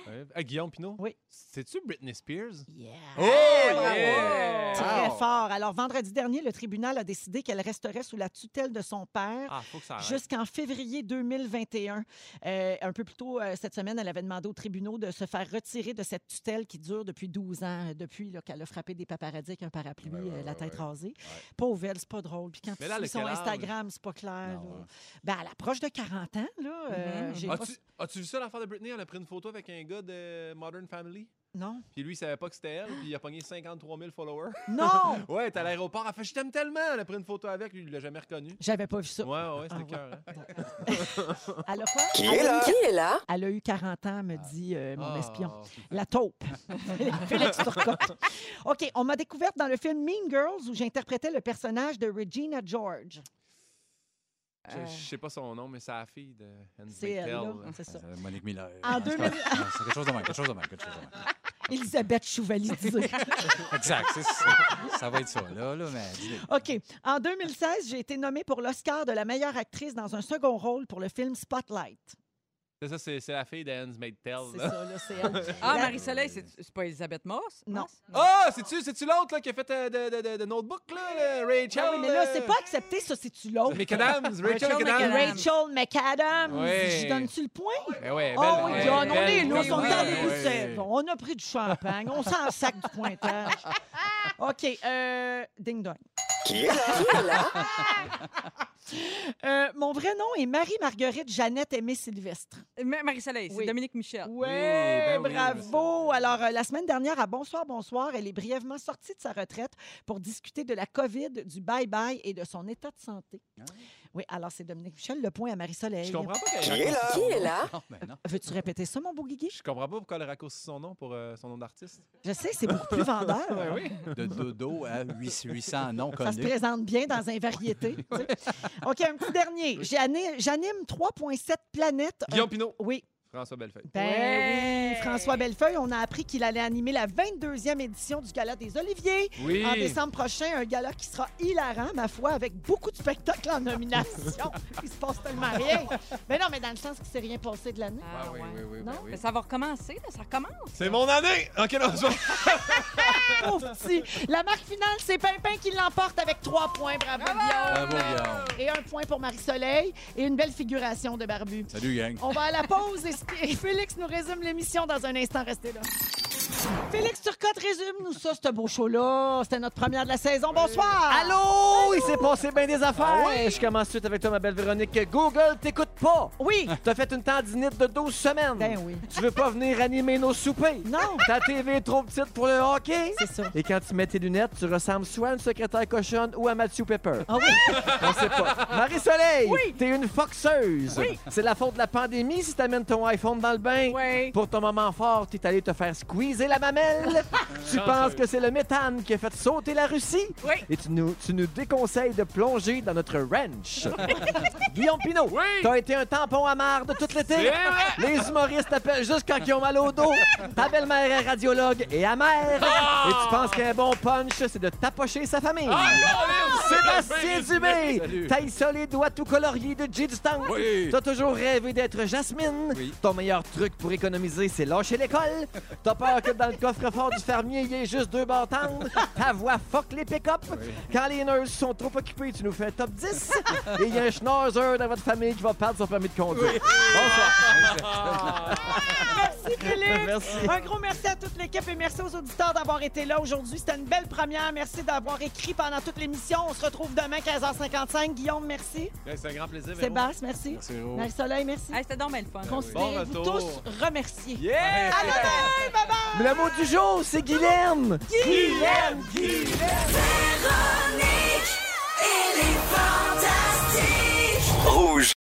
[SPEAKER 4] Ouais. Ah, Guillaume Pinot?
[SPEAKER 1] Oui.
[SPEAKER 4] C'est-tu Britney Spears?
[SPEAKER 1] Yeah.
[SPEAKER 4] Oh, yeah!
[SPEAKER 1] Très
[SPEAKER 4] Wow.
[SPEAKER 1] fort. Alors, vendredi dernier, le tribunal a décidé qu'elle resterait sous la tutelle de son père
[SPEAKER 4] Ah,
[SPEAKER 1] jusqu'en février 2021. Euh, un peu plus tôt euh, cette semaine, elle avait demandé aux tribunaux de se faire retirer de cette tutelle qui dure depuis 12 ans, euh, depuis qu'elle a frappé des paparazzis avec un parapluie, euh, la tête rasée. Pauvre elle, c'est pas drôle. Puis quand
[SPEAKER 4] Mais
[SPEAKER 1] tu
[SPEAKER 4] là,
[SPEAKER 1] suis son? Instagram, c'est pas clair. là. Ben, elle approche de 40 ans. Là, euh,
[SPEAKER 4] Mhm.
[SPEAKER 1] j'ai pas-
[SPEAKER 4] As-tu as-tu vu ça, l'affaire de Britney? Elle a pris une photo avec un gars de Modern Family?
[SPEAKER 1] Non.
[SPEAKER 4] Puis lui, il savait pas que c'était elle, puis il a pogné 53 000 followers.
[SPEAKER 1] Non!
[SPEAKER 4] ouais, t'es à l'aéroport. Elle a fait Je t'aime tellement. Elle a pris une photo avec, lui, il l'a jamais reconnu.
[SPEAKER 1] J'avais pas vu ça.
[SPEAKER 4] Ouais, ouais, c'était
[SPEAKER 1] Ah, ouais.
[SPEAKER 4] cœur. hein.
[SPEAKER 1] Elle a quoi?
[SPEAKER 15] Qui est là?
[SPEAKER 1] eu-
[SPEAKER 15] Qui est là?
[SPEAKER 1] Elle a eu 40 ans, me dit euh, mon
[SPEAKER 4] Ah.
[SPEAKER 1] espion. La taupe. Félix Turcotte. OK, on m'a découverte dans le film Mean Girls où j'interprétais le personnage de Regina George.
[SPEAKER 4] Je, je sais pas son nom, mais c'est la fille de
[SPEAKER 1] C'est elle, là.
[SPEAKER 4] Bechtel.
[SPEAKER 1] C'est ça.
[SPEAKER 2] Euh, Monique Miller.
[SPEAKER 1] En
[SPEAKER 2] Non, c'est
[SPEAKER 1] 2000
[SPEAKER 2] pas- non, C'est quelque chose de même, quelque chose de même, quelque chose de même.
[SPEAKER 1] Elisabeth.
[SPEAKER 2] Exact, c'est ça. Ça va être ça, là, là, mais.
[SPEAKER 1] OK. En 2016, j'ai été nommée pour l'Oscar de la meilleure actrice dans un second rôle pour le film Spotlight.
[SPEAKER 4] C'est ça, c'est la fille de Hans Bechtel.
[SPEAKER 1] C'est ça, là, c'est elle.
[SPEAKER 3] Ah, Marie-Soleil, c'est c'est pas Elisabeth Moss?
[SPEAKER 1] Non.
[SPEAKER 4] Ah, c'est-tu c'est-tu l'autre là, qui a fait euh, de, de, de, de Notebook, là, le Rachel?
[SPEAKER 1] Ah oui, mais là,
[SPEAKER 4] euh,
[SPEAKER 1] c'est pas accepté, ça, c'est-tu l'autre?
[SPEAKER 4] McAdams, Rachel
[SPEAKER 3] Rachel
[SPEAKER 4] McAdams.
[SPEAKER 1] Rachel McAdams.
[SPEAKER 4] Oui.
[SPEAKER 1] Je donne-tu le point?
[SPEAKER 4] Ben ouais,
[SPEAKER 1] Oh, John, on
[SPEAKER 4] belle,
[SPEAKER 1] est là, on est. On a pris du champagne, on s'en sac du pointage. OK, euh, ding dong.
[SPEAKER 15] Qui est là?
[SPEAKER 1] Euh, mon vrai nom est Marie-Marguerite Jeannette Aimée Sylvestre.
[SPEAKER 3] Ma- Marie-Soleil, c'est
[SPEAKER 1] Oui.
[SPEAKER 3] Dominique Michel.
[SPEAKER 1] Oui,
[SPEAKER 4] ben oui,
[SPEAKER 1] bravo. Alors, euh, la semaine dernière, à Bonsoir, Bonsoir, elle est brièvement sortie de sa retraite pour discuter de la COVID, du bye-bye et de son état de santé. Oui, alors c'est Dominique Michel. Le point à Marie-Soleil.
[SPEAKER 4] Je comprends pas
[SPEAKER 15] Qui
[SPEAKER 4] qu'elle
[SPEAKER 15] est là? Qui est là?
[SPEAKER 2] Non, ben non.
[SPEAKER 1] Veux-tu répéter ça, mon beau Guigui?
[SPEAKER 4] Je comprends pas pourquoi elle a raccourci son nom pour euh, son nom d'artiste.
[SPEAKER 1] Je sais, c'est beaucoup plus vendeur.
[SPEAKER 4] oui.
[SPEAKER 2] De dodo à 800 800 noms
[SPEAKER 1] Ça se présente bien dans un variété. tu sais. OK, un petit dernier. J'ani- J'anime 3,7 planètes.
[SPEAKER 4] Guillaume
[SPEAKER 1] Un-
[SPEAKER 4] Pinot.
[SPEAKER 1] Oui.
[SPEAKER 4] François Bellefeuille.
[SPEAKER 1] Ben
[SPEAKER 3] Ouais.
[SPEAKER 1] oui, François Bellefeuille, on a appris qu'il allait animer la 22e édition du Gala des Oliviers.
[SPEAKER 4] Oui.
[SPEAKER 1] En décembre prochain, un gala qui sera hilarant, ma foi, avec beaucoup de spectacles en nomination. Il se passe tellement rien. Mais non, mais dans le sens qu'il ne s'est rien passé de l'année.
[SPEAKER 3] Ah,
[SPEAKER 2] oui,
[SPEAKER 3] ouais.
[SPEAKER 2] oui, oui,
[SPEAKER 1] Non?
[SPEAKER 2] oui, oui.
[SPEAKER 3] Mais ça va recommencer, là, ça recommence.
[SPEAKER 4] C'est mon année! Ok, non, je-
[SPEAKER 1] Pauvre petit. La marque finale, c'est Pimpin qui l'emporte avec trois points. Bravo, Guillaume.
[SPEAKER 2] Bravo, Guillaume.
[SPEAKER 1] Et un point pour Marie-Soleil et une belle figuration de Barbu.
[SPEAKER 2] Salut, gang.
[SPEAKER 1] On va à la pause et, et Félix nous résume l'émission dans un instant. Restez là. Félix Turcotte résume-nous ça, ce beau show-là. C'était notre première de la saison. Bonsoir!
[SPEAKER 16] Allô? Il s'est passé bien des affaires.
[SPEAKER 1] Ah oui?
[SPEAKER 16] Je commence tout de suite avec toi, ma belle Véronique. Google t'écoute pas.
[SPEAKER 1] Oui.
[SPEAKER 16] T'as fait une tendinite de 12 semaines.
[SPEAKER 1] Ben oui.
[SPEAKER 16] Tu veux pas venir animer nos soupers.
[SPEAKER 1] Non.
[SPEAKER 16] Ta TV est trop petite pour le hockey.
[SPEAKER 1] C'est ça.
[SPEAKER 16] Et quand tu mets tes lunettes, tu ressembles soit à une secrétaire cochonne ou à Matthew Pepper.
[SPEAKER 1] Ah oui.
[SPEAKER 16] On sait pas. Marie-Soleil,
[SPEAKER 3] Oui.
[SPEAKER 16] t'es une foxeuse.
[SPEAKER 3] Oui.
[SPEAKER 16] C'est la faute de la pandémie si t'amènes ton iPhone dans le bain.
[SPEAKER 3] Oui.
[SPEAKER 16] Pour ton moment fort, t'es allé te faire squeezer la mamelle. tu penses que c'est le méthane qui a fait sauter la Russie?
[SPEAKER 3] Oui.
[SPEAKER 16] Et tu nous, tu nous déconseilles de plonger dans notre ranch. Guillaume Pinot,
[SPEAKER 17] Oui.
[SPEAKER 16] t'as été un tampon à marde tout l'été. Les humoristes t'appellent juste quand ils ont mal au dos. Ta belle-mère est radiologue et amère.
[SPEAKER 17] Ah.
[SPEAKER 16] Et tu penses qu'un bon punch, c'est de tapocher sa famille.
[SPEAKER 17] Ah, Colin,
[SPEAKER 16] Sébastien Dubé, taille ça les doigts tout coloriés de J du Stank.
[SPEAKER 2] Oui.
[SPEAKER 16] T'as toujours rêvé d'être Jasmine.
[SPEAKER 2] Oui.
[SPEAKER 16] Ton meilleur truc pour économiser, c'est lâcher l'école. T'as peur que dans le coffre-fort du fermier, il y ait juste deux bartendes. Ta voix fuck les pick-up. Quand les nurses sont trop occupées, tu nous fais un top 10. Et il y a un schnauzer dans votre famille qui va perdre son permis de conduire. Bonsoir.
[SPEAKER 1] Merci, Philippe.
[SPEAKER 16] Merci.
[SPEAKER 1] Un gros merci à toute l'équipe et merci aux auditeurs d'avoir été là aujourd'hui. C'était une belle première. Merci d'avoir écrit pendant toute l'émission. On se retrouve demain, 15h55. Guillaume, merci.
[SPEAKER 4] C'est un grand plaisir.
[SPEAKER 1] Sébastien, merci.
[SPEAKER 2] Merci.
[SPEAKER 1] Marie-Soleil, merci.
[SPEAKER 3] Hey, C'était donc bien le fun.
[SPEAKER 1] Considérez-vous
[SPEAKER 4] Bon retour.
[SPEAKER 1] tous remerciés.
[SPEAKER 4] Yeah!
[SPEAKER 1] À demain! Bye-bye!
[SPEAKER 16] Le mot du jour, c'est Guylaine.
[SPEAKER 1] Guylaine!
[SPEAKER 17] Rouge.